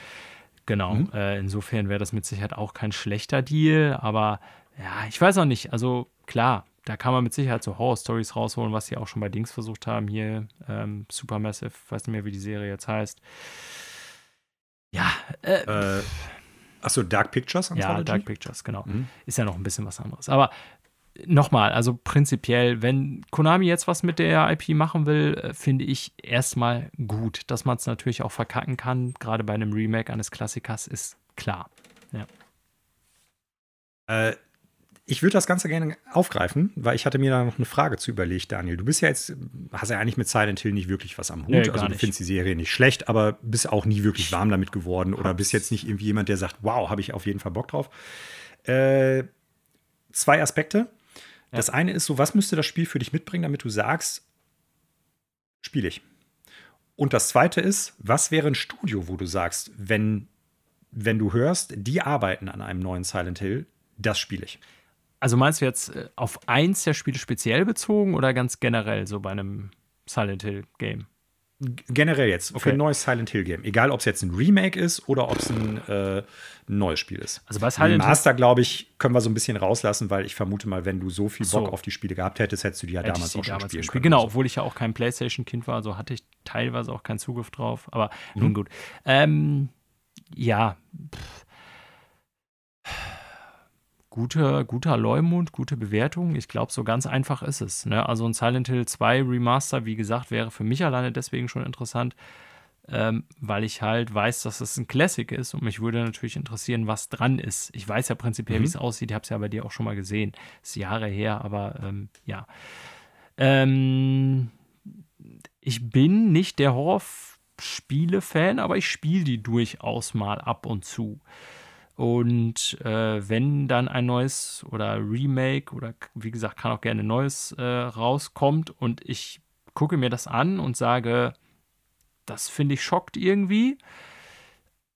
[SPEAKER 2] Genau, mhm. äh, insofern wäre das mit Sicherheit auch kein schlechter Deal, aber ja, ich weiß auch nicht. Also klar, da kann man mit Sicherheit so Horror-Stories rausholen, was sie auch schon bei Dings versucht haben. Hier, ähm, Supermassive, weiß nicht mehr, wie die Serie jetzt heißt. Ja. Äh,
[SPEAKER 1] äh, Achso, Dark Pictures?
[SPEAKER 2] Ja, Dark Pictures, genau. Mhm. Ist ja noch ein bisschen was anderes. Aber nochmal, also prinzipiell, wenn Konami jetzt was mit der IP machen will, äh, finde ich erstmal gut. Dass man es natürlich auch verkacken kann, gerade bei einem Remake eines Klassikers, ist klar. Ja.
[SPEAKER 1] Äh, ich würde das Ganze gerne aufgreifen, weil ich hatte mir da noch eine Frage zu überlegt, Daniel. Du bist ja jetzt, hast ja eigentlich mit Silent Hill nicht wirklich was am Hut. Nee, also du findest die Serie nicht schlecht, aber bist auch nie wirklich warm damit geworden oder bist jetzt nicht irgendwie jemand, der sagt, wow, habe ich auf jeden Fall Bock drauf. Äh, zwei Aspekte. Ja. Das eine ist so, was müsste das Spiel für dich mitbringen, damit du sagst, spiele ich. Und das zweite ist, was wäre ein Studio, wo du sagst, wenn, wenn du hörst, die arbeiten an einem neuen Silent Hill, das spiele ich.
[SPEAKER 2] Also meinst du jetzt äh, auf eins der Spiele speziell bezogen oder ganz generell so bei einem Silent Hill Game?
[SPEAKER 1] Generell jetzt, okay. für ein neues Silent Hill Game. Egal, ob es jetzt ein Remake ist oder ob es ein, äh, neues Spiel ist.
[SPEAKER 2] Also bei Silent
[SPEAKER 1] Master, glaube ich, können wir so ein bisschen rauslassen, weil ich vermute mal, wenn du so viel Bock so. auf die Spiele gehabt hättest, hättest du die ja damals auch schon spielen können.
[SPEAKER 2] Genau, obwohl ich ja auch kein PlayStation-Kind war, also hatte ich teilweise auch keinen Zugriff drauf. Aber mhm. nun gut. Ähm, ja. Pff guter, guter Leumund, gute Bewertung. Ich glaube, so ganz einfach ist es. Ne? Also ein Silent Hill 2 Remaster, wie gesagt, wäre für mich alleine deswegen schon interessant, ähm, weil ich halt weiß, dass es ein Classic ist und mich würde natürlich interessieren, was dran ist. Ich weiß ja prinzipiell, mhm. wie es aussieht. Ich habe es ja bei dir auch schon mal gesehen. Ist Jahre her, aber ähm, ja. Ähm, ich bin nicht der Horrorspiele-Fan, aber ich spiele die durchaus mal ab und zu. Und äh, wenn dann ein neues oder Remake oder wie gesagt, kann auch gerne ein neues äh, rauskommt und ich gucke mir das an und sage, das finde ich schockt irgendwie,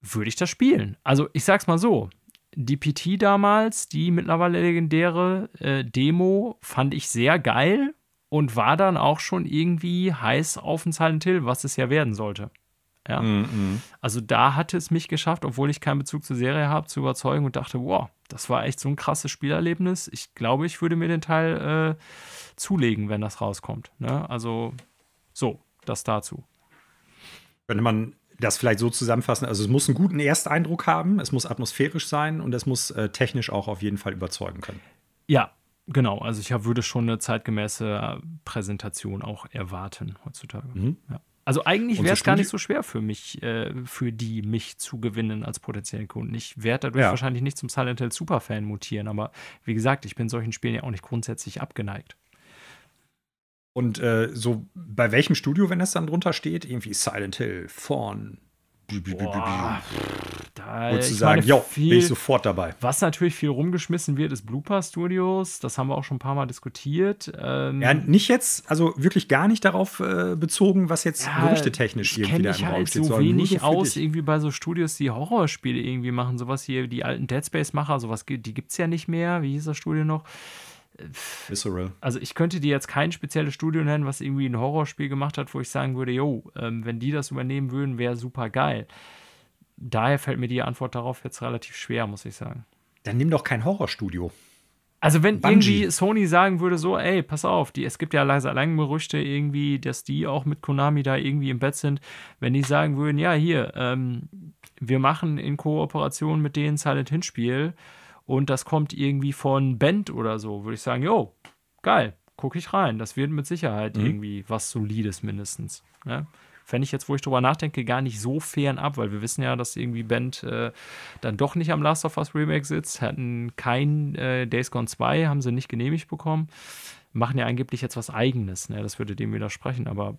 [SPEAKER 2] würde ich das spielen. Also ich sag's mal so, die PT damals, die mittlerweile legendäre äh, Demo, fand ich sehr geil und war dann auch schon irgendwie heiß auf ein Silent Hill, was es ja werden sollte. Ja? Mhm. Also da hatte es mich geschafft, obwohl ich keinen Bezug zur Serie habe, zu überzeugen und dachte, wow, das war echt so ein krasses Spielerlebnis. Ich glaube, ich würde mir den Teil äh, zulegen, wenn das rauskommt. Ne? Also so, das dazu.
[SPEAKER 1] Könnte man das vielleicht so zusammenfassen? Also es muss einen guten Ersteindruck haben, es muss atmosphärisch sein und es muss äh, technisch auch auf jeden Fall überzeugen können.
[SPEAKER 2] Ja, genau. Also ich hab, würde schon eine zeitgemäße Präsentation auch erwarten heutzutage. Mhm. Ja. Also eigentlich wäre es gar nicht so schwer für mich, äh, für die mich zu gewinnen als potenziellen Kunden. Ich werde dadurch ja. wahrscheinlich nicht zum Silent Hill Superfan mutieren, aber wie gesagt, ich bin solchen Spielen ja auch nicht grundsätzlich abgeneigt.
[SPEAKER 1] Und äh, so bei welchem Studio, wenn das dann drunter steht, irgendwie Silent Hill, Fawn, Wolltest du sagen, ja, bin ich sofort dabei.
[SPEAKER 2] Was natürlich viel rumgeschmissen wird, ist Blooper Studios. Das haben wir auch schon ein paar Mal diskutiert.
[SPEAKER 1] Ähm, ja, nicht jetzt, also wirklich gar nicht darauf äh, bezogen, was jetzt ja, gerüchtetechnisch irgendwie
[SPEAKER 2] da im Raum halt steht. so wenig aus, dich. irgendwie bei so Studios, die Horrorspiele irgendwie machen. Sowas hier, die alten Dead Space-Macher, sowas, die gibt es ja nicht mehr. Wie hieß das Studio noch? Visceral. Also ich könnte dir jetzt kein spezielles Studio nennen, was irgendwie ein Horrorspiel gemacht hat, wo ich sagen würde, jo, ähm, wenn die das übernehmen würden, wäre super geil. Daher fällt mir die Antwort darauf jetzt relativ schwer, muss ich sagen.
[SPEAKER 1] Dann nimm doch kein Horrorstudio.
[SPEAKER 2] Also wenn Bungie. irgendwie Sony sagen würde so, ey, pass auf, die, es gibt ja leiser lange Gerüchte irgendwie, dass die auch mit Konami da irgendwie im Bett sind, wenn die sagen würden, ja hier, ähm, wir machen in Kooperation mit denen Silent Hill Spiel und das kommt irgendwie von Band oder so, würde ich sagen, jo, geil, gucke ich rein. Das wird mit Sicherheit mhm. irgendwie was Solides mindestens. Ne? Fände ich jetzt, wo ich drüber nachdenke, gar nicht so fern ab, weil wir wissen ja, dass irgendwie Band äh, dann doch nicht am Last of Us Remake sitzt, hatten kein äh, Days Gone 2, haben sie nicht genehmigt bekommen. Machen ja angeblich jetzt was Eigenes, ne? das würde dem widersprechen, aber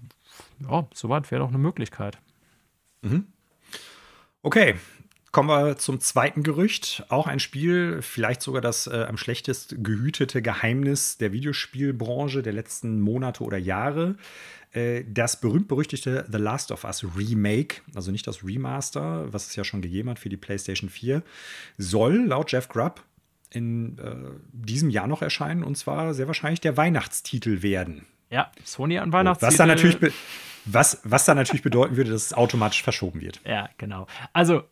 [SPEAKER 2] ja, soweit wäre doch eine Möglichkeit.
[SPEAKER 1] Mhm. Okay, Kommen wir zum zweiten Gerücht. Auch ein Spiel, vielleicht sogar das äh, am schlechtest gehütete Geheimnis der Videospielbranche der letzten Monate oder Jahre. Äh, das berühmt-berüchtigte The Last of Us Remake, also nicht das Remaster, was es ja schon gegeben hat für die PlayStation 4, soll laut Jeff Grubb in äh, diesem Jahr noch erscheinen und zwar sehr wahrscheinlich der Weihnachtstitel werden.
[SPEAKER 2] Ja, Sony an Weihnachtstitel.
[SPEAKER 1] Was dann natürlich, was, was dann natürlich bedeuten würde, dass es automatisch verschoben wird.
[SPEAKER 2] Ja, genau. Also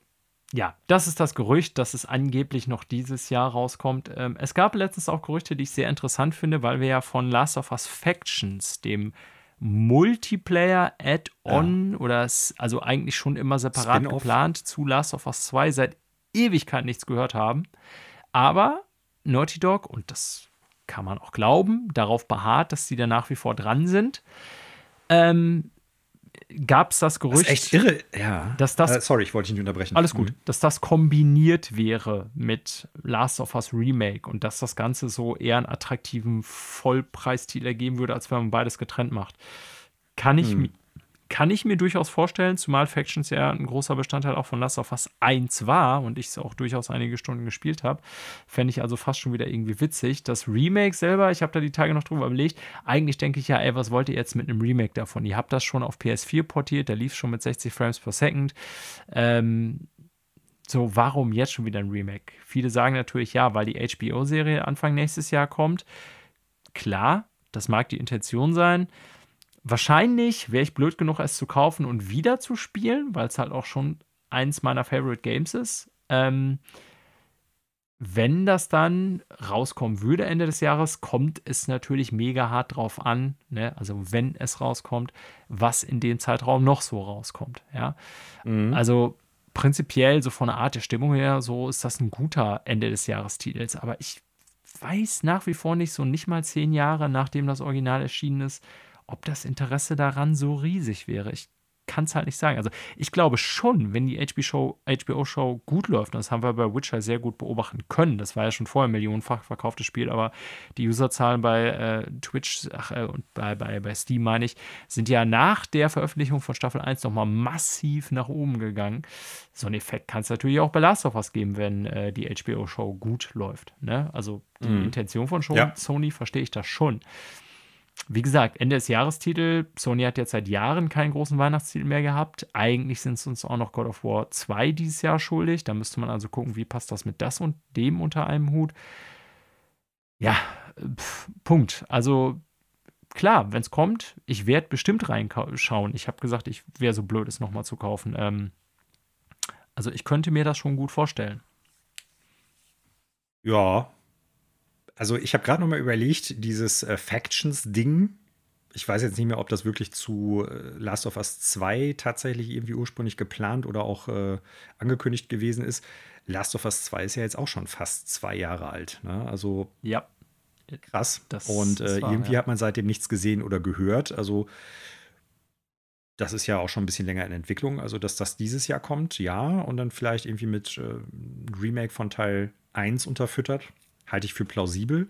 [SPEAKER 2] ja, das ist das Gerücht, dass es angeblich noch dieses Jahr rauskommt. Ähm, es gab letztens auch Gerüchte, die ich sehr interessant finde, weil wir ja von Last of Us Factions, dem Multiplayer-Add-on ja. oder also eigentlich schon immer separat geplant zu Last of Us 2 seit Ewigkeit nichts gehört haben. Aber Naughty Dog, und das kann man auch glauben, darauf beharrt, dass sie da nach wie vor dran sind. Ähm, gab es das Gerücht.
[SPEAKER 1] Das ist echt irre, ja.
[SPEAKER 2] Dass das,
[SPEAKER 1] äh, sorry, ich wollte dich nicht unterbrechen.
[SPEAKER 2] Alles gut. Mhm. Dass das kombiniert wäre mit Last of Us Remake und dass das Ganze so eher einen attraktiven Vollpreistitel ergeben würde, als wenn man beides getrennt macht. Kann ich, mhm kann ich mir durchaus vorstellen, zumal Factions ja ein großer Bestandteil auch von Last of Us 1 war und ich es auch durchaus einige Stunden gespielt habe. Fände ich also fast schon wieder irgendwie witzig. Das Remake selber, ich habe da die Tage noch drüber überlegt, eigentlich denke ich ja, ey, was wollt ihr jetzt mit einem Remake davon? Ihr habt das schon auf PS4 portiert, der lief schon mit 60 Frames per Second. Ähm, so, warum jetzt schon wieder ein Remake? Viele sagen natürlich ja, weil die HBO-Serie Anfang nächstes Jahr kommt. Klar, das mag die Intention sein wahrscheinlich wäre ich blöd genug, es zu kaufen und wieder zu spielen, weil es halt auch schon eins meiner Favorite Games ist. Ähm, wenn das dann rauskommen würde Ende des Jahres, kommt es natürlich mega hart drauf an, ne? also wenn es rauskommt, was in dem Zeitraum noch so rauskommt. Ja? Mhm. Also prinzipiell, so von der Art der Stimmung her, so ist das ein guter Ende des Jahrestitels. Aber ich weiß nach wie vor nicht, so nicht mal zehn Jahre nachdem das Original erschienen ist, ob das Interesse daran so riesig wäre. Ich kann es halt nicht sagen. Also ich glaube schon, wenn die HBO-Show HBO gut läuft, und das haben wir bei Witcher sehr gut beobachten können, das war ja schon vorher ein millionenfach verkauftes Spiel, aber die Userzahlen bei äh, Twitch ach, äh, und bei, bei, bei Steam, meine ich, sind ja nach der Veröffentlichung von Staffel 1 nochmal massiv nach oben gegangen. So einen Effekt kann es natürlich auch bei Last of Us geben, wenn äh, die HBO-Show gut läuft. Ne? Also die mhm. Intention von Show, ja. Sony verstehe ich das schon wie gesagt, Ende des Jahrestitel. Sony hat jetzt seit Jahren keinen großen Weihnachtstitel mehr gehabt. Eigentlich sind es uns auch noch God of War 2 dieses Jahr schuldig. Da müsste man also gucken, wie passt das mit das und dem unter einem Hut. Ja, pf, Punkt. Also klar, wenn es kommt, ich werde bestimmt reinschauen. Ich habe gesagt, ich wäre so blöd, es nochmal zu kaufen. Ähm, also ich könnte mir das schon gut vorstellen.
[SPEAKER 1] Ja, also ich habe gerade noch mal überlegt, dieses äh, Factions-Ding, ich weiß jetzt nicht mehr, ob das wirklich zu äh, Last of Us 2 tatsächlich irgendwie ursprünglich geplant oder auch äh, angekündigt gewesen ist. Last of Us 2 ist ja jetzt auch schon fast zwei Jahre alt. Ne? Also
[SPEAKER 2] ja.
[SPEAKER 1] krass. Das Und äh, wahr, irgendwie ja. hat man seitdem nichts gesehen oder gehört. Also das ist ja auch schon ein bisschen länger in Entwicklung. Also dass das dieses Jahr kommt, ja. Und dann vielleicht irgendwie mit äh, Remake von Teil 1 unterfüttert halte ich für plausibel.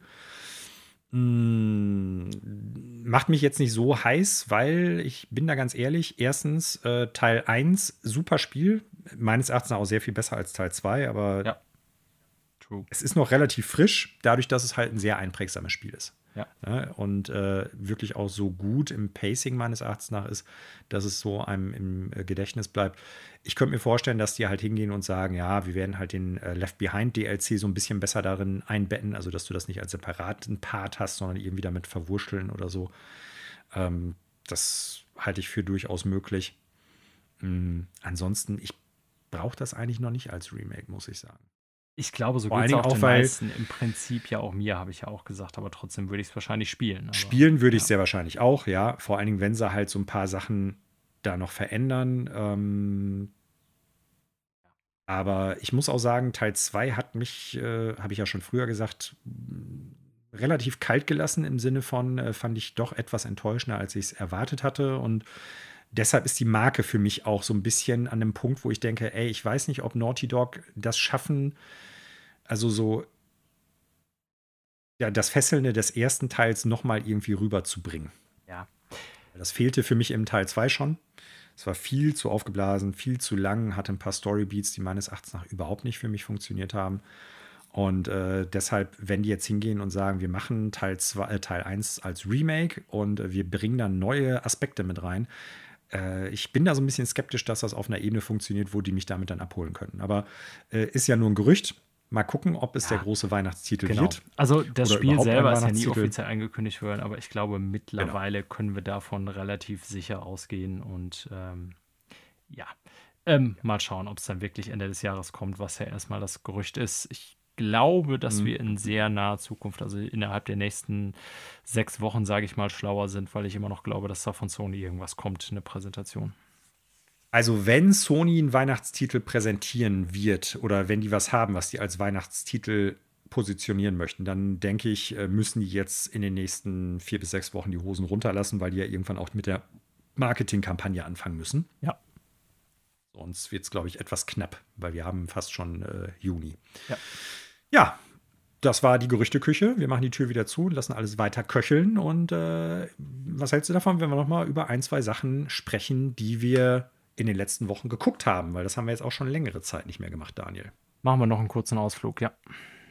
[SPEAKER 1] Hm, macht mich jetzt nicht so heiß, weil ich bin da ganz ehrlich. Erstens, äh, Teil 1, super Spiel. Meines Erachtens auch sehr viel besser als Teil 2, aber ja. es ist noch relativ frisch, dadurch, dass es halt ein sehr einprägsames Spiel ist.
[SPEAKER 2] Ja.
[SPEAKER 1] Ne? Und äh, wirklich auch so gut im Pacing meines Erachtens nach ist, dass es so einem im äh, Gedächtnis bleibt. Ich könnte mir vorstellen, dass die halt hingehen und sagen, ja, wir werden halt den äh, Left Behind DLC so ein bisschen besser darin einbetten, also dass du das nicht als separaten Part hast, sondern irgendwie damit verwurschteln oder so. Ähm, das halte ich für durchaus möglich. Mhm. Ansonsten, ich brauche das eigentlich noch nicht als Remake, muss ich sagen.
[SPEAKER 2] Ich glaube, so geht es auch, auch den meisten. Im Prinzip ja auch mir, habe ich ja auch gesagt, aber trotzdem würde ich es wahrscheinlich spielen. Aber,
[SPEAKER 1] spielen würde ich es sehr wahrscheinlich auch, ja. Vor allen Dingen, wenn sie halt so ein paar Sachen da noch verändern. Ähm, aber ich muss auch sagen, Teil 2 hat mich, äh, habe ich ja schon früher gesagt, relativ kalt gelassen im Sinne von, äh, fand ich doch etwas enttäuschender, als ich es erwartet hatte. Und deshalb ist die Marke für mich auch so ein bisschen an dem Punkt, wo ich denke, ey, ich weiß nicht, ob Naughty Dog das schaffen, also so ja, das Fesselnde des ersten Teils nochmal irgendwie rüberzubringen.
[SPEAKER 2] Ja.
[SPEAKER 1] Das fehlte für mich im Teil 2 schon. Es war viel zu aufgeblasen, viel zu lang, hatte ein paar Storybeats, die meines Erachtens nach überhaupt nicht für mich funktioniert haben. Und äh, deshalb, wenn die jetzt hingehen und sagen, wir machen Teil, zwei, äh, Teil 1 als Remake und äh, wir bringen dann neue Aspekte mit rein, äh, ich bin da so ein bisschen skeptisch, dass das auf einer Ebene funktioniert, wo die mich damit dann abholen können. Aber äh, ist ja nur ein Gerücht. Mal gucken, ob es ja, der große Weihnachtstitel genau. wird.
[SPEAKER 2] Also das Spiel selber ist ja nie offiziell angekündigt worden, aber ich glaube, mittlerweile genau. können wir davon relativ sicher ausgehen. Und ähm, ja, ähm, mal schauen, ob es dann wirklich Ende des Jahres kommt, was ja erstmal das Gerücht ist. Ich glaube, dass mhm. wir in sehr naher Zukunft, also innerhalb der nächsten sechs Wochen, sage ich mal, schlauer sind, weil ich immer noch glaube, dass da von Sony irgendwas kommt, eine Präsentation.
[SPEAKER 1] Also wenn Sony einen Weihnachtstitel präsentieren wird oder wenn die was haben, was die als Weihnachtstitel positionieren möchten, dann denke ich, äh, müssen die jetzt in den nächsten vier bis sechs Wochen die Hosen runterlassen, weil die ja irgendwann auch mit der Marketingkampagne anfangen müssen.
[SPEAKER 2] Ja.
[SPEAKER 1] Sonst wird es, glaube ich, etwas knapp, weil wir haben fast schon äh, Juni.
[SPEAKER 2] Ja.
[SPEAKER 1] Ja, das war die Gerüchteküche. Wir machen die Tür wieder zu, lassen alles weiter köcheln. Und äh, was hältst du davon, wenn wir noch mal über ein, zwei Sachen sprechen, die wir in den letzten Wochen geguckt haben, weil das haben wir jetzt auch schon längere Zeit nicht mehr gemacht, Daniel.
[SPEAKER 2] Machen wir noch einen kurzen Ausflug, ja.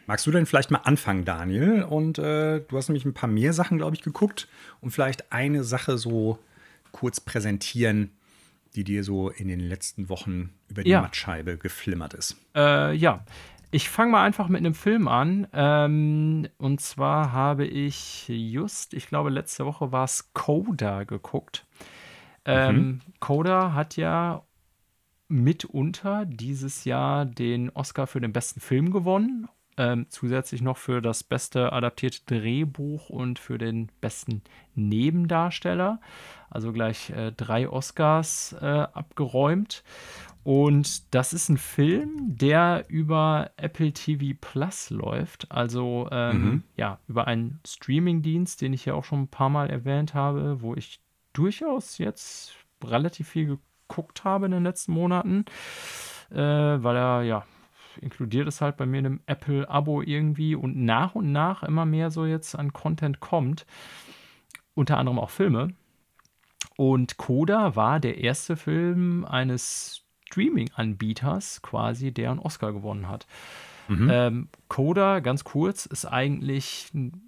[SPEAKER 1] Magst du denn vielleicht mal anfangen, Daniel? Und äh, du hast nämlich ein paar mehr Sachen, glaube ich, geguckt und vielleicht eine Sache so kurz präsentieren, die dir so in den letzten Wochen über die ja. Mattscheibe geflimmert ist.
[SPEAKER 2] Äh, ja, Ich fange mal einfach mit einem Film an. Ähm, und zwar habe ich just, ich glaube, letzte Woche war es Coda geguckt. Ähm, mhm. Coda hat ja mitunter dieses Jahr den Oscar für den besten Film gewonnen. Ähm, zusätzlich noch für das beste adaptierte Drehbuch und für den besten Nebendarsteller. Also gleich äh, drei Oscars äh, abgeräumt. Und das ist ein Film, der über Apple TV Plus läuft. Also ähm, mhm. ja, über einen Streamingdienst, den ich ja auch schon ein paar Mal erwähnt habe, wo ich durchaus jetzt relativ viel geguckt habe in den letzten Monaten. Äh, weil er ja inkludiert es halt bei mir in einem Apple-Abo irgendwie und nach und nach immer mehr so jetzt an Content kommt. Unter anderem auch Filme. Und Coda war der erste Film eines Streaming-Anbieters quasi, der einen Oscar gewonnen hat. Mhm. Ähm, Coda, ganz kurz, ist eigentlich ein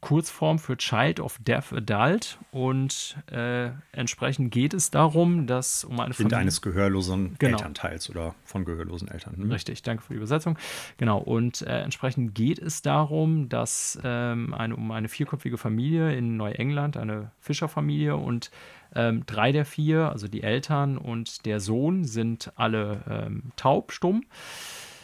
[SPEAKER 2] Kurzform für Child of Deaf Adult und äh, entsprechend geht es darum, dass um
[SPEAKER 1] eine Familie eines gehörlosen genau. Elternteils oder von gehörlosen Eltern.
[SPEAKER 2] Hm? Richtig, danke für die Übersetzung. Genau und äh, entsprechend geht es darum, dass ähm, eine, um eine vierköpfige Familie in Neuengland, eine Fischerfamilie und ähm, drei der vier, also die Eltern und der Sohn, sind alle ähm, taub, stumm.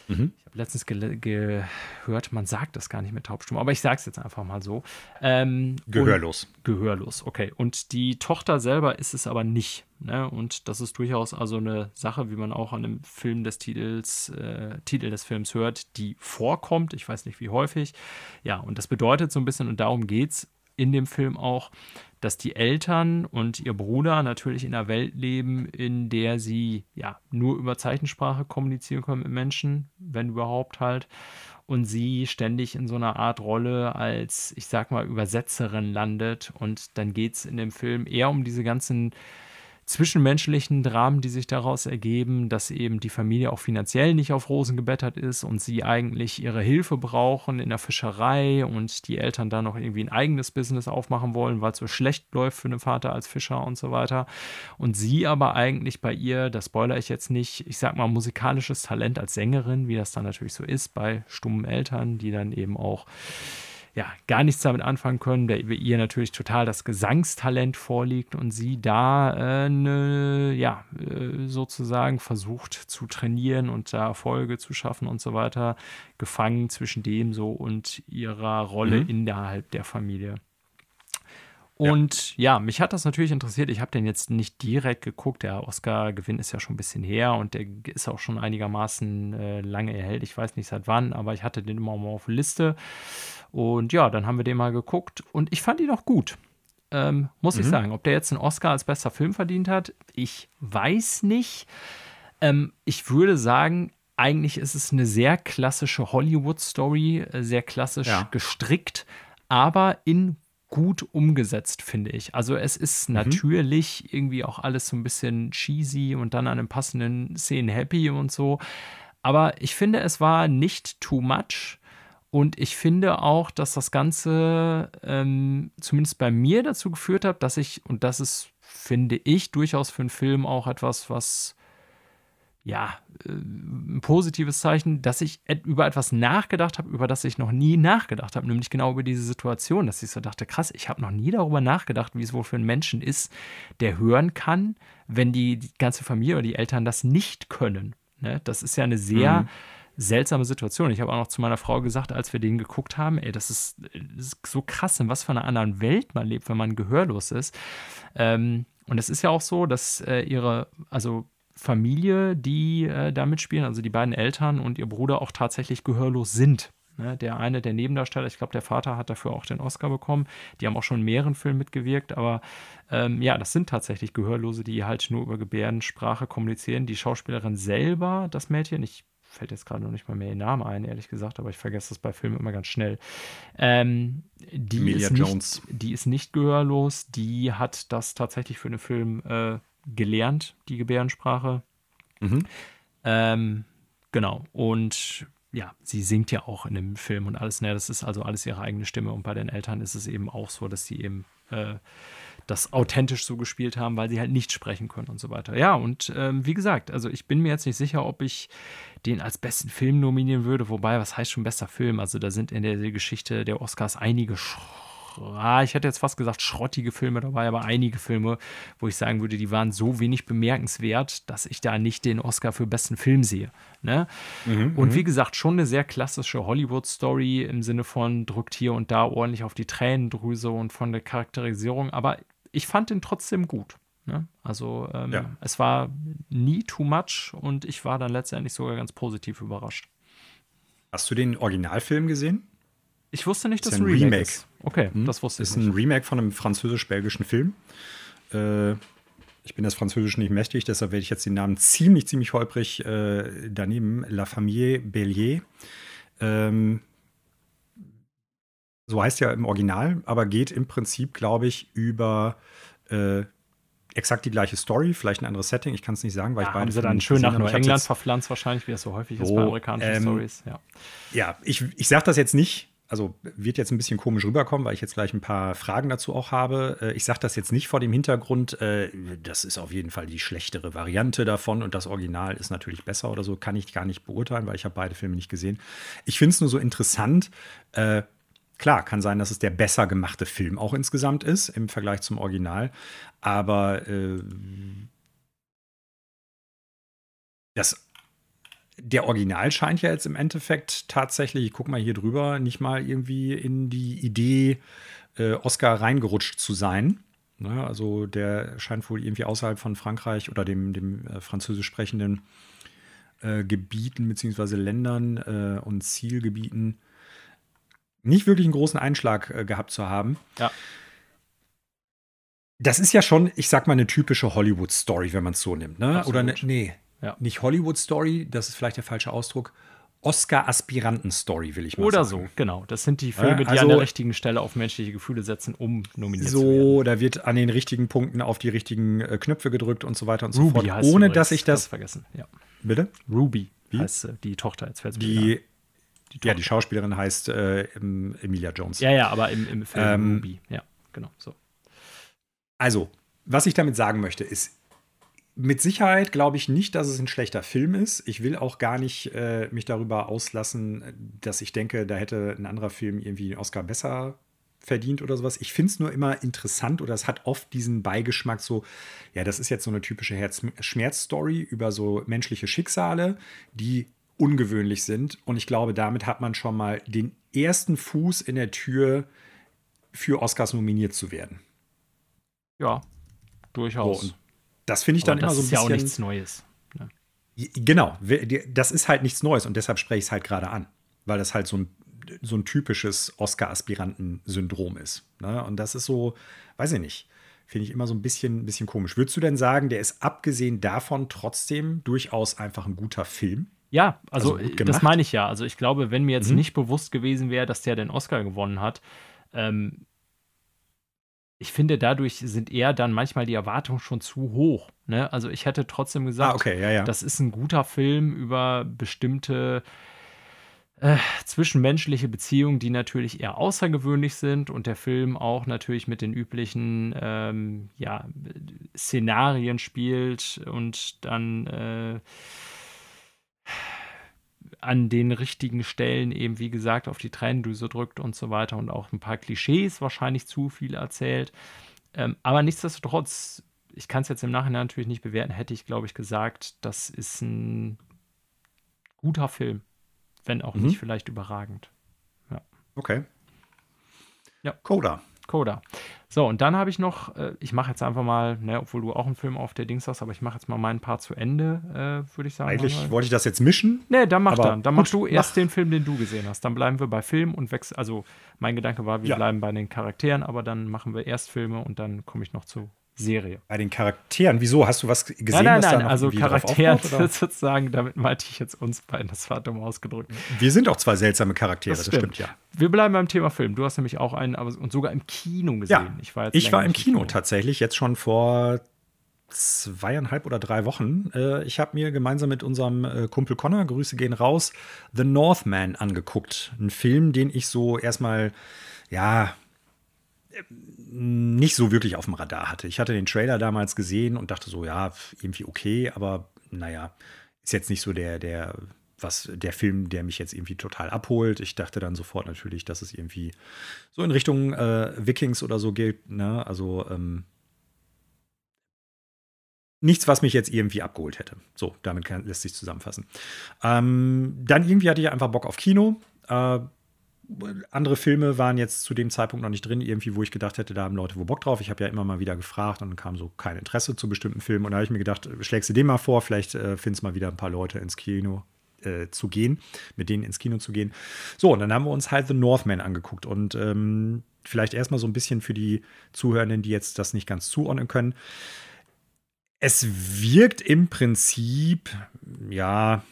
[SPEAKER 2] Mhm. Ich habe letztens ge gehört, man sagt das gar nicht mit taubstumm, aber ich sage es jetzt einfach mal so. Ähm,
[SPEAKER 1] gehörlos.
[SPEAKER 2] Gehörlos, okay. Und die Tochter selber ist es aber nicht. Ne? Und das ist durchaus also eine Sache, wie man auch an dem Film des Titels, äh, Titel des Films hört, die vorkommt. Ich weiß nicht, wie häufig. Ja, und das bedeutet so ein bisschen, und darum geht es in dem Film auch, dass die Eltern und ihr Bruder natürlich in einer Welt leben, in der sie ja nur über Zeichensprache kommunizieren können mit Menschen, wenn überhaupt halt. Und sie ständig in so einer Art Rolle als, ich sag mal, Übersetzerin landet. Und dann geht es in dem Film eher um diese ganzen zwischenmenschlichen Dramen, die sich daraus ergeben, dass eben die Familie auch finanziell nicht auf Rosen gebettert ist und sie eigentlich ihre Hilfe brauchen in der Fischerei und die Eltern dann noch irgendwie ein eigenes Business aufmachen wollen, weil es so schlecht läuft für den Vater als Fischer und so weiter. Und sie aber eigentlich bei ihr, das spoiler ich jetzt nicht, ich sag mal musikalisches Talent als Sängerin, wie das dann natürlich so ist bei stummen Eltern, die dann eben auch ja, gar nichts damit anfangen können, der ihr natürlich total das Gesangstalent vorliegt und sie da äh, ne, ja, äh, sozusagen versucht zu trainieren und da Erfolge zu schaffen und so weiter, gefangen zwischen dem so und ihrer Rolle mhm. innerhalb der Familie. Und ja. ja. mich hat das natürlich interessiert. Ich habe den jetzt nicht direkt geguckt. Der Oscar-Gewinn ist ja schon ein bisschen her und der ist auch schon einigermaßen äh, lange erhält. Ich weiß nicht seit wann, aber ich hatte den immer mal auf Liste. Und ja, dann haben wir den mal geguckt und ich fand ihn auch gut. Ähm, muss mhm. ich sagen. Ob der jetzt einen Oscar als bester Film verdient hat, ich weiß nicht. Ähm, ich würde sagen, eigentlich ist es eine sehr klassische Hollywood-Story, äh, sehr klassisch ja. gestrickt, aber in gut umgesetzt, finde ich. Also es ist mhm. natürlich irgendwie auch alles so ein bisschen cheesy und dann an den passenden Szenen happy und so. Aber ich finde, es war nicht too much. Und ich finde auch, dass das Ganze ähm, zumindest bei mir dazu geführt hat, dass ich, und das ist, finde ich, durchaus für einen Film auch etwas, was ja, äh, ein positives Zeichen, dass ich über etwas nachgedacht habe, über das ich noch nie nachgedacht habe, nämlich genau über diese Situation, dass ich so dachte, krass, ich habe noch nie darüber nachgedacht, wie es wohl für einen Menschen ist, der hören kann, wenn die, die ganze Familie oder die Eltern das nicht können. Ne? Das ist ja eine sehr mhm seltsame Situation. Ich habe auch noch zu meiner Frau gesagt, als wir den geguckt haben, ey, das ist, das ist so krass, in was für einer anderen Welt man lebt, wenn man gehörlos ist. Ähm, und es ist ja auch so, dass äh, ihre, also Familie, die äh, da mitspielen, also die beiden Eltern und ihr Bruder auch tatsächlich gehörlos sind. Ne? Der eine, der Nebendarsteller, ich glaube, der Vater hat dafür auch den Oscar bekommen. Die haben auch schon in mehreren Filmen mitgewirkt, aber ähm, ja, das sind tatsächlich Gehörlose, die halt nur über Gebärdensprache kommunizieren. Die Schauspielerin selber, das Mädchen, ich fällt jetzt gerade noch nicht mal mehr ihr Name ein, ehrlich gesagt, aber ich vergesse das bei Filmen immer ganz schnell. Ähm, die, Emilia ist nicht, Jones. die ist nicht gehörlos, die hat das tatsächlich für den Film äh, gelernt, die Gebärdensprache. Mhm. Ähm, genau. Und ja, sie singt ja auch in dem Film und alles, ne, das ist also alles ihre eigene Stimme und bei den Eltern ist es eben auch so, dass sie eben äh, das authentisch so gespielt haben, weil sie halt nicht sprechen können und so weiter. Ja, und ähm, wie gesagt, also ich bin mir jetzt nicht sicher, ob ich den als besten Film nominieren würde, wobei, was heißt schon bester Film? Also da sind in der Geschichte der Oscars einige ah, ich hätte jetzt fast gesagt, schrottige Filme dabei, aber einige Filme, wo ich sagen würde, die waren so wenig bemerkenswert, dass ich da nicht den Oscar für besten Film sehe. Ne? Mhm, und wie mhm. gesagt, schon eine sehr klassische Hollywood-Story im Sinne von drückt hier und da ordentlich auf die Tränendrüse und von der Charakterisierung, aber ich fand den trotzdem gut. Ne? Also ähm, ja. es war nie too much und ich war dann letztendlich sogar ganz positiv überrascht.
[SPEAKER 1] Hast du den Originalfilm gesehen?
[SPEAKER 2] Ich wusste nicht, dass es ein Remake, Remake ist. Okay, hm? das wusste ich
[SPEAKER 1] nicht. ist ein Remake von einem französisch-belgischen Film. Äh, ich bin das Französisch nicht mächtig, deshalb werde ich jetzt den Namen ziemlich, ziemlich holprig äh, daneben. La Famille Bellier. Ähm, so heißt ja im Original, aber geht im Prinzip, glaube ich, über äh, exakt die gleiche Story, vielleicht ein anderes Setting. Ich kann es nicht sagen, weil ja, ich beide.
[SPEAKER 2] Haben sie dann schön nach Neuengland verpflanzt, wahrscheinlich, wie es so häufig ist bei amerikanischen ähm, Stories. Ja,
[SPEAKER 1] ja ich, ich sage das jetzt nicht, also wird jetzt ein bisschen komisch rüberkommen, weil ich jetzt gleich ein paar Fragen dazu auch habe. Äh, ich sage das jetzt nicht vor dem Hintergrund, äh, das ist auf jeden Fall die schlechtere Variante davon und das Original ist natürlich besser oder so, kann ich gar nicht beurteilen, weil ich habe beide Filme nicht gesehen. Ich finde es nur so interessant. Äh, klar, kann sein, dass es der besser gemachte Film auch insgesamt ist im Vergleich zum Original, aber das der Original scheint ja jetzt im Endeffekt tatsächlich, ich guck mal hier drüber, nicht mal irgendwie in die Idee äh, Oscar reingerutscht zu sein. Ne? Also der scheint wohl irgendwie außerhalb von Frankreich oder dem, dem äh, französisch sprechenden äh, Gebieten bzw. Ländern äh, und Zielgebieten nicht wirklich einen großen Einschlag äh, gehabt zu haben.
[SPEAKER 2] Ja.
[SPEAKER 1] Das ist ja schon, ich sag mal, eine typische Hollywood-Story, wenn man es so nimmt. Ne? Oder ne, nee, ja. Nicht Hollywood-Story, das ist vielleicht der falsche Ausdruck. Oscar-Aspiranten-Story, will ich mal
[SPEAKER 2] Oder
[SPEAKER 1] sagen.
[SPEAKER 2] Oder so, genau. Das sind die Filme, die also, an der richtigen Stelle auf menschliche Gefühle setzen, um nominiert
[SPEAKER 1] so,
[SPEAKER 2] zu werden.
[SPEAKER 1] So, da wird an den richtigen Punkten auf die richtigen äh, Knöpfe gedrückt und so weiter und Ruby so fort. Heißt ohne dass ich das.
[SPEAKER 2] vergessen, ja.
[SPEAKER 1] Bitte?
[SPEAKER 2] Ruby Wie? heißt äh, die Tochter. Jetzt
[SPEAKER 1] fällt die, die Ja, die Schauspielerin heißt äh, Emilia Jones.
[SPEAKER 2] Ja, ja, aber im, im Film ähm, Ruby. Ja, genau. So.
[SPEAKER 1] Also, was ich damit sagen möchte, ist, mit Sicherheit glaube ich nicht, dass es ein schlechter Film ist. Ich will auch gar nicht äh, mich darüber auslassen, dass ich denke, da hätte ein anderer Film irgendwie den Oscar besser verdient oder sowas. Ich finde es nur immer interessant oder es hat oft diesen Beigeschmack so, ja, das ist jetzt so eine typische Herz-Schmerz-Story über so menschliche Schicksale, die ungewöhnlich sind. Und ich glaube, damit hat man schon mal den ersten Fuß in der Tür für Oscars nominiert zu werden.
[SPEAKER 2] Ja, durchaus.
[SPEAKER 1] So, das finde ich dann immer so ein bisschen.
[SPEAKER 2] Das ist ja auch nichts Neues. Ne?
[SPEAKER 1] Genau, das ist halt nichts Neues und deshalb spreche ich es halt gerade an, weil das halt so ein, so ein typisches Oscar-Aspiranten-Syndrom ist. Ne? Und das ist so, weiß ich nicht, finde ich immer so ein bisschen, bisschen komisch. Würdest du denn sagen, der ist abgesehen davon trotzdem durchaus einfach ein guter Film?
[SPEAKER 2] Ja, also, also das meine ich ja. Also ich glaube, wenn mir jetzt mhm. nicht bewusst gewesen wäre, dass der den Oscar gewonnen hat, ähm, ich finde, dadurch sind eher dann manchmal die Erwartungen schon zu hoch. Ne? Also ich hätte trotzdem gesagt,
[SPEAKER 1] ah, okay, ja, ja.
[SPEAKER 2] das ist ein guter Film über bestimmte äh, zwischenmenschliche Beziehungen, die natürlich eher außergewöhnlich sind und der Film auch natürlich mit den üblichen ähm, ja, Szenarien spielt und dann äh, an den richtigen Stellen eben, wie gesagt, auf die Tränendüse drückt und so weiter und auch ein paar Klischees wahrscheinlich zu viel erzählt. Ähm, aber nichtsdestotrotz, ich kann es jetzt im Nachhinein natürlich nicht bewerten, hätte ich, glaube ich, gesagt, das ist ein guter Film, wenn auch mhm. nicht vielleicht überragend. Ja.
[SPEAKER 1] Okay. Ja. Coda.
[SPEAKER 2] Coda. So, und dann habe ich noch, äh, ich mache jetzt einfach mal, ne, obwohl du auch einen Film auf der Dings hast, aber ich mache jetzt mal meinen Part zu Ende, äh, würde ich sagen.
[SPEAKER 1] Eigentlich mal. wollte ich das jetzt mischen.
[SPEAKER 2] Ne, dann mach dann. Dann machst du erst mach. den Film, den du gesehen hast. Dann bleiben wir bei Film und wechseln. Also, mein Gedanke war, wir ja. bleiben bei den Charakteren, aber dann machen wir erst Filme und dann komme ich noch zu Serie.
[SPEAKER 1] Bei den Charakteren, wieso? Hast du was gesehen?
[SPEAKER 2] Nein, nein, nein, also Charakteren <laughs> sozusagen, damit meinte ich jetzt uns beiden, das war dumm ausgedrückt.
[SPEAKER 1] Wir sind auch zwei seltsame Charaktere, das stimmt, das stimmt ja.
[SPEAKER 2] Wir bleiben beim Thema Film. Du hast nämlich auch einen, aber und sogar im Kino gesehen.
[SPEAKER 1] Ja, ich war, ich war im Kino, Kino tatsächlich, jetzt schon vor zweieinhalb oder drei Wochen. Äh, ich habe mir gemeinsam mit unserem äh, Kumpel Connor, Grüße gehen raus, The Northman angeguckt. Ein Film, den ich so erstmal, ja, nicht so wirklich auf dem Radar hatte. Ich hatte den Trailer damals gesehen und dachte so, ja, irgendwie okay, aber naja, ist jetzt nicht so der, der, was, der Film, der mich jetzt irgendwie total abholt. Ich dachte dann sofort natürlich, dass es irgendwie so in Richtung äh, Vikings oder so geht, ne? Also, ähm, nichts, was mich jetzt irgendwie abgeholt hätte. So, damit kann, lässt sich zusammenfassen. Ähm, dann irgendwie hatte ich einfach Bock auf Kino. Äh, andere Filme waren jetzt zu dem Zeitpunkt noch nicht drin, irgendwie, wo ich gedacht hätte, da haben Leute wo Bock drauf. Ich habe ja immer mal wieder gefragt und kam so kein Interesse zu bestimmten Filmen. Und da habe ich mir gedacht, schlägst du den mal vor, vielleicht äh, findest mal wieder ein paar Leute ins Kino äh, zu gehen, mit denen ins Kino zu gehen. So, und dann haben wir uns halt The Northman angeguckt und ähm, vielleicht erstmal so ein bisschen für die Zuhörenden, die jetzt das nicht ganz zuordnen können. Es wirkt im Prinzip, ja,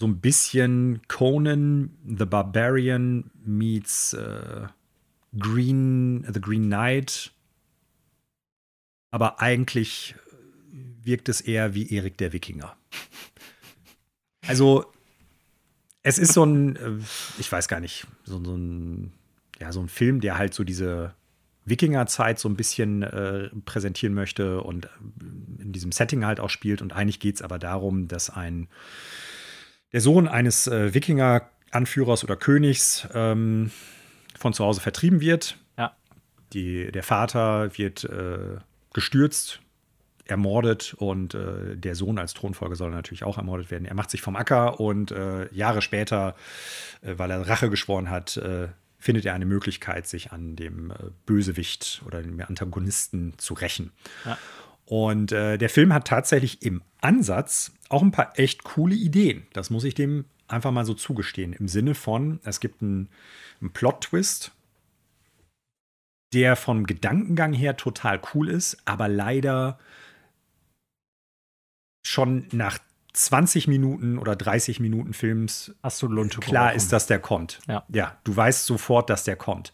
[SPEAKER 1] so ein bisschen Conan the Barbarian meets äh, Green, The Green Knight. Aber eigentlich wirkt es eher wie Erik der Wikinger. Also, es ist so ein, äh, ich weiß gar nicht, so, so ein, ja, so ein Film, der halt so diese Wikingerzeit so ein bisschen äh, präsentieren möchte und in diesem Setting halt auch spielt. Und eigentlich geht es aber darum, dass ein der Sohn eines äh, Wikinger-Anführers oder Königs ähm, von zu Hause vertrieben wird.
[SPEAKER 2] Ja.
[SPEAKER 1] Die, der Vater wird äh, gestürzt, ermordet und äh, der Sohn als Thronfolger soll natürlich auch ermordet werden. Er macht sich vom Acker und äh, Jahre später, äh, weil er Rache geschworen hat, äh, findet er eine Möglichkeit, sich an dem Bösewicht oder dem Antagonisten zu rächen. Ja. Und äh, der Film hat tatsächlich im Ansatz auch ein paar echt coole Ideen. Das muss ich dem einfach mal so zugestehen. Im Sinne von, es gibt einen, einen Plot-Twist, der vom Gedankengang her total cool ist, aber leider schon nach 20 Minuten oder 30 Minuten Films
[SPEAKER 2] Hast du Lunte
[SPEAKER 1] klar ist, dass der kommt.
[SPEAKER 2] Ja.
[SPEAKER 1] ja, du weißt sofort, dass der kommt.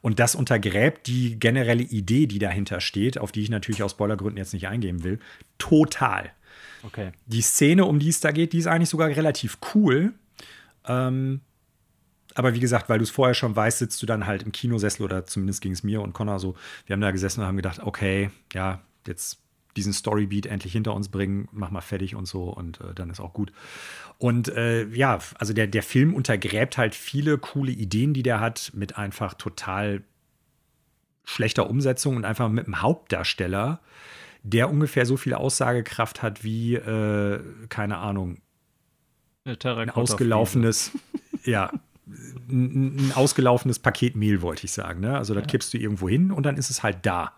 [SPEAKER 1] Und das untergräbt die generelle Idee, die dahinter steht, auf die ich natürlich aus Spoilergründen jetzt nicht eingehen will, total.
[SPEAKER 2] Okay.
[SPEAKER 1] Die Szene, um die es da geht, die ist eigentlich sogar relativ cool. Ähm, aber wie gesagt, weil du es vorher schon weißt, sitzt du dann halt im Kinosessel oder zumindest ging es mir und Connor so. Wir haben da gesessen und haben gedacht, okay, ja, jetzt diesen Storybeat endlich hinter uns bringen, mach mal fertig und so und äh, dann ist auch gut. Und äh, ja, also der, der Film untergräbt halt viele coole Ideen, die der hat, mit einfach total schlechter Umsetzung und einfach mit einem Hauptdarsteller, der ungefähr so viel Aussagekraft hat wie, äh, keine Ahnung, ein ausgelaufenes, ja, ein, ein, ausgelaufenes Paket Mehl, wollte ich sagen. Ne? Also das ja. kippst du irgendwo hin und dann ist es halt da.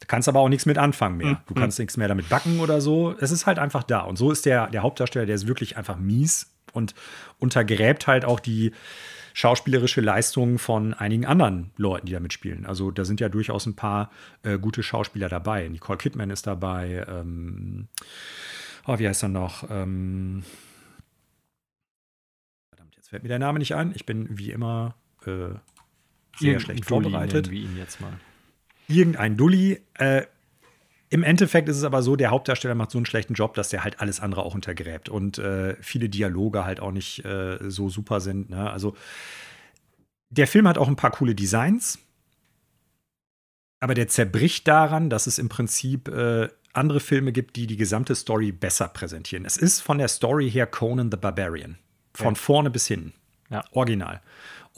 [SPEAKER 1] Du kannst aber auch nichts mit anfangen mehr. Mhm. Du kannst nichts mehr damit backen oder so. Es ist halt einfach da. Und so ist der, der Hauptdarsteller, der ist wirklich einfach mies und untergräbt halt auch die schauspielerische Leistung von einigen anderen Leuten, die da mitspielen. Also da sind ja durchaus ein paar äh, gute Schauspieler dabei. Nicole Kidman ist dabei. Ähm, oh, wie heißt er noch? Ähm, verdammt, jetzt fällt mir der Name nicht ein. Ich bin wie immer äh, sehr Irgendein schlecht vorbereitet.
[SPEAKER 2] Wie ihn jetzt mal
[SPEAKER 1] irgendein Dulli. Äh, Im Endeffekt ist es aber so, der Hauptdarsteller macht so einen schlechten Job, dass der halt alles andere auch untergräbt und äh, viele Dialoge halt auch nicht äh, so super sind. Ne? Also der Film hat auch ein paar coole Designs, aber der zerbricht daran, dass es im Prinzip äh, andere Filme gibt, die die gesamte Story besser präsentieren. Es ist von der Story her Conan the Barbarian. Von ja. vorne bis hinten.
[SPEAKER 2] Ja.
[SPEAKER 1] Original.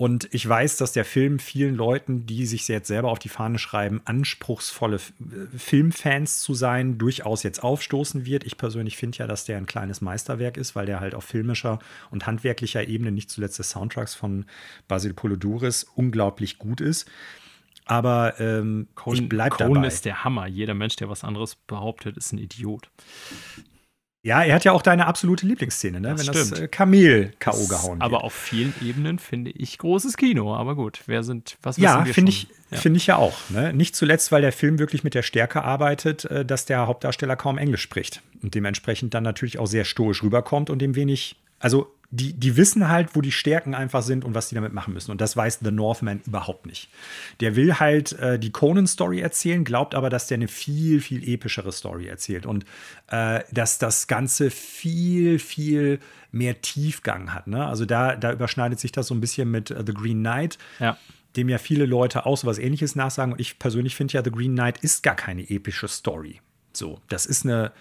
[SPEAKER 1] Und ich weiß, dass der Film vielen Leuten, die sich jetzt selber auf die Fahne schreiben, anspruchsvolle äh, Filmfans zu sein, durchaus jetzt aufstoßen wird. Ich persönlich finde ja, dass der ein kleines Meisterwerk ist, weil der halt auf filmischer und handwerklicher Ebene, nicht zuletzt des Soundtracks von Basil Poloduris, unglaublich gut ist. Aber ähm,
[SPEAKER 2] Conan, ich bleibe dabei. Conan ist der Hammer. Jeder Mensch, der was anderes behauptet, ist ein Idiot.
[SPEAKER 1] Ja, er hat ja auch deine absolute Lieblingsszene, ne?
[SPEAKER 2] Das
[SPEAKER 1] wenn
[SPEAKER 2] stimmt.
[SPEAKER 1] das äh, Kamel K.O. gehauen wird.
[SPEAKER 2] Aber auf vielen Ebenen finde ich großes Kino. Aber gut, wer sind, was
[SPEAKER 1] Ja, finde ich, ja. finde ich ja auch. Ne? Nicht zuletzt, weil der Film wirklich mit der Stärke arbeitet, äh, dass der Hauptdarsteller kaum Englisch spricht und dementsprechend dann natürlich auch sehr stoisch rüberkommt und dem wenig, also die, die wissen halt, wo die Stärken einfach sind und was die damit machen müssen. Und das weiß The Northman überhaupt nicht. Der will halt äh, die Conan-Story erzählen, glaubt aber, dass der eine viel, viel epischere Story erzählt und äh, dass das Ganze viel, viel mehr Tiefgang hat. Ne? Also da, da überschneidet sich das so ein bisschen mit uh, The Green Knight.
[SPEAKER 2] Ja.
[SPEAKER 1] Dem ja viele Leute auch so was ähnliches nachsagen. Und ich persönlich finde ja, The Green Knight ist gar keine epische Story. So, das ist eine,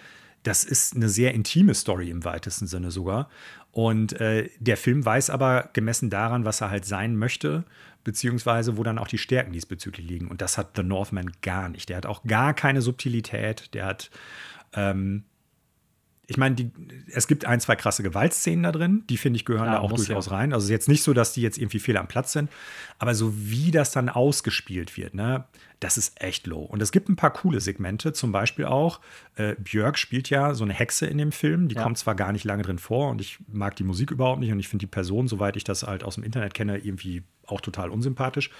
[SPEAKER 1] das ist eine sehr intime Story im weitesten Sinne sogar. Und äh, der Film weiß aber gemessen daran, was er halt sein möchte, beziehungsweise wo dann auch die Stärken diesbezüglich liegen. Und das hat The Northman gar nicht. Der hat auch gar keine Subtilität. Der hat, ähm, ich meine, es gibt ein, zwei krasse Gewaltszenen da drin, die finde ich gehören ja, da auch durchaus ja. rein. Also es ist jetzt nicht so, dass die jetzt irgendwie fehl am Platz sind, aber so wie das dann ausgespielt wird, ne, das ist echt low. Und es gibt ein paar coole Segmente, zum Beispiel auch, äh, Björk spielt ja so eine Hexe in dem Film, die ja. kommt zwar gar nicht lange drin vor und ich mag die Musik überhaupt nicht und ich finde die Person, soweit ich das halt aus dem Internet kenne, irgendwie auch total unsympathisch.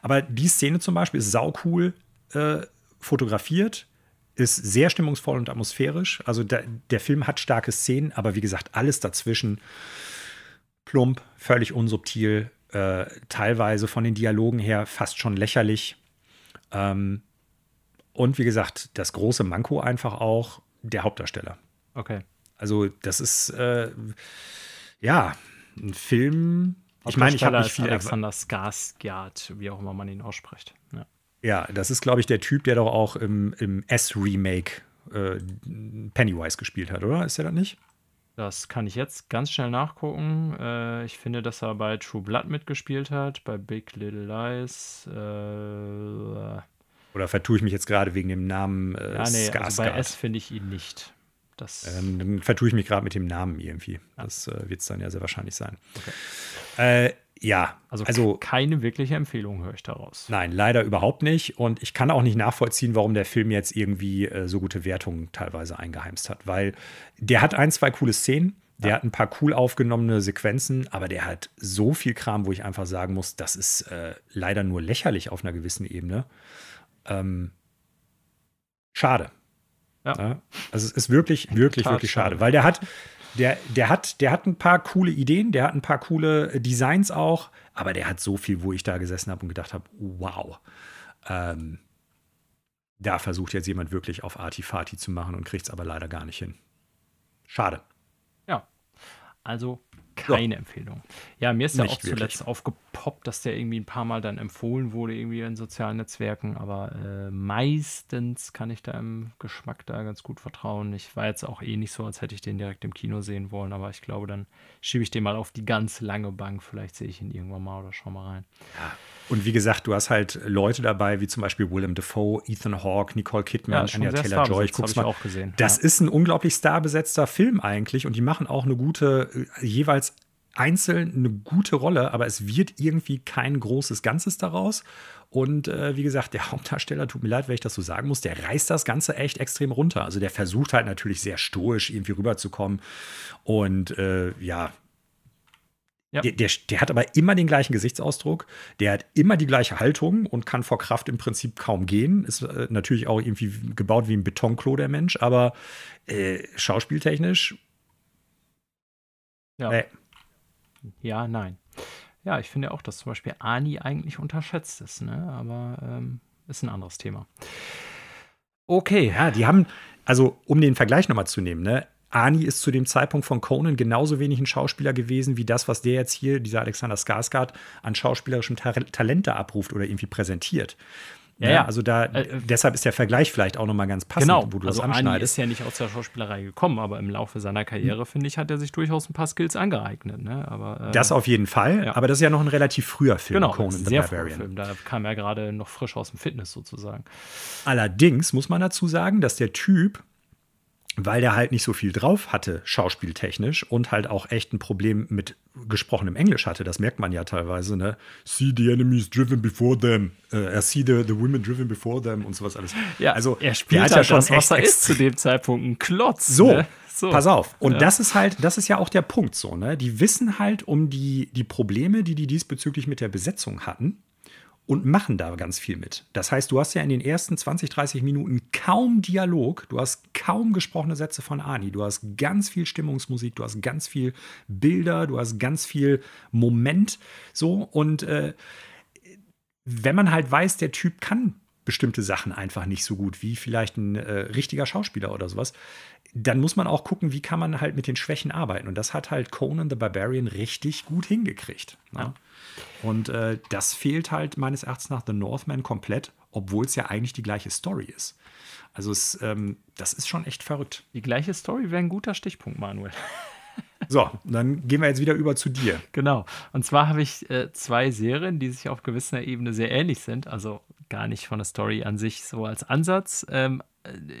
[SPEAKER 1] Aber die Szene zum Beispiel ist saucool äh, fotografiert ist sehr stimmungsvoll und atmosphärisch. Also der, der Film hat starke Szenen, aber wie gesagt, alles dazwischen plump, völlig unsubtil, äh, teilweise von den Dialogen her fast schon lächerlich. Ähm, und wie gesagt, das große Manko einfach auch der Hauptdarsteller.
[SPEAKER 2] Okay.
[SPEAKER 1] Also, das ist äh, ja ein Film. Ich meine, ich habe nicht viel.
[SPEAKER 2] Alexander Skarsgård, wie auch immer man ihn ausspricht. Ja.
[SPEAKER 1] Ja, das ist, glaube ich, der Typ, der doch auch im, im S-Remake äh, Pennywise gespielt hat, oder? Ist er das nicht?
[SPEAKER 2] Das kann ich jetzt ganz schnell nachgucken. Äh, ich finde, dass er bei True Blood mitgespielt hat, bei Big Little Lies. Äh,
[SPEAKER 1] oder vertue ich mich jetzt gerade wegen dem Namen
[SPEAKER 2] äh, ja, nee, also bei S finde ich ihn nicht.
[SPEAKER 1] Das ähm, dann vertue ich mich gerade mit dem Namen irgendwie. Ja. Das äh, wird es dann ja sehr wahrscheinlich sein. Okay. Ja,
[SPEAKER 2] also, also keine wirkliche Empfehlung höre ich daraus.
[SPEAKER 1] Nein, leider überhaupt nicht. Und ich kann auch nicht nachvollziehen, warum der Film jetzt irgendwie äh, so gute Wertungen teilweise eingeheimst hat. Weil der hat ein, zwei coole Szenen, der ja. hat ein paar cool aufgenommene Sequenzen, aber der hat so viel Kram, wo ich einfach sagen muss, das ist äh, leider nur lächerlich auf einer gewissen Ebene. Ähm, schade. Ja. Also es ist wirklich, wirklich, wirklich schade, weil der hat, der, der, hat, der hat ein paar coole Ideen, der hat ein paar coole Designs auch, aber der hat so viel, wo ich da gesessen habe und gedacht habe, wow. Ähm, da versucht jetzt jemand wirklich auf Artifati zu machen und kriegt es aber leider gar nicht hin. Schade.
[SPEAKER 2] Ja. Also keine so. Empfehlung. Ja, mir ist ja auch zuletzt wirklich. aufgepoppt, dass der irgendwie ein paar Mal dann empfohlen wurde, irgendwie in sozialen Netzwerken, aber äh, meistens kann ich da im Geschmack da ganz gut vertrauen. Ich war jetzt auch eh nicht so, als hätte ich den direkt im Kino sehen wollen, aber ich glaube, dann schiebe ich den mal auf die ganz lange Bank. Vielleicht sehe ich ihn irgendwann mal oder schau mal rein.
[SPEAKER 1] Ja. Und wie gesagt, du hast halt Leute dabei, wie zum Beispiel Willem Dafoe, Ethan Hawke, Nicole Kidman, ja, Anya Taylor-Joy.
[SPEAKER 2] Ich mal. auch gesehen.
[SPEAKER 1] Das ja. ist ein unglaublich starbesetzter Film eigentlich und die machen auch eine gute, äh, jeweils einzeln eine gute Rolle, aber es wird irgendwie kein großes Ganzes daraus. Und äh, wie gesagt, der <laughs> Hauptdarsteller, tut mir leid, wenn ich das so sagen muss, der reißt das Ganze echt extrem runter. Also der versucht halt natürlich sehr stoisch irgendwie rüberzukommen. Und äh, ja, ja. Der, der, der, hat aber immer den gleichen Gesichtsausdruck, der hat immer die gleiche Haltung und kann vor Kraft im Prinzip kaum gehen. Ist äh, natürlich auch irgendwie gebaut wie ein Betonklo, der Mensch, aber äh, schauspieltechnisch.
[SPEAKER 2] Ja. Äh. Ja, nein. Ja, ich finde auch, dass zum Beispiel Ani eigentlich unterschätzt ist, ne? aber ähm, ist ein anderes Thema.
[SPEAKER 1] Okay. Ja, die haben, also um den Vergleich nochmal zu nehmen, ne? Ani ist zu dem Zeitpunkt von Conan genauso wenig ein Schauspieler gewesen, wie das, was der jetzt hier, dieser Alexander Skarsgård, an schauspielerischem Ta Talent da abruft oder irgendwie präsentiert. Ja, ja, also da, äh, deshalb ist der Vergleich vielleicht auch nochmal ganz passend,
[SPEAKER 2] genau. wo du also das anschneidest. Ani ist ja nicht aus der Schauspielerei gekommen, aber im Laufe seiner Karriere, hm. finde ich, hat er sich durchaus ein paar Skills angeeignet. Ne? Aber,
[SPEAKER 1] äh, das auf jeden Fall, ja. aber das ist ja noch ein relativ früher Film,
[SPEAKER 2] genau, Conan the Barbarian. Film. Da kam er gerade noch frisch aus dem Fitness sozusagen.
[SPEAKER 1] Allerdings muss man dazu sagen, dass der Typ weil der halt nicht so viel drauf hatte, schauspieltechnisch und halt auch echt ein Problem mit gesprochenem Englisch hatte. Das merkt man ja teilweise, ne? See the enemies driven before them. Uh, see the, the women driven before them und sowas alles.
[SPEAKER 2] Ja, also er spielt halt ja schon das, was er ist zu dem Zeitpunkt ein Klotz.
[SPEAKER 1] So, ne? so. pass auf. Und ja. das ist halt, das ist ja auch der Punkt so, ne? Die wissen halt um die, die Probleme, die die diesbezüglich mit der Besetzung hatten und machen da ganz viel mit. Das heißt, du hast ja in den ersten 20, 30 Minuten kaum Dialog, du hast kaum gesprochene Sätze von Ani, du hast ganz viel Stimmungsmusik, du hast ganz viel Bilder, du hast ganz viel Moment so und äh, wenn man halt weiß, der Typ kann bestimmte Sachen einfach nicht so gut wie vielleicht ein äh, richtiger Schauspieler oder sowas, dann muss man auch gucken, wie kann man halt mit den Schwächen arbeiten. Und das hat halt Conan the Barbarian richtig gut hingekriegt. Ne? Ja. Und äh, das fehlt halt meines Erachtens nach The Northman komplett, obwohl es ja eigentlich die gleiche Story ist. Also es, ähm, das ist schon echt verrückt.
[SPEAKER 2] Die gleiche Story wäre ein guter Stichpunkt, Manuel. <laughs>
[SPEAKER 1] So, dann gehen wir jetzt wieder über zu dir.
[SPEAKER 2] Genau. Und zwar habe ich äh, zwei Serien, die sich auf gewisser Ebene sehr ähnlich sind. Also gar nicht von der Story an sich so als Ansatz. Ähm,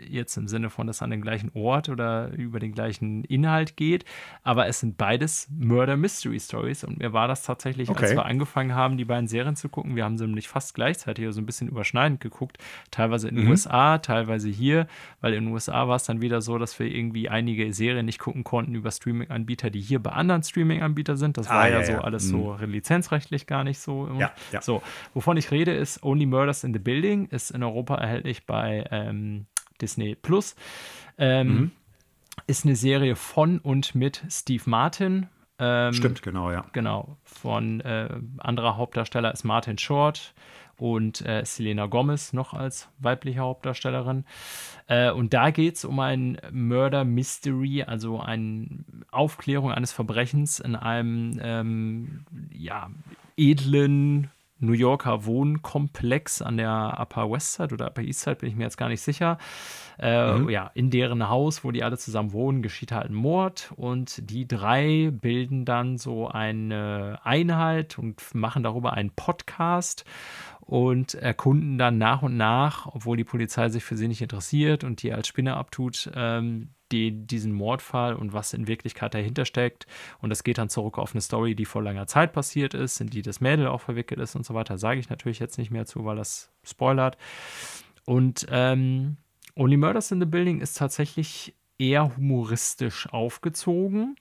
[SPEAKER 2] jetzt im Sinne von, dass an den gleichen Ort oder über den gleichen Inhalt geht, aber es sind beides Murder Mystery Stories und mir war das tatsächlich, okay. als wir angefangen haben, die beiden Serien zu gucken, wir haben sie nämlich fast gleichzeitig so also ein bisschen überschneidend geguckt, teilweise in den mhm. USA, teilweise hier, weil in den USA war es dann wieder so, dass wir irgendwie einige Serien nicht gucken konnten über Streaming-Anbieter, die hier bei anderen Streaming-Anbietern sind. Das ah, war ja, ja, so ja. alles mhm. so lizenzrechtlich gar nicht so.
[SPEAKER 1] Ja, ja.
[SPEAKER 2] So, wovon ich rede, ist Only Murders in the Building, ist in Europa erhältlich bei ähm, Disney Plus. Ähm, mhm. Ist eine Serie von und mit Steve Martin.
[SPEAKER 1] Ähm, Stimmt, genau, ja.
[SPEAKER 2] Genau. Von äh, anderer Hauptdarsteller ist Martin Short und äh, Selena Gomez noch als weibliche Hauptdarstellerin. Äh, und da geht es um ein Murder Mystery, also eine Aufklärung eines Verbrechens in einem ähm, ja, edlen New Yorker Wohnkomplex an der Upper West Side oder Upper East Side, bin ich mir jetzt gar nicht sicher. Äh, mhm. Ja, in deren Haus, wo die alle zusammen wohnen, geschieht halt ein Mord und die drei bilden dann so eine Einheit und machen darüber einen Podcast und erkunden dann nach und nach, obwohl die Polizei sich für sie nicht interessiert und die als Spinne abtut, ähm, die, diesen Mordfall und was in Wirklichkeit dahinter steckt. Und das geht dann zurück auf eine Story, die vor langer Zeit passiert ist, in die das Mädel auch verwickelt ist und so weiter. Sage ich natürlich jetzt nicht mehr zu, weil das spoilert. Und ähm, Only Murders in the Building ist tatsächlich eher humoristisch aufgezogen.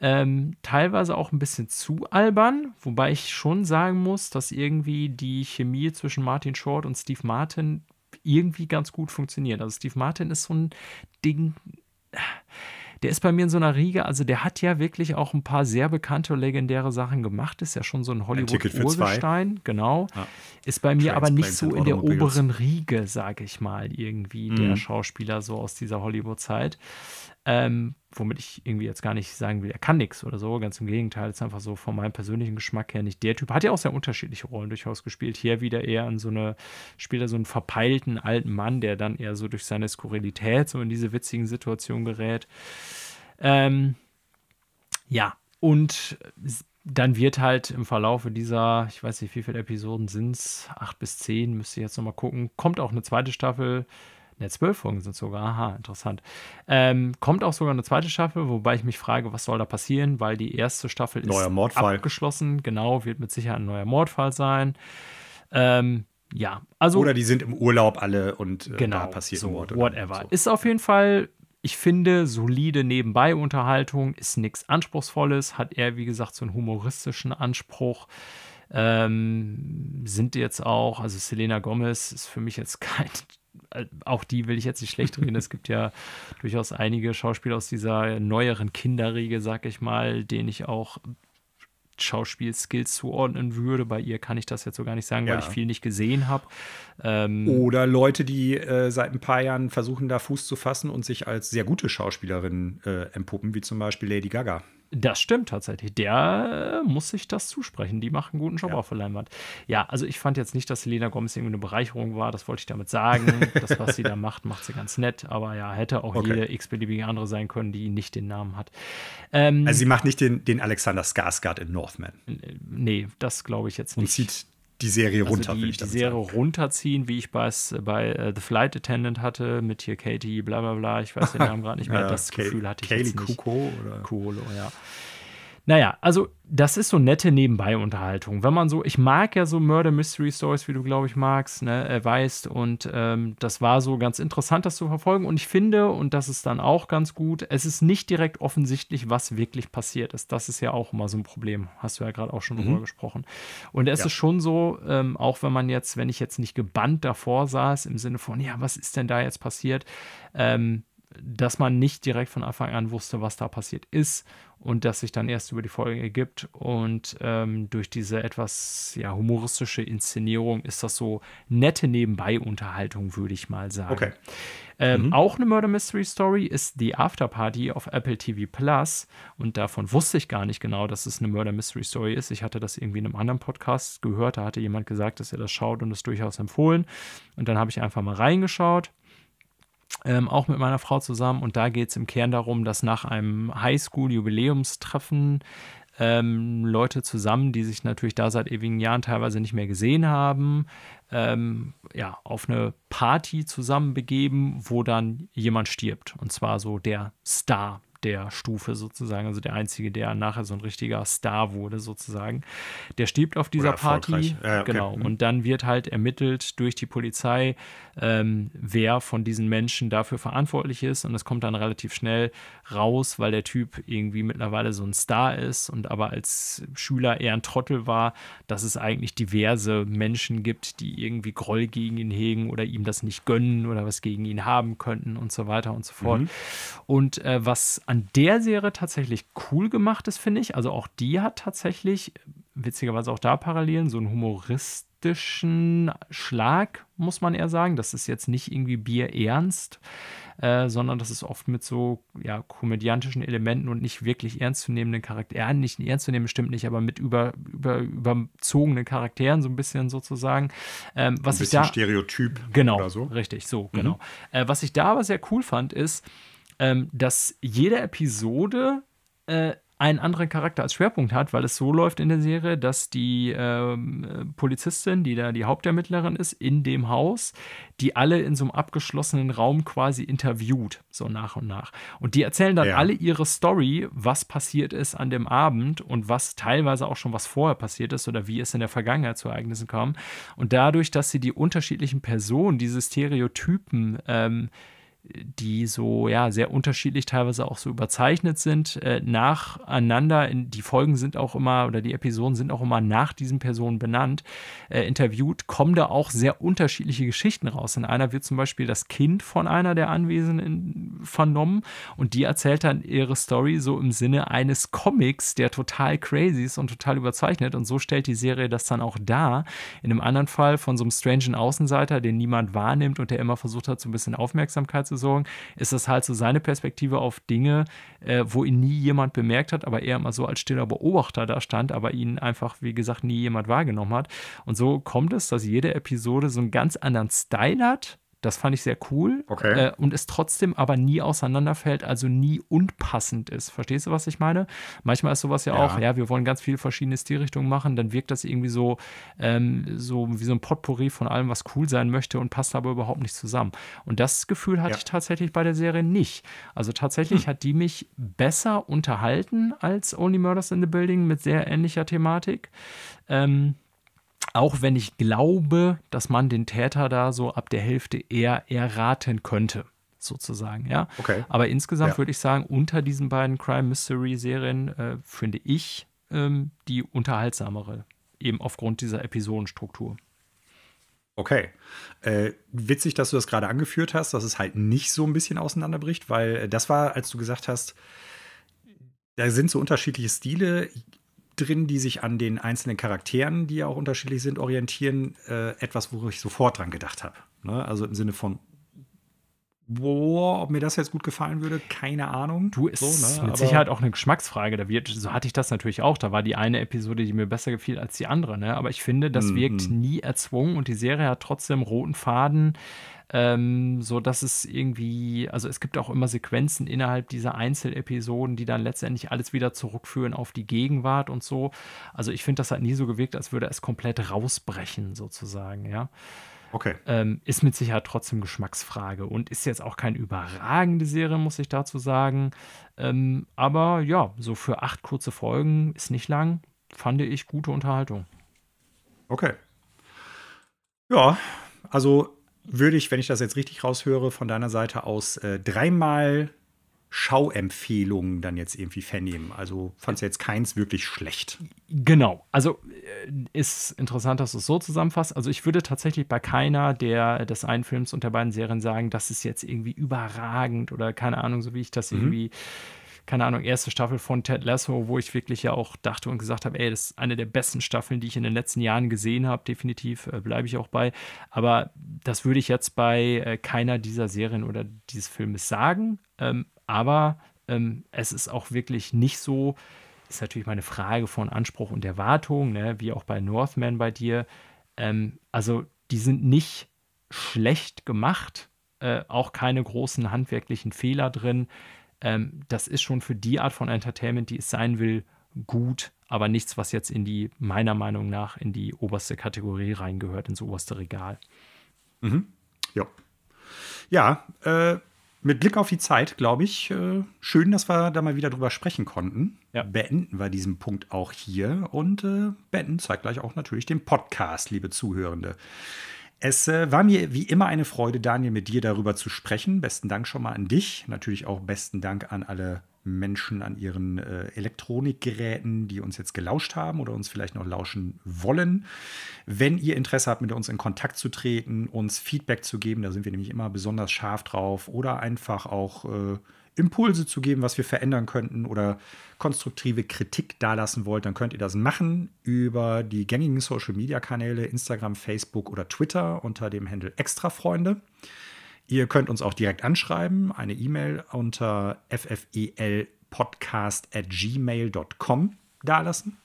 [SPEAKER 2] Ähm, teilweise auch ein bisschen zu albern, wobei ich schon sagen muss, dass irgendwie die Chemie zwischen Martin Short und Steve Martin irgendwie ganz gut funktioniert. Also Steve Martin ist so ein Ding, der ist bei mir in so einer Riege, also der hat ja wirklich auch ein paar sehr bekannte, legendäre Sachen gemacht, ist ja schon so ein Hollywood-Urgestein, genau. Ja. Ist bei mir aber nicht so in der oberen Riege, sage ich mal, irgendwie, mhm. der Schauspieler so aus dieser Hollywood-Zeit. Ähm, womit ich irgendwie jetzt gar nicht sagen will, er kann nichts oder so. Ganz im Gegenteil, ist einfach so von meinem persönlichen Geschmack her nicht der Typ. Hat ja auch sehr unterschiedliche Rollen durchaus gespielt. Hier wieder eher an so eine, spielt er so einen verpeilten alten Mann, der dann eher so durch seine Skurrilität so in diese witzigen Situationen gerät. Ähm, ja, und dann wird halt im Verlaufe dieser, ich weiß nicht, wie viele Episoden sind es, acht bis zehn, müsste ich jetzt nochmal gucken, kommt auch eine zweite Staffel Ne, zwölf Folgen sind sogar. Aha, interessant. Ähm, kommt auch sogar eine zweite Staffel, wobei ich mich frage, was soll da passieren, weil die erste Staffel ist
[SPEAKER 1] neuer Mordfall.
[SPEAKER 2] abgeschlossen. Genau, wird mit Sicherheit ein neuer Mordfall sein. Ähm, ja, also.
[SPEAKER 1] Oder die sind im Urlaub alle und
[SPEAKER 2] äh, genau, da
[SPEAKER 1] passiert
[SPEAKER 2] so, Mord. Whatever. So. Ist auf jeden Fall, ich finde, solide Nebenbei-Unterhaltung, ist nichts Anspruchsvolles, hat eher, wie gesagt, so einen humoristischen Anspruch. Ähm, sind jetzt auch, also Selena Gomez ist für mich jetzt <laughs> kein auch die will ich jetzt nicht schlecht reden. es gibt ja <laughs> durchaus einige Schauspieler aus dieser neueren Kinderriege, sag ich mal, denen ich auch Schauspielskills zuordnen würde. Bei ihr kann ich das jetzt so gar nicht sagen, ja. weil ich viel nicht gesehen habe.
[SPEAKER 1] Ähm, Oder Leute, die äh, seit ein paar Jahren versuchen, da Fuß zu fassen und sich als sehr gute Schauspielerin äh, empuppen, wie zum Beispiel Lady Gaga.
[SPEAKER 2] Das stimmt tatsächlich. Der äh, muss sich das zusprechen. Die machen einen guten Job ja. auf der Leinwand. Ja, also ich fand jetzt nicht, dass Selena Gomez irgendwie eine Bereicherung war. Das wollte ich damit sagen. <laughs> das, was sie da macht, macht sie ganz nett. Aber ja, hätte auch okay. jede x-beliebige andere sein können, die nicht den Namen hat.
[SPEAKER 1] Ähm, also sie macht nicht den, den Alexander Skarsgård in Northman.
[SPEAKER 2] Äh, nee, das glaube ich jetzt nicht.
[SPEAKER 1] Und zieht die Serie also runter,
[SPEAKER 2] die, die Serie sagen. runterziehen, wie ich bei, bei uh, The Flight Attendant hatte, mit hier Katie, bla bla bla, ich weiß den <laughs> Namen gerade nicht mehr.
[SPEAKER 1] ja,
[SPEAKER 2] das Gefühl hatte ich
[SPEAKER 1] Kaylee
[SPEAKER 2] jetzt nicht.
[SPEAKER 1] Kuko oder?
[SPEAKER 2] Cool, ja. Naja, also das ist so nette Nebenbei-Unterhaltung. Wenn man so, ich mag ja so Murder Mystery Stories, wie du, glaube ich, magst, ne, äh, weißt. Und ähm, das war so ganz interessant, das zu verfolgen. Und ich finde, und das ist dann auch ganz gut, es ist nicht direkt offensichtlich, was wirklich passiert ist. Das ist ja auch immer so ein Problem. Hast du ja gerade auch schon mhm. drüber gesprochen. Und es ja. ist schon so, ähm, auch wenn man jetzt, wenn ich jetzt nicht gebannt davor saß, im Sinne von, ja, was ist denn da jetzt passiert? Ähm, dass man nicht direkt von Anfang an wusste, was da passiert ist und das sich dann erst über die Folge ergibt. Und ähm, durch diese etwas ja, humoristische Inszenierung ist das so nette Nebenbei-Unterhaltung, würde ich mal sagen. Okay. Ähm, mhm. Auch eine Murder Mystery Story ist The After Party auf Apple TV Plus. Und davon wusste ich gar nicht genau, dass es eine Murder Mystery Story ist. Ich hatte das irgendwie in einem anderen Podcast gehört. Da hatte jemand gesagt, dass er das schaut und es durchaus empfohlen. Und dann habe ich einfach mal reingeschaut ähm, auch mit meiner Frau zusammen. Und da geht es im Kern darum, dass nach einem Highschool-Jubiläumstreffen ähm, Leute zusammen, die sich natürlich da seit ewigen Jahren teilweise nicht mehr gesehen haben, ähm, ja, auf eine Party zusammen begeben, wo dann jemand stirbt. Und zwar so der Star der Stufe sozusagen, also der einzige, der nachher so ein richtiger Star wurde sozusagen. Der stirbt auf dieser Party. Ja, okay. Genau. Mhm. Und dann wird halt ermittelt durch die Polizei, ähm, wer von diesen Menschen dafür verantwortlich ist. Und es kommt dann relativ schnell raus, weil der Typ irgendwie mittlerweile so ein Star ist und aber als Schüler eher ein Trottel war, dass es eigentlich diverse Menschen gibt, die irgendwie Groll gegen ihn hegen oder ihm das nicht gönnen oder was gegen ihn haben könnten und so weiter und so fort. Mhm. Und äh, was an an der Serie tatsächlich cool gemacht ist, finde ich. Also auch die hat tatsächlich, witzigerweise auch da Parallelen, so einen humoristischen Schlag, muss man eher sagen. Das ist jetzt nicht irgendwie bierernst, äh, sondern das ist oft mit so ja, komödiantischen Elementen und nicht wirklich ernstzunehmenden Charakteren, nicht ernst zu nehmen, stimmt nicht, aber mit über, über, überzogenen Charakteren so ein bisschen sozusagen. Ähm, was ein bisschen ich da,
[SPEAKER 1] Stereotyp
[SPEAKER 2] genau, oder so. Richtig, so, mhm. genau. Äh, was ich da aber sehr cool fand, ist, ähm, dass jede Episode äh, einen anderen Charakter als Schwerpunkt hat, weil es so läuft in der Serie, dass die ähm, Polizistin, die da die Hauptermittlerin ist, in dem Haus, die alle in so einem abgeschlossenen Raum quasi interviewt, so nach und nach. Und die erzählen dann ja. alle ihre Story, was passiert ist an dem Abend und was teilweise auch schon was vorher passiert ist oder wie es in der Vergangenheit zu Ereignissen kam. Und dadurch, dass sie die unterschiedlichen Personen, diese Stereotypen ähm, die so ja sehr unterschiedlich teilweise auch so überzeichnet sind äh, nacheinander. Die Folgen sind auch immer oder die Episoden sind auch immer nach diesen Personen benannt äh, interviewt. Kommen da auch sehr unterschiedliche Geschichten raus. In einer wird zum Beispiel das Kind von einer der Anwesenden vernommen und die erzählt dann ihre Story so im Sinne eines Comics der total crazy ist und total überzeichnet. Und so stellt die Serie das dann auch dar. In einem anderen Fall von so einem strangen Außenseiter den niemand wahrnimmt und der immer versucht hat so ein bisschen Aufmerksamkeit zu zu sorgen, ist das halt so seine Perspektive auf Dinge, äh, wo ihn nie jemand bemerkt hat, aber er immer so als stiller Beobachter da stand, aber ihn einfach, wie gesagt, nie jemand wahrgenommen hat. Und so kommt es, dass jede Episode so einen ganz anderen Style hat, das fand ich sehr cool.
[SPEAKER 1] Okay.
[SPEAKER 2] Äh, und es trotzdem aber nie auseinanderfällt, also nie unpassend ist. Verstehst du, was ich meine? Manchmal ist sowas ja, ja. auch, ja, wir wollen ganz viele verschiedene Stilrichtungen machen, dann wirkt das irgendwie so, ähm, so wie so ein Potpourri von allem, was cool sein möchte und passt aber überhaupt nicht zusammen. Und das Gefühl hatte ja. ich tatsächlich bei der Serie nicht. Also tatsächlich hm. hat die mich besser unterhalten als Only Murders in the Building mit sehr ähnlicher Thematik. Ähm, auch wenn ich glaube, dass man den Täter da so ab der Hälfte eher erraten könnte, sozusagen, ja.
[SPEAKER 1] Okay.
[SPEAKER 2] Aber insgesamt ja. würde ich sagen, unter diesen beiden Crime-Mystery-Serien äh, finde ich ähm, die unterhaltsamere, eben aufgrund dieser Episodenstruktur.
[SPEAKER 1] Okay. Äh, witzig, dass du das gerade angeführt hast, dass es halt nicht so ein bisschen auseinanderbricht, weil äh, das war, als du gesagt hast, da sind so unterschiedliche Stile drin, die sich an den einzelnen Charakteren, die ja auch unterschiedlich sind, orientieren. Äh, etwas, wo ich sofort dran gedacht habe. Ne? Also im Sinne von, Boah, ob mir das jetzt gut gefallen würde, keine Ahnung.
[SPEAKER 2] Du, ist so, ne? mit Sicherheit auch eine Geschmacksfrage. Da wird, so hatte ich das natürlich auch. Da war die eine Episode, die mir besser gefiel als die andere. Ne? Aber ich finde, das mm wirkt nie erzwungen und die Serie hat trotzdem roten Faden ähm, so dass es irgendwie, also es gibt auch immer Sequenzen innerhalb dieser Einzelepisoden, die dann letztendlich alles wieder zurückführen auf die Gegenwart und so. Also ich finde, das hat nie so gewirkt, als würde es komplett rausbrechen, sozusagen, ja.
[SPEAKER 1] Okay.
[SPEAKER 2] Ähm, ist mit Sicherheit trotzdem Geschmacksfrage und ist jetzt auch keine überragende Serie, muss ich dazu sagen. Ähm, aber ja, so für acht kurze Folgen ist nicht lang, fand ich gute Unterhaltung.
[SPEAKER 1] Okay. Ja, also würde ich, wenn ich das jetzt richtig raushöre, von deiner Seite aus äh, dreimal Schauempfehlungen dann jetzt irgendwie vernehmen. Also fand es jetzt keins wirklich schlecht.
[SPEAKER 2] Genau. Also äh, ist interessant, dass du es so zusammenfasst. Also ich würde tatsächlich bei keiner der des einen Films und der beiden Serien sagen, das ist jetzt irgendwie überragend oder keine Ahnung, so wie ich das mhm. irgendwie keine Ahnung, erste Staffel von Ted Lasso, wo ich wirklich ja auch dachte und gesagt habe, ey, das ist eine der besten Staffeln, die ich in den letzten Jahren gesehen habe. Definitiv äh, bleibe ich auch bei. Aber das würde ich jetzt bei äh, keiner dieser Serien oder dieses Filmes sagen. Ähm, aber ähm, es ist auch wirklich nicht so, ist natürlich meine Frage von Anspruch und Erwartung, ne, wie auch bei Northman bei dir. Ähm, also die sind nicht schlecht gemacht, äh, auch keine großen handwerklichen Fehler drin. Ähm, das ist schon für die Art von Entertainment, die es sein will, gut, aber nichts, was jetzt in die, meiner Meinung nach, in die oberste Kategorie reingehört, ins oberste Regal.
[SPEAKER 1] Mhm. Ja. Ja, äh, mit Blick auf die Zeit, glaube ich, äh, schön, dass wir da mal wieder drüber sprechen konnten. Ja. Beenden wir diesen Punkt auch hier und äh, beenden zeitgleich auch natürlich den Podcast, liebe Zuhörende. Es äh, war mir wie immer eine Freude, Daniel, mit dir darüber zu sprechen. Besten Dank schon mal an dich. Natürlich auch besten Dank an alle Menschen an ihren äh, Elektronikgeräten, die uns jetzt gelauscht haben oder uns vielleicht noch lauschen wollen. Wenn ihr Interesse habt, mit uns in Kontakt zu treten, uns Feedback zu geben, da sind wir nämlich immer besonders scharf drauf oder einfach auch äh, Impulse zu geben, was wir verändern könnten oder konstruktive Kritik dalassen wollt, dann könnt ihr das machen über die gängigen Social Media Kanäle Instagram, Facebook oder Twitter unter dem Handle Extrafreunde. Ihr könnt uns auch direkt anschreiben, eine E-Mail unter ffelpodcast@gmail.com dalassen.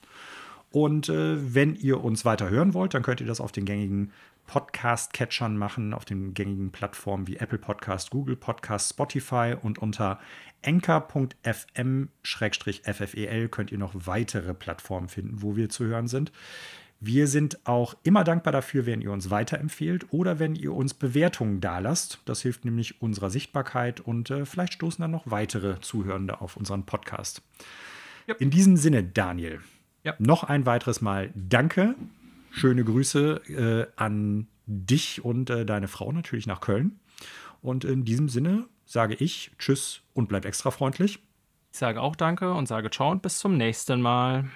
[SPEAKER 1] Und äh, wenn ihr uns weiter hören wollt, dann könnt ihr das auf den gängigen Podcast-Catchern machen, auf den gängigen Plattformen wie Apple Podcast, Google Podcast, Spotify und unter anchor.fm-ffel könnt ihr noch weitere Plattformen finden, wo wir zu hören sind. Wir sind auch immer dankbar dafür, wenn ihr uns weiterempfehlt oder wenn ihr uns Bewertungen dalasst. Das hilft nämlich unserer Sichtbarkeit und äh, vielleicht stoßen dann noch weitere Zuhörende auf unseren Podcast. Ja. In diesem Sinne, Daniel, ja. noch ein weiteres Mal danke Schöne Grüße äh, an dich und äh, deine Frau natürlich nach Köln. Und in diesem Sinne sage ich Tschüss und bleib extra freundlich.
[SPEAKER 2] Ich sage auch Danke und sage Ciao und bis zum nächsten Mal.